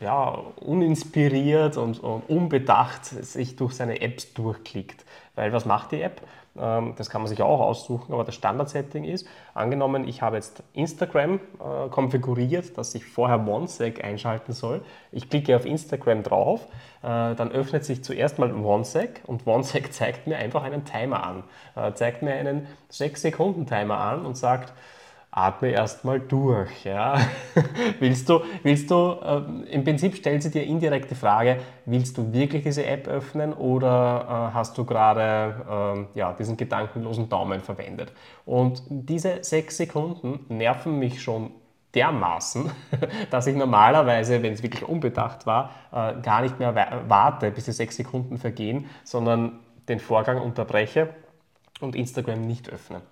ja, uninspiriert und, und, unbedacht sich durch seine Apps durchklickt. Weil was macht die App? Ähm, das kann man sich auch aussuchen, aber das Standard-Setting ist, angenommen, ich habe jetzt Instagram äh, konfiguriert, dass ich vorher OneSec einschalten soll. Ich klicke auf Instagram drauf, äh, dann öffnet sich zuerst mal OneSec und OneSec [LAUGHS] zeigt mir einfach einen Timer an. Äh, zeigt mir einen 6-Sekunden-Timer an und sagt, atme erstmal durch. Ja? [LAUGHS] willst du, willst du äh, im Prinzip stellt sie dir indirekt die Frage, willst du wirklich diese App öffnen oder äh, hast du gerade äh, ja, diesen gedankenlosen Daumen verwendet? Und diese sechs Sekunden nerven mich schon dermaßen, [LAUGHS] dass ich normalerweise, wenn es wirklich unbedacht war, äh, gar nicht mehr warte, bis die sechs Sekunden vergehen, sondern den Vorgang unterbreche und Instagram nicht öffne.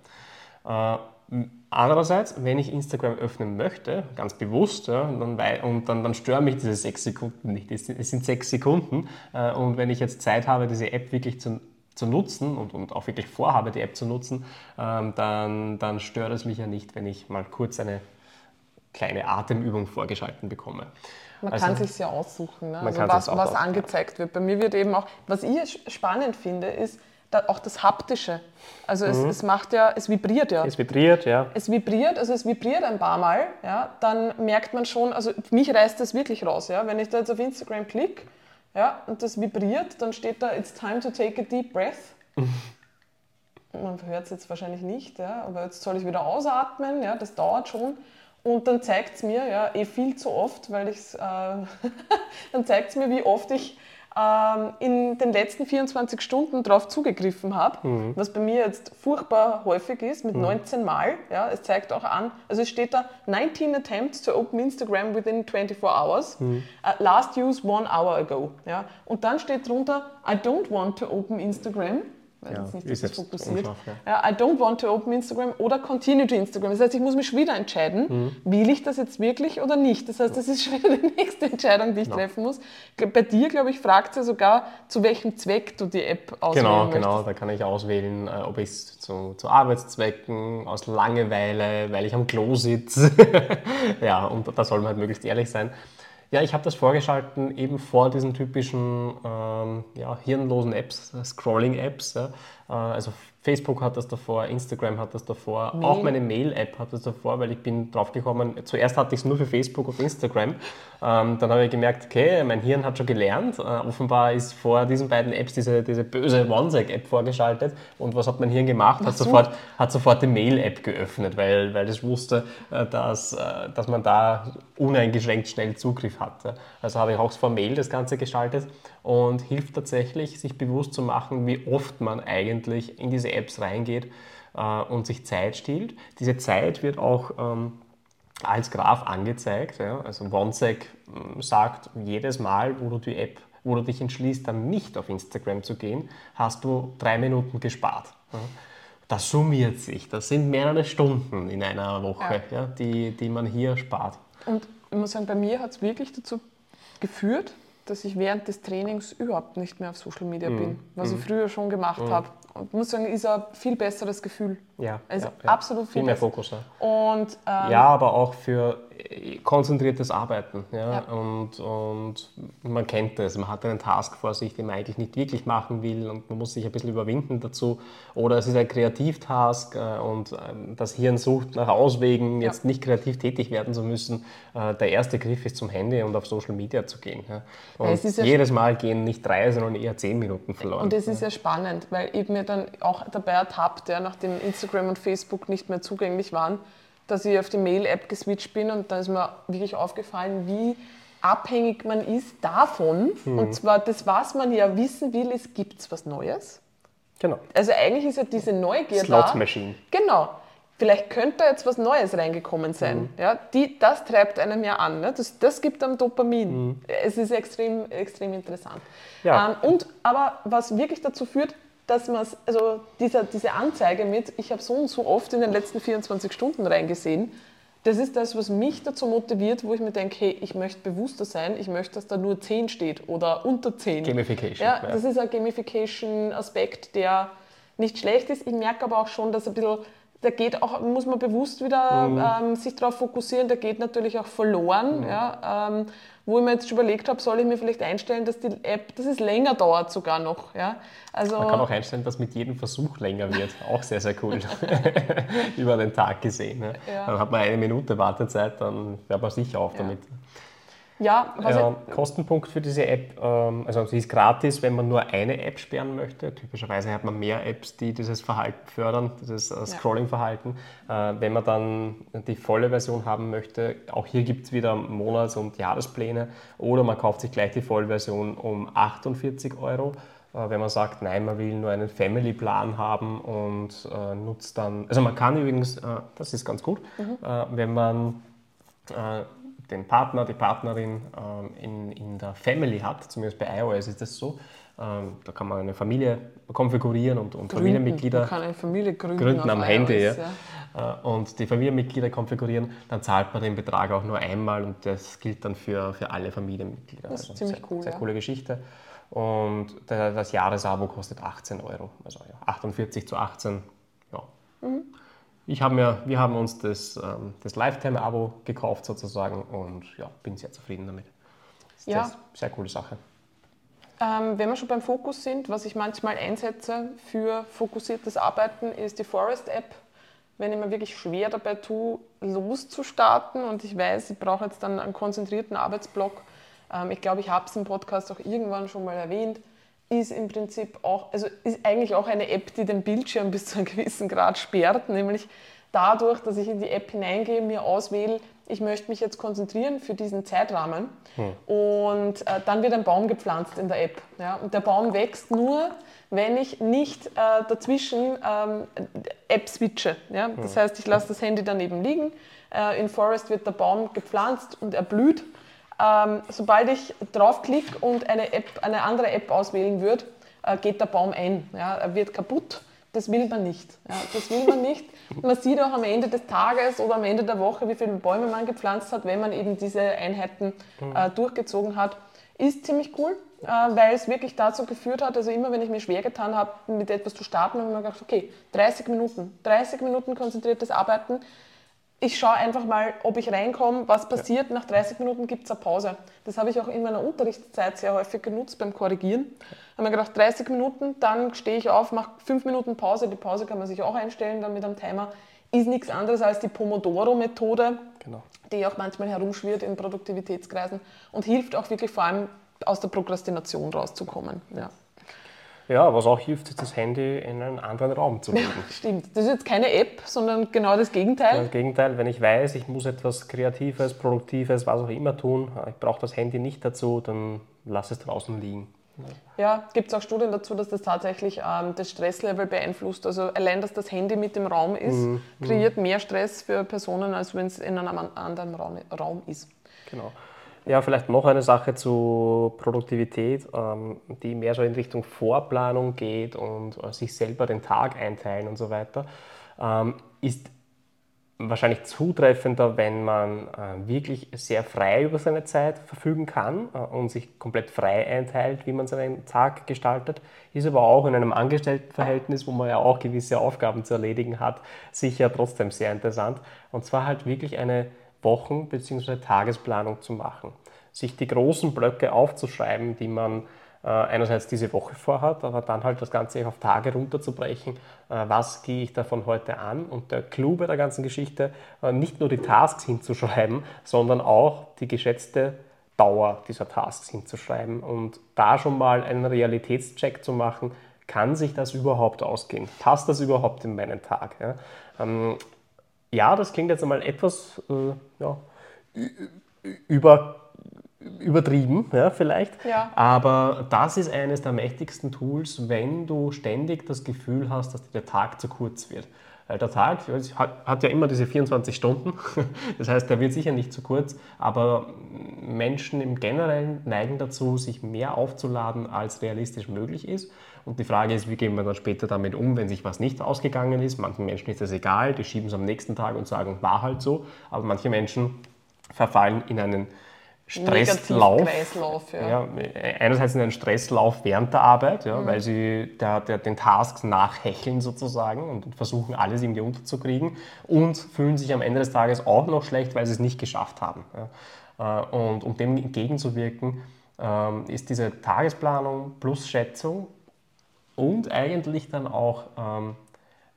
Andererseits, wenn ich Instagram öffnen möchte, ganz bewusst, ja, und, dann, und dann, dann stören mich diese sechs Sekunden nicht. Es sind sechs Sekunden äh, und wenn ich jetzt Zeit habe, diese App wirklich zu, zu nutzen und, und auch wirklich vorhabe, die App zu nutzen, ähm, dann, dann stört es mich ja nicht, wenn ich mal kurz eine kleine Atemübung vorgeschalten bekomme. Man also, kann sich ja aussuchen, ne? also was, was angezeigt wird. Bei mir wird eben auch, was ich spannend finde, ist, auch das Haptische. Also es, mhm. es, macht ja, es vibriert ja. Es vibriert, ja. Es vibriert, also es vibriert ein paar Mal, ja, dann merkt man schon, also mich reißt das wirklich raus, ja. Wenn ich da jetzt auf Instagram klicke, ja, und das vibriert, dann steht da, it's time to take a deep breath. [LAUGHS] man hört es jetzt wahrscheinlich nicht, ja, aber jetzt soll ich wieder ausatmen, ja, das dauert schon. Und dann zeigt es mir, ja, eh viel zu oft, weil ich äh, [LAUGHS] dann zeigt es mir, wie oft ich in den letzten 24 Stunden darauf zugegriffen habe, mhm. was bei mir jetzt furchtbar häufig ist, mit mhm. 19 Mal. Ja, es zeigt auch an, also es steht da 19 attempts to open Instagram within 24 hours, mhm. uh, last use one hour ago. Ja, und dann steht drunter, I don't want to open Instagram weil ja, nicht ist fokussiert. Unscharf, ja. I don't want to open Instagram oder continue to Instagram. Das heißt, ich muss mich schon wieder entscheiden, mhm. will ich das jetzt wirklich oder nicht. Das heißt, das ist schon wieder [LAUGHS] die nächste Entscheidung, die ich ja. treffen muss. Bei dir, glaube ich, fragt sie sogar, zu welchem Zweck du die App auswählen Genau, möchtest. genau. Da kann ich auswählen, äh, ob ich es zu, zu, Arbeitszwecken, aus Langeweile, weil ich am Klo sitze. [LAUGHS] ja, und da soll man halt möglichst ehrlich sein. Ja, ich habe das vorgeschalten eben vor diesen typischen ähm, ja, hirnlosen Apps, Scrolling-Apps. Ja. Äh, also Facebook hat das davor, Instagram hat das davor, Mail. auch meine Mail-App hat das davor, weil ich bin drauf gekommen, zuerst hatte ich es nur für Facebook und Instagram, ähm, dann habe ich gemerkt, okay, mein Hirn hat schon gelernt, äh, offenbar ist vor diesen beiden Apps diese, diese böse OneSec-App vorgeschaltet und was hat mein Hirn gemacht? Hat sofort, hat sofort die Mail-App geöffnet, weil, weil es wusste, äh, dass, äh, dass man da uneingeschränkt schnell Zugriff hatte. Also habe ich auch vor Mail das Ganze geschaltet und hilft tatsächlich, sich bewusst zu machen, wie oft man eigentlich in diese Apps reingeht äh, und sich Zeit stiehlt. Diese Zeit wird auch ähm, als Graph angezeigt. Ja? Also OneSec ähm, sagt, jedes Mal, wo du die App, wo du dich entschließt, dann nicht auf Instagram zu gehen, hast du drei Minuten gespart. Ja? Das summiert sich. Das sind mehrere Stunden in einer Woche, ja. ja die, die man hier spart. Und ich muss sagen, bei mir hat es wirklich dazu geführt, dass ich während des Trainings überhaupt nicht mehr auf Social Media mhm. bin, was mhm. ich früher schon gemacht mhm. habe. Und muss sagen, ist ein viel besseres Gefühl. Ja, also ja, ja. absolut viel, viel mehr Fokus. Ja. Und, ähm, ja, aber auch für konzentriertes Arbeiten. Ja? ja. Und, und man kennt das, man hat einen Task vor sich, den man eigentlich nicht wirklich machen will und man muss sich ein bisschen überwinden dazu. Oder es ist ein Kreativtask äh, und ähm, das Hirn sucht nach Auswegen, jetzt ja. nicht kreativ tätig werden zu müssen. Äh, der erste Griff ist zum Handy und auf Social Media zu gehen. Ja? Und jedes Mal gehen nicht drei, sondern eher zehn Minuten verloren. Und es ist ja spannend, weil ich mir dann auch dabei ertappt, ja, nachdem Instagram und Facebook nicht mehr zugänglich waren, dass ich auf die Mail-App geswitcht bin und da ist mir wirklich aufgefallen, wie abhängig man ist davon. Mhm. Und zwar das, was man ja wissen will, ist, gibt es was Neues? Genau. Also eigentlich ist ja diese Neugier Slot da. Machine. Genau. Vielleicht könnte da jetzt was Neues reingekommen sein. Mhm. Ja, die, das treibt einem ja an. Ne? Das, das gibt einem Dopamin. Mhm. Es ist extrem, extrem interessant. Ja. Ähm, und aber was wirklich dazu führt, dass man also dieser, diese Anzeige mit, ich habe so und so oft in den letzten 24 Stunden reingesehen, das ist das, was mich dazu motiviert, wo ich mir denke, hey, ich möchte bewusster sein, ich möchte, dass da nur 10 steht oder unter 10. Gamification. Ja, das ist ein Gamification-Aspekt, der nicht schlecht ist. Ich merke aber auch schon, dass ein bisschen da geht auch, muss man bewusst wieder mhm. ähm, sich darauf fokussieren, der geht natürlich auch verloren. Mhm. Ja, ähm, wo ich mir jetzt schon überlegt habe, soll ich mir vielleicht einstellen, dass die App, dass es länger dauert sogar noch. Ja? Also man kann auch einstellen, dass mit jedem Versuch länger wird. [LAUGHS] Auch sehr, sehr cool. [LAUGHS] Über den Tag gesehen. Ne? Ja. Dann hat man eine Minute Wartezeit, dann wäre man sicher auf ja. damit. Ja, was äh, Kostenpunkt für diese App, ähm, also sie ist gratis, wenn man nur eine App sperren möchte. Typischerweise hat man mehr Apps, die dieses Verhalten fördern, dieses äh, Scrolling-Verhalten. Äh, wenn man dann die volle Version haben möchte, auch hier gibt es wieder Monats- und Jahrespläne oder man kauft sich gleich die Vollversion um 48 Euro. Äh, wenn man sagt, nein, man will nur einen Family-Plan haben und äh, nutzt dann, also man kann übrigens, äh, das ist ganz gut, mhm. wenn man den Partner, die Partnerin ähm, in, in der Family hat, zumindest bei iOS ist das so. Ähm, da kann man eine Familie konfigurieren und, und Familienmitglieder man kann eine Familie gründen, gründen am Handy. Ja. ja. Äh, und die Familienmitglieder konfigurieren, dann zahlt man den Betrag auch nur einmal und das gilt dann für, für alle Familienmitglieder. Das ist also ziemlich sehr, cool. Sehr ja. coole Geschichte. Und das Jahresabo kostet 18 Euro. Also ja, 48 zu 18. Ja. Mhm. Ich hab mir, wir haben uns das, ähm, das Lifetime-Abo gekauft sozusagen und ja, bin sehr zufrieden damit. Das ist ja. eine sehr coole Sache. Ähm, wenn wir schon beim Fokus sind, was ich manchmal einsetze für fokussiertes Arbeiten, ist die Forest-App. Wenn ich mir wirklich schwer dabei tue, loszustarten und ich weiß, ich brauche jetzt dann einen konzentrierten Arbeitsblock. Ähm, ich glaube, ich habe es im Podcast auch irgendwann schon mal erwähnt ist im Prinzip auch, also ist eigentlich auch eine App, die den Bildschirm bis zu einem gewissen Grad sperrt, nämlich dadurch, dass ich in die App hineingehe, mir auswähle, ich möchte mich jetzt konzentrieren für diesen Zeitrahmen. Hm. Und äh, dann wird ein Baum gepflanzt in der App. Ja? Und der Baum wächst nur, wenn ich nicht äh, dazwischen ähm, App switche. Ja? Das hm. heißt, ich lasse das Handy daneben liegen. Äh, in Forest wird der Baum gepflanzt und er blüht. Ähm, sobald ich draufklicke und eine, App, eine andere App auswählen würde, äh, geht der Baum ein. Ja? Er wird kaputt. Das will man nicht. Ja? Das will man nicht. [LAUGHS] Man sieht auch am Ende des Tages oder am Ende der Woche, wie viele Bäume man gepflanzt hat, wenn man eben diese Einheiten äh, durchgezogen hat. Ist ziemlich cool, äh, weil es wirklich dazu geführt hat, also immer wenn ich mir schwer getan habe, mit etwas zu starten, habe ich mir gedacht, okay, 30 Minuten, 30 Minuten konzentriertes Arbeiten. Ich schaue einfach mal, ob ich reinkomme, was passiert. Nach 30 Minuten gibt es eine Pause. Das habe ich auch in meiner Unterrichtszeit sehr häufig genutzt beim Korrigieren. Ich habe mir gedacht, 30 Minuten, dann stehe ich auf, mache 5 Minuten Pause. Die Pause kann man sich auch einstellen dann mit einem Timer. Ist nichts anderes als die Pomodoro-Methode, genau. die auch manchmal herumschwirrt in Produktivitätskreisen und hilft auch wirklich vor allem aus der Prokrastination rauszukommen. Ja. Ja, was auch hilft, ist das Handy in einen anderen Raum zu legen. [LAUGHS] Stimmt. Das ist jetzt keine App, sondern genau das Gegenteil. Das Gegenteil, wenn ich weiß, ich muss etwas Kreatives, Produktives, was auch immer tun, ich brauche das Handy nicht dazu, dann lass es draußen liegen. Ja, gibt es auch Studien dazu, dass das tatsächlich ähm, das Stresslevel beeinflusst. Also allein, dass das Handy mit im Raum ist, mhm. kreiert mehr Stress für Personen, als wenn es in einem anderen Raum ist. Genau. Ja, vielleicht noch eine Sache zu Produktivität, ähm, die mehr so in Richtung Vorplanung geht und äh, sich selber den Tag einteilen und so weiter, ähm, ist wahrscheinlich zutreffender, wenn man äh, wirklich sehr frei über seine Zeit verfügen kann äh, und sich komplett frei einteilt, wie man seinen Tag gestaltet. Ist aber auch in einem Angestelltenverhältnis, wo man ja auch gewisse Aufgaben zu erledigen hat, sicher trotzdem sehr interessant. Und zwar halt wirklich eine Wochen- bzw. Tagesplanung zu machen. Sich die großen Blöcke aufzuschreiben, die man äh, einerseits diese Woche vorhat, aber dann halt das Ganze auf Tage runterzubrechen. Äh, was gehe ich davon heute an? Und der Clou bei der ganzen Geschichte, äh, nicht nur die Tasks hinzuschreiben, sondern auch die geschätzte Dauer dieser Tasks hinzuschreiben und da schon mal einen Realitätscheck zu machen, kann sich das überhaupt ausgehen? Passt das überhaupt in meinen Tag? Ja, ähm, ja das klingt jetzt einmal etwas äh, ja, über übertrieben, ja, vielleicht. Ja. Aber das ist eines der mächtigsten Tools, wenn du ständig das Gefühl hast, dass der Tag zu kurz wird. Weil der Tag hat ja immer diese 24 Stunden, [LAUGHS] das heißt, der wird sicher nicht zu kurz, aber Menschen im Generellen neigen dazu, sich mehr aufzuladen, als realistisch möglich ist. Und die Frage ist, wie gehen wir dann später damit um, wenn sich was nicht ausgegangen ist. Manchen Menschen ist das egal, die schieben es am nächsten Tag und sagen, war halt so. Aber manche Menschen verfallen in einen Stresslauf. Ja. Ja, einerseits in einen Stresslauf während der Arbeit, ja, mhm. weil sie der, der, den Tasks nachhecheln sozusagen und versuchen, alles irgendwie unterzukriegen und fühlen sich am Ende des Tages auch noch schlecht, weil sie es nicht geschafft haben. Ja. Äh, und um dem entgegenzuwirken, ähm, ist diese Tagesplanung plus Schätzung und eigentlich dann auch ähm,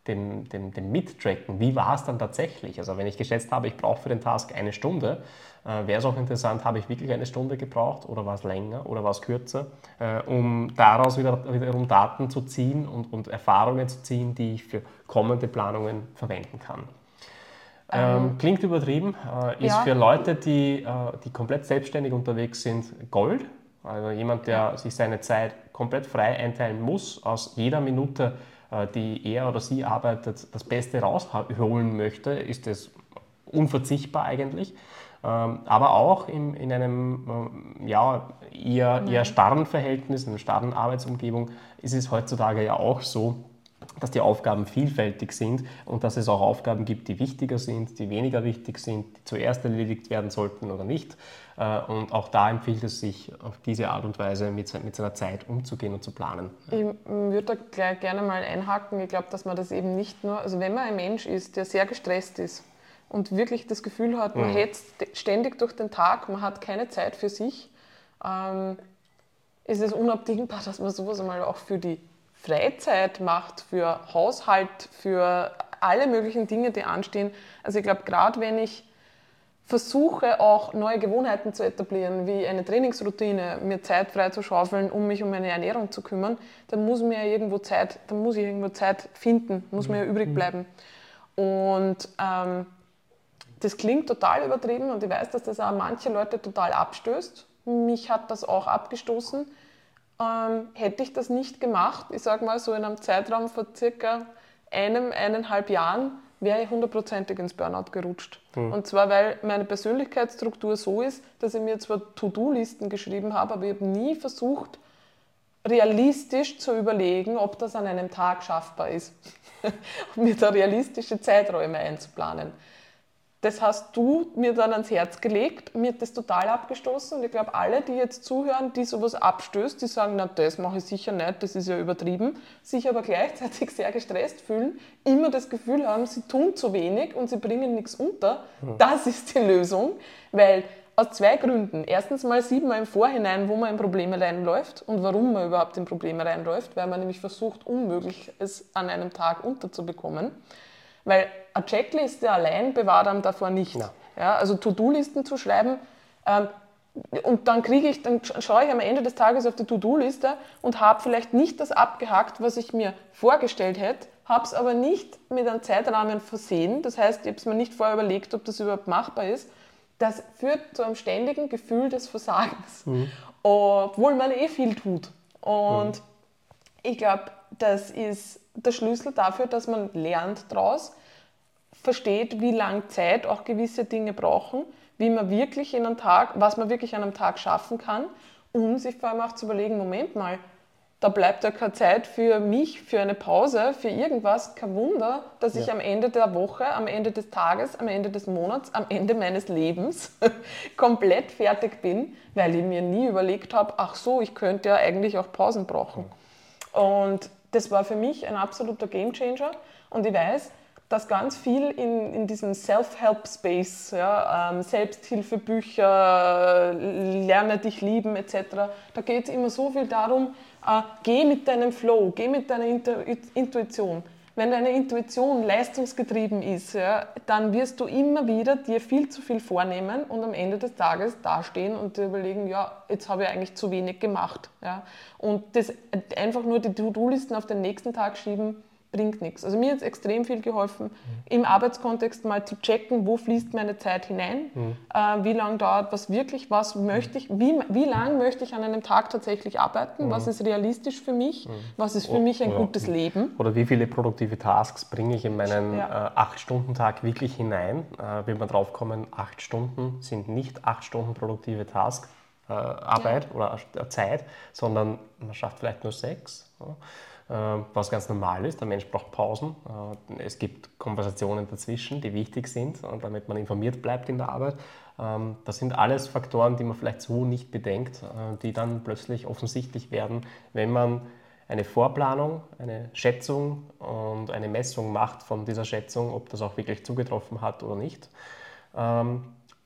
dem, dem, dem Mittracken, wie war es dann tatsächlich? Also wenn ich geschätzt habe, ich brauche für den Task eine Stunde, äh, wäre es auch interessant, habe ich wirklich eine Stunde gebraucht oder war es länger oder war es kürzer, äh, um daraus wieder, wiederum Daten zu ziehen und, und Erfahrungen zu ziehen, die ich für kommende Planungen verwenden kann. Ähm, ähm klingt übertrieben, äh, ist ja. für Leute, die, äh, die komplett selbstständig unterwegs sind, Gold. Also jemand, der ja. sich seine Zeit komplett frei einteilen muss, aus jeder Minute äh, die er oder sie arbeitet, das Beste rausholen möchte, ist es unverzichtbar eigentlich. Ähm, aber auch in, in einem äh, ja, eher, eher starren Verhältnis, in einer starren Arbeitsumgebung ist es heutzutage ja auch so, dass die Aufgaben vielfältig sind und dass es auch Aufgaben gibt, die wichtiger sind, die weniger wichtig sind, die zuerst erledigt werden sollten oder nicht. Äh, und auch da empfiehlt es sich, auf diese Art und Weise mit, mit seiner Zeit umzugehen und zu planen. Ich würde da gleich gerne mal einhaken. Ich glaube, dass man das eben nicht nur, also wenn man ein Mensch ist, der sehr gestresst ist und wirklich das Gefühl hat, man mhm. hetzt ständig durch den Tag, man hat keine Zeit für sich, ähm, ist es unabdingbar, [LAUGHS] dass man sowas einmal auch für die Freizeit macht, für Haushalt, für alle möglichen Dinge, die anstehen. Also ich glaube, gerade wenn ich versuche auch neue Gewohnheiten zu etablieren, wie eine Trainingsroutine, mir Zeit frei zu schaufeln, um mich um meine Ernährung zu kümmern, dann muss mir irgendwo Zeit, dann muss ich irgendwo Zeit finden, muss mir ja übrig mhm. bleiben. Und ähm, das klingt total übertrieben und ich weiß, dass das auch manche Leute total abstößt. Mich hat das auch abgestoßen. Ähm, hätte ich das nicht gemacht, ich sage mal so in einem Zeitraum von circa einem, eineinhalb Jahren, wäre ich hundertprozentig ins Burnout gerutscht. Mhm. Und zwar, weil meine Persönlichkeitsstruktur so ist, dass ich mir zwar To-Do-Listen geschrieben habe, aber ich habe nie versucht, realistisch zu überlegen, ob das an einem Tag schaffbar ist. [LAUGHS] mir da realistische Zeiträume einzuplanen das hast du mir dann ans Herz gelegt. Mir hat das total abgestoßen und ich glaube, alle, die jetzt zuhören, die sowas abstößt, die sagen, na, das mache ich sicher nicht, das ist ja übertrieben, sich aber gleichzeitig sehr gestresst fühlen, immer das Gefühl haben, sie tun zu wenig und sie bringen nichts unter. Hm. Das ist die Lösung, weil aus zwei Gründen. Erstens mal sieht man im Vorhinein, wo man in Probleme reinläuft und warum man überhaupt in Probleme reinläuft, weil man nämlich versucht, unmöglich es an einem Tag unterzubekommen. Weil eine Checkliste allein bewahrt einem davor nicht. Ja. ja also To-Do-Listen zu schreiben, ähm, und dann kriege ich, dann schaue ich am Ende des Tages auf die To-Do-Liste und habe vielleicht nicht das abgehackt, was ich mir vorgestellt hätte, habe es aber nicht mit einem Zeitrahmen versehen. Das heißt, ich habe es mir nicht vorher überlegt, ob das überhaupt machbar ist. Das führt zu einem ständigen Gefühl des Versagens, mhm. obwohl man eh viel tut. Und mhm. ich glaube, das ist der Schlüssel dafür, dass man lernt daraus, versteht, wie lange Zeit auch gewisse Dinge brauchen, wie man wirklich in einem Tag, was man wirklich an einem Tag schaffen kann, um sich vor allem auch zu überlegen, Moment mal, da bleibt ja keine Zeit für mich, für eine Pause, für irgendwas. Kein Wunder, dass ja. ich am Ende der Woche, am Ende des Tages, am Ende des Monats, am Ende meines Lebens [LAUGHS] komplett fertig bin, weil ich mir nie überlegt habe, ach so, ich könnte ja eigentlich auch Pausen brauchen. Und das war für mich ein absoluter Gamechanger. Und ich weiß, dass ganz viel in, in diesem Self-Help-Space, ja, ähm, Selbsthilfebücher, Lerne dich lieben etc., da geht es immer so viel darum, äh, geh mit deinem Flow, geh mit deiner Intu Intuition. Wenn deine Intuition leistungsgetrieben ist, ja, dann wirst du immer wieder dir viel zu viel vornehmen und am Ende des Tages dastehen und dir überlegen, ja, jetzt habe ich eigentlich zu wenig gemacht. Ja. Und das einfach nur die To-Do-Listen auf den nächsten Tag schieben, bringt nichts. Also mir hat es extrem viel geholfen, mhm. im Arbeitskontext mal zu checken, wo fließt meine Zeit hinein, mhm. äh, wie lange dauert was wirklich, was möchte ich, wie, wie lange möchte ich an einem Tag tatsächlich arbeiten, mhm. was ist realistisch für mich, mhm. was ist für oh, mich ein ja. gutes Leben. Oder wie viele produktive Tasks bringe ich in meinen ja. äh, 8-Stunden-Tag wirklich hinein, äh, will man drauf kommen, 8 Stunden sind nicht 8 Stunden produktive Tasks, äh, Arbeit ja. oder Zeit, sondern man schafft vielleicht nur 6. Ja. Äh, was ganz normal ist. Der Mensch braucht Pausen. Äh, es gibt Konversationen dazwischen, die wichtig sind, äh, damit man informiert bleibt in der Arbeit. Ähm, das sind alles Faktoren, die man vielleicht so nicht bedenkt, die dann plötzlich offensichtlich werden, wenn man eine Vorplanung, eine Schätzung und eine Messung macht von dieser Schätzung, ob das auch wirklich zugetroffen hat oder nicht.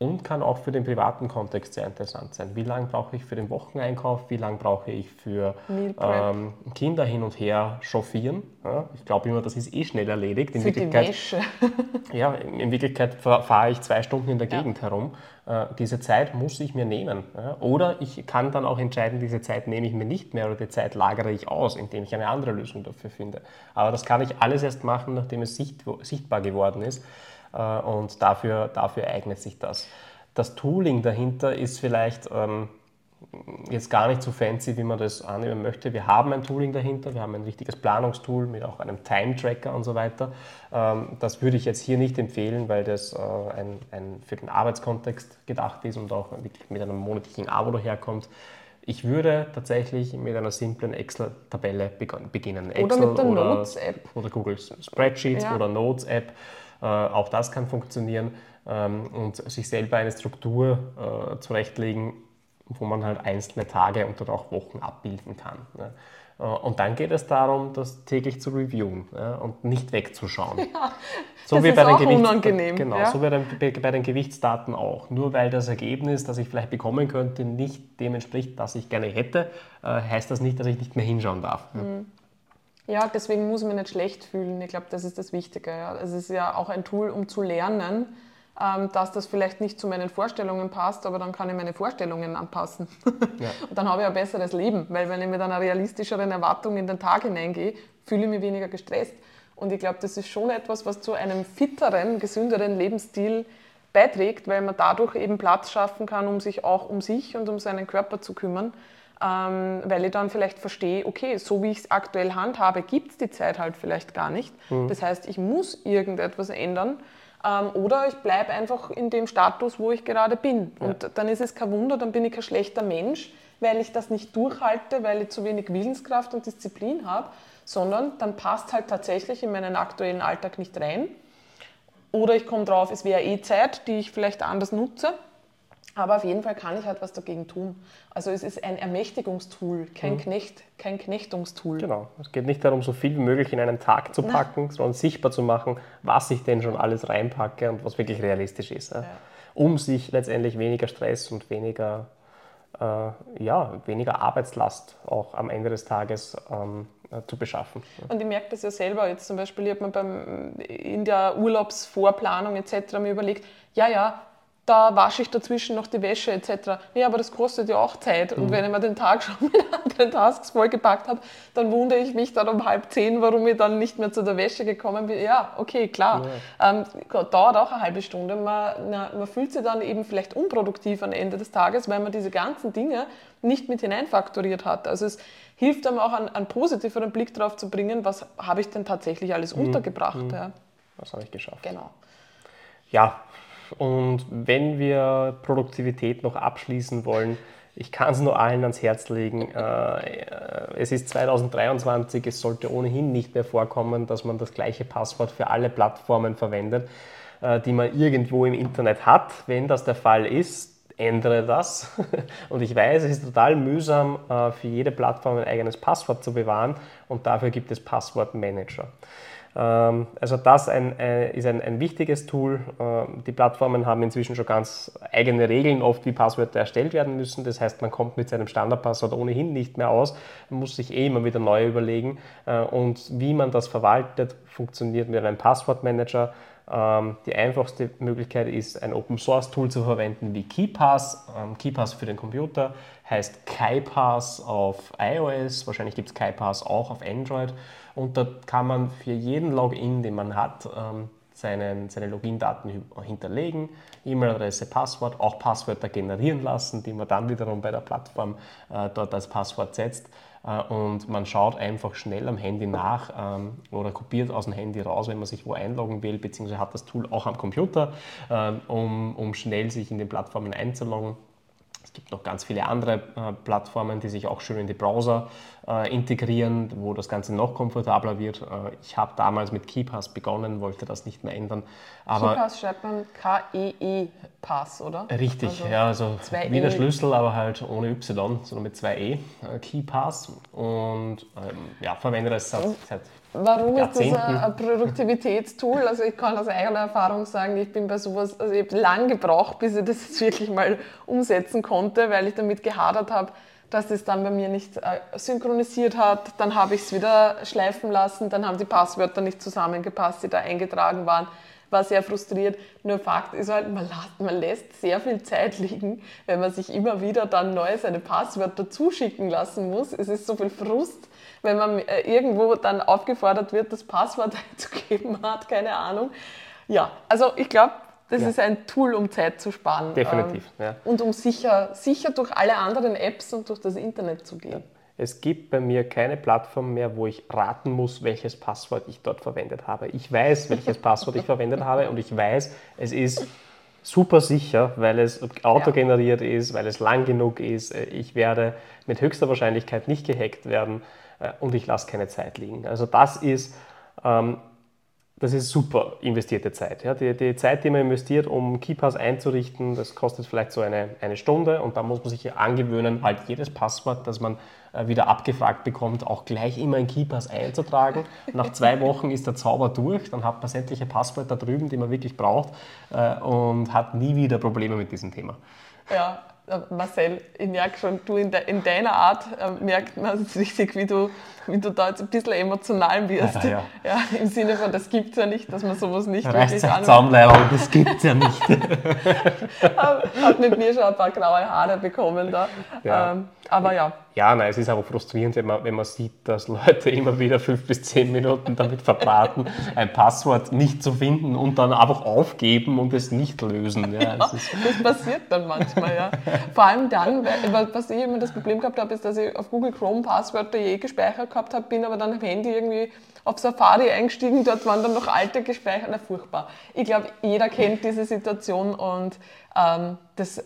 Und kann auch für den privaten Kontext sehr interessant sein. Wie lange brauche ich für den Wocheneinkauf? Wie lange brauche ich für ähm, Kinder hin und her chauffieren? Ja, ich glaube immer, das ist eh schnell erledigt. In für Wirklichkeit, die Wäsche. [LAUGHS] ja, in Wirklichkeit fahre ich zwei Stunden in der Gegend ja. herum. Äh, diese Zeit muss ich mir nehmen. Ja? Oder ich kann dann auch entscheiden, diese Zeit nehme ich mir nicht mehr oder die Zeit lagere ich aus, indem ich eine andere Lösung dafür finde. Aber das kann ich alles erst machen, nachdem es sichtbar geworden ist. Äh, und dafür, dafür eignet sich das. Das Tooling dahinter ist vielleicht ähm, jetzt gar nicht so fancy, wie man das annehmen möchte. Wir haben ein Tooling dahinter, wir haben ein richtiges Planungstool mit auch einem Time-Tracker und so weiter. Ähm, das würde ich jetzt hier nicht empfehlen, weil das äh, ein, ein für den Arbeitskontext gedacht ist und auch wirklich mit einem monatlichen Abo daherkommt. Ich würde tatsächlich mit einer simplen Excel-Tabelle beginnen. Excel oder mit der Notes-App. Oder Google Spreadsheets ja. oder Notes-App. Äh, auch das kann funktionieren ähm, und sich selber eine Struktur äh, zurechtlegen, wo man halt einzelne Tage und dann auch Wochen abbilden kann. Ne? Äh, und dann geht es darum, das täglich zu reviewen ja, und nicht wegzuschauen. [LAUGHS] Ja, so das wie ist bei den auch Gewichts unangenehm. Genau, ja. so wie bei den Gewichtsdaten auch. Nur weil das Ergebnis, das ich vielleicht bekommen könnte, nicht dem entspricht, das ich gerne hätte, heißt das nicht, dass ich nicht mehr hinschauen darf. Mhm. Ja, deswegen muss ich mich nicht schlecht fühlen. Ich glaube, das ist das Wichtige. Ja. Es ist ja auch ein Tool, um zu lernen, ähm, dass das vielleicht nicht zu meinen Vorstellungen passt, aber dann kann ich meine Vorstellungen anpassen. [LAUGHS] Ja. Und dann habe ich ein besseres Leben, weil wenn ich mit einer realistischeren Erwartung in den Tag hineingehe, fühle ich mich weniger gestresst. Und ich glaube, das ist schon etwas, was zu einem fitteren, gesünderen Lebensstil beiträgt, weil man dadurch eben Platz schaffen kann, um sich auch um sich und um seinen Körper zu kümmern. Ähm, weil ich dann vielleicht verstehe, okay, so wie ich es aktuell handhabe, gibt es die Zeit halt vielleicht gar nicht. Mhm. Das heißt, ich muss irgendetwas ändern ähm, oder ich bleibe einfach in dem Status, wo ich gerade bin. Ja. Und dann ist es kein Wunder, dann bin ich kein schlechter Mensch, weil ich das nicht durchhalte, weil ich zu wenig Willenskraft und Disziplin habe, sondern dann passt halt tatsächlich in meinen aktuellen Alltag nicht rein. Oder ich komme drauf, es wäre eh Zeit, die ich vielleicht anders nutze. Aber auf jeden Fall kann ich halt was dagegen tun. Also es ist ein Ermächtigungstool, kein, mhm. Knecht, kein Knechtungstool. Genau. Es geht nicht darum, so viel wie möglich in einen Tag zu packen, Nein. sondern sichtbar zu machen, was ich denn schon alles reinpacke und was wirklich realistisch ist. Ja. Um sich letztendlich weniger Stress und weniger, äh, ja, weniger Arbeitslast auch am Ende des Tages ähm, äh, zu beschaffen. Und ich merke das ja selber jetzt zum Beispiel, ich habe mir beim, in der Urlaubsvorplanung etc. mir überlegt, ja, ja, da wasche ich dazwischen noch die Wäsche etc. Nee, aber das kostet ja auch Zeit. Und mhm. wenn ich mir den Tag [LAUGHS] schon mit anderen Tasks vollgepackt habe, dann wundere ich mich dann um halb zehn, warum ich dann nicht mehr zu der Wäsche gekommen bin. Ja, okay, klar. Ja. Ähm, dauert auch eine halbe Stunde. Man, na, man fühlt sich dann eben vielleicht unproduktiv am Ende des Tages, weil man diese ganzen Dinge nicht mit hineinfaktoriert hat. Also es hilft einem auch, einen, einen positiveren Blick darauf zu bringen, was habe ich denn tatsächlich alles mhm. untergebracht. Mhm. Ja. Was habe ich geschafft. Genau. Ja, und wenn wir Produktivität noch abschließen wollen, ich kann es nur allen ans Herz legen. Äh, es ist 2023, es sollte ohnehin nicht mehr vorkommen, dass man das gleiche Passwort für alle Plattformen verwendet, äh, die man irgendwo im Internet hat. Wenn das der Fall ist, ändere das. [LAUGHS] Und ich weiß, es ist total mühsam, äh, für jede Plattform ein eigenes Passwort zu bewahren und dafür gibt es Passwortmanager. Ähm, also das ein, äh, ist ein, ein, wichtiges Tool. Ähm, die Plattformen haben inzwischen schon ganz eigene Regeln, oft wie Passwörter erstellt werden müssen. Das heißt, man kommt mit seinem Standardpasswort ohnehin nicht mehr aus, man muss sich eh immer wieder neu überlegen. Äh, und wie man das verwaltet, funktioniert mit einem Passwortmanager. Ähm, die einfachste Möglichkeit ist, ein Open Source Tool zu verwenden wie KeyPass. KeyPass für den Computer heißt KaiPass auf iOS, wahrscheinlich gibt es KaiPass auch auf Android. Und da kann man für jeden Login, den man hat, ähm, seinen, seine Login-Daten hinterlegen, E-Mail-Adresse, Passwort, auch Passwörter generieren lassen, die man dann wiederum bei der Plattform äh, dort als Passwort setzt. Äh, und man schaut einfach schnell am Handy nach ähm, oder kopiert aus dem Handy raus, wenn man sich wo einloggen will, beziehungsweise hat das Tool auch am Computer, äh, um, um schnell sich in den Plattformen einzuloggen. Es gibt noch ganz viele andere äh, Plattformen, die sich auch schön in die Browser äh, integrieren, wo das Ganze noch komfortabler wird. Äh, ich habe damals mit KeyPass begonnen, wollte das nicht mehr ändern. Aber KeyPass schreibt man K-E-E-Pass, oder? Richtig, also ja, also wie der e. Schlüssel, aber halt ohne Y, sondern mit zwei E, äh, KeyPass. Und ähm, ja, verwende das seit, seit Warum ist das ein Produktivitätstool? Also ich kann aus eigener Erfahrung sagen, ich bin bei sowas, also ich habe lange gebraucht, bis ich das jetzt wirklich mal umsetzen konnte, weil ich damit gehadert habe, dass es dann bei mir nicht äh, synchronisiert hat. Dann habe ich es wieder schleifen lassen, dann haben die Passwörter nicht zusammengepasst, die da eingetragen waren. War sehr frustriert. Nur Fakt ist halt, man, man lässt sehr viel Zeit liegen, wenn man sich immer wieder dann neu seine Passwörter zuschicken lassen muss. Es ist so viel Frust wenn man äh, irgendwo dann aufgefordert wird, das Passwort [LAUGHS] einzugeben, man hat keine Ahnung. Ja, also ich glaube, das ja. ist ein Tool, um Zeit zu sparen. Definitiv. Ähm, ja. Und um sicher, sicher durch alle anderen Apps und durch das Internet zu gehen. Ja. Es gibt bei mir keine Plattform mehr, wo ich raten muss, welches Passwort ich dort verwendet habe. Ich weiß, welches [LAUGHS] Passwort ich verwendet habe und ich weiß, es ist super sicher, weil es autogeneriert ist, weil es lang genug ist. Ich werde mit höchster Wahrscheinlichkeit nicht gehackt werden. Äh, und ich lasse keine Zeit liegen. Also das ist, ähm, das ist super investierte Zeit. Ja, die, die, Zeit, die man investiert, um KeyPass einzurichten, das kostet vielleicht so eine, eine Stunde und da muss man sich angewöhnen, halt jedes Passwort, das man äh, wieder abgefragt bekommt, auch gleich immer in KeyPass einzutragen. Nach zwei Wochen ist der Zauber durch, dann hat man sämtliche Passwörter drüben, die man wirklich braucht äh, und hat nie wieder Probleme mit diesem Thema. Ja, Marcel, ich merke schon, du in, de, in deiner Art äh, merkt man [LAUGHS] richtig, wie du, wie du da jetzt ein bisschen emotional wirst. Ja, ja. ja Im Sinne von, das gibt es ja nicht, dass man sowas nicht da wirklich anwendet. das gibt es ja nicht. [LAUGHS] Hat mit mir schon ein paar graue Haare bekommen da. Ja. Ähm, aber ja. Ja, nein, es ist aber frustrierend, wenn man, wenn man sieht, dass Leute immer wieder fünf bis zehn Minuten damit verbraten, ein Passwort nicht zu finden und dann einfach aufgeben und es nicht lösen. Ja, ja, das, passiert dann manchmal, ja. [LAUGHS] Vor allem dann, weil, was ich immer das Problem gehabt habe, ist, dass ich auf Google Chrome Passwörter je gespeichert gehabt habe, bin aber dann am Handy irgendwie auf Safari eingestiegen, dort waren dann noch alte gespeichert, na furchtbar. Ich glaube, jeder kennt diese Situation und ähm, das äh,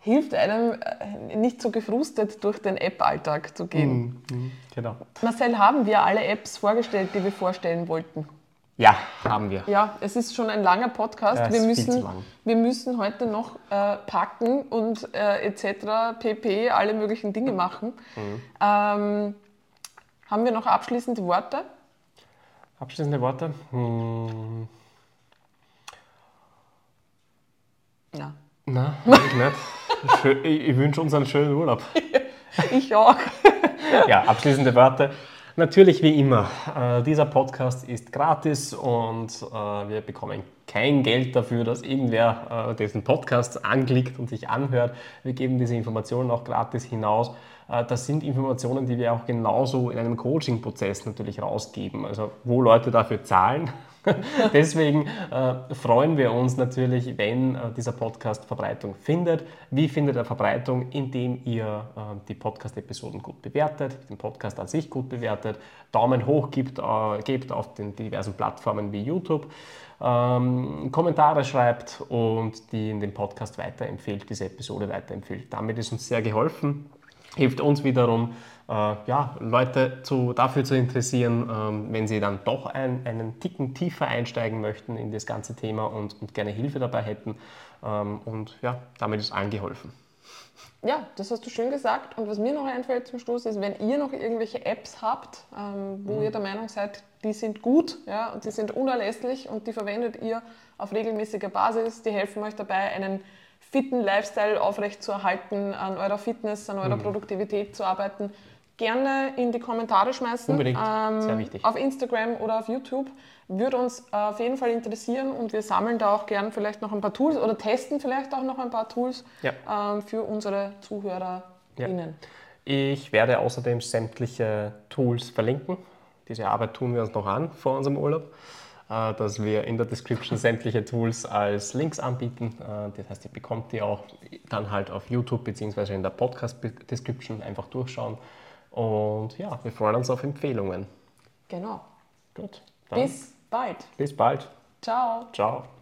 hilft einem äh, nicht so gefrustet durch den App-Alltag zu gehen. Mm, mm, genau. Marcel, haben wir alle Apps vorgestellt, die wir vorstellen wollten? Ja, haben wir. Ja, es ist schon ein langer Podcast. Ja, wir, müssen, wir müssen heute noch äh, packen und äh, etc. pp. alle möglichen Dinge machen. Mhm. Ähm, haben wir noch abschließende Worte? Abschließende Worte? Hm. Ja. Nein, ich nicht. [LAUGHS] Ich, ich wünsche uns einen schönen Urlaub. ich auch. [LAUGHS] ja, abschließende Worte. Natürlich wie immer, äh, dieser Podcast ist gratis und äh, wir bekommen kein Geld dafür, dass irgendwer äh, diesen Podcast anklickt und sich anhört. Wir geben diese Informationen auch gratis hinaus. Äh, das sind Informationen, die wir auch genauso in einem Coaching-Prozess natürlich rausgeben, also wo Leute dafür zahlen. [LAUGHS] Deswegen äh, freuen wir uns natürlich, wenn äh, dieser Podcast Verbreitung findet. Wie findet er Verbreitung? Indem ihr äh, die Podcast-Episoden gut bewertet, den Podcast an sich gut bewertet, Daumen hoch gibt, äh, gebt auf den diversen Plattformen wie YouTube, ähm, Kommentare schreibt und die in den Podcast weiterempfehlt, diese Episode weiterempfehlt. Damit ist uns sehr geholfen hilft uns wiederum, äh, ja, Leute zu, dafür zu interessieren, ähm, wenn sie dann doch ein, einen Ticken tiefer einsteigen möchten in das ganze Thema und, und gerne Hilfe dabei hätten. Ähm, und ja, damit ist allen geholfen. Ja, das hast du schön gesagt. Und was mir noch einfällt zum Schluss ist, wenn ihr noch irgendwelche Apps habt, ähm, wo mhm. ihr der Meinung seid, die sind gut ja, und die sind unerlässlich und die verwendet ihr auf regelmäßiger Basis, die helfen euch dabei, einen fitten Lifestyle aufrechtzuerhalten, an eurer Fitness, an eurer mhm. Produktivität zu arbeiten, gerne in die Kommentare schmeißen. Unbedingt, ähm, sehr wichtig. Auf Instagram oder auf YouTube. Würde uns auf jeden Fall interessieren und wir sammeln da auch gern vielleicht noch ein paar Tools oder testen vielleicht auch noch ein paar Tools ja. ähm, für unsere ZuhörerInnen. Ja. Ich werde außerdem sämtliche Tools verlinken. Diese Arbeit tun wir uns noch an vor unserem Urlaub. Äh, dass wir in der Description sämtliche Tools als Links anbieten. Äh, das heißt, ihr bekommt die auch dann halt auf YouTube bzw. in der Podcast-Description einfach durchschauen. Und ja, wir freuen uns auf Empfehlungen. Genau. Gut. Bis bald. Bis bald. Ciao. Ciao.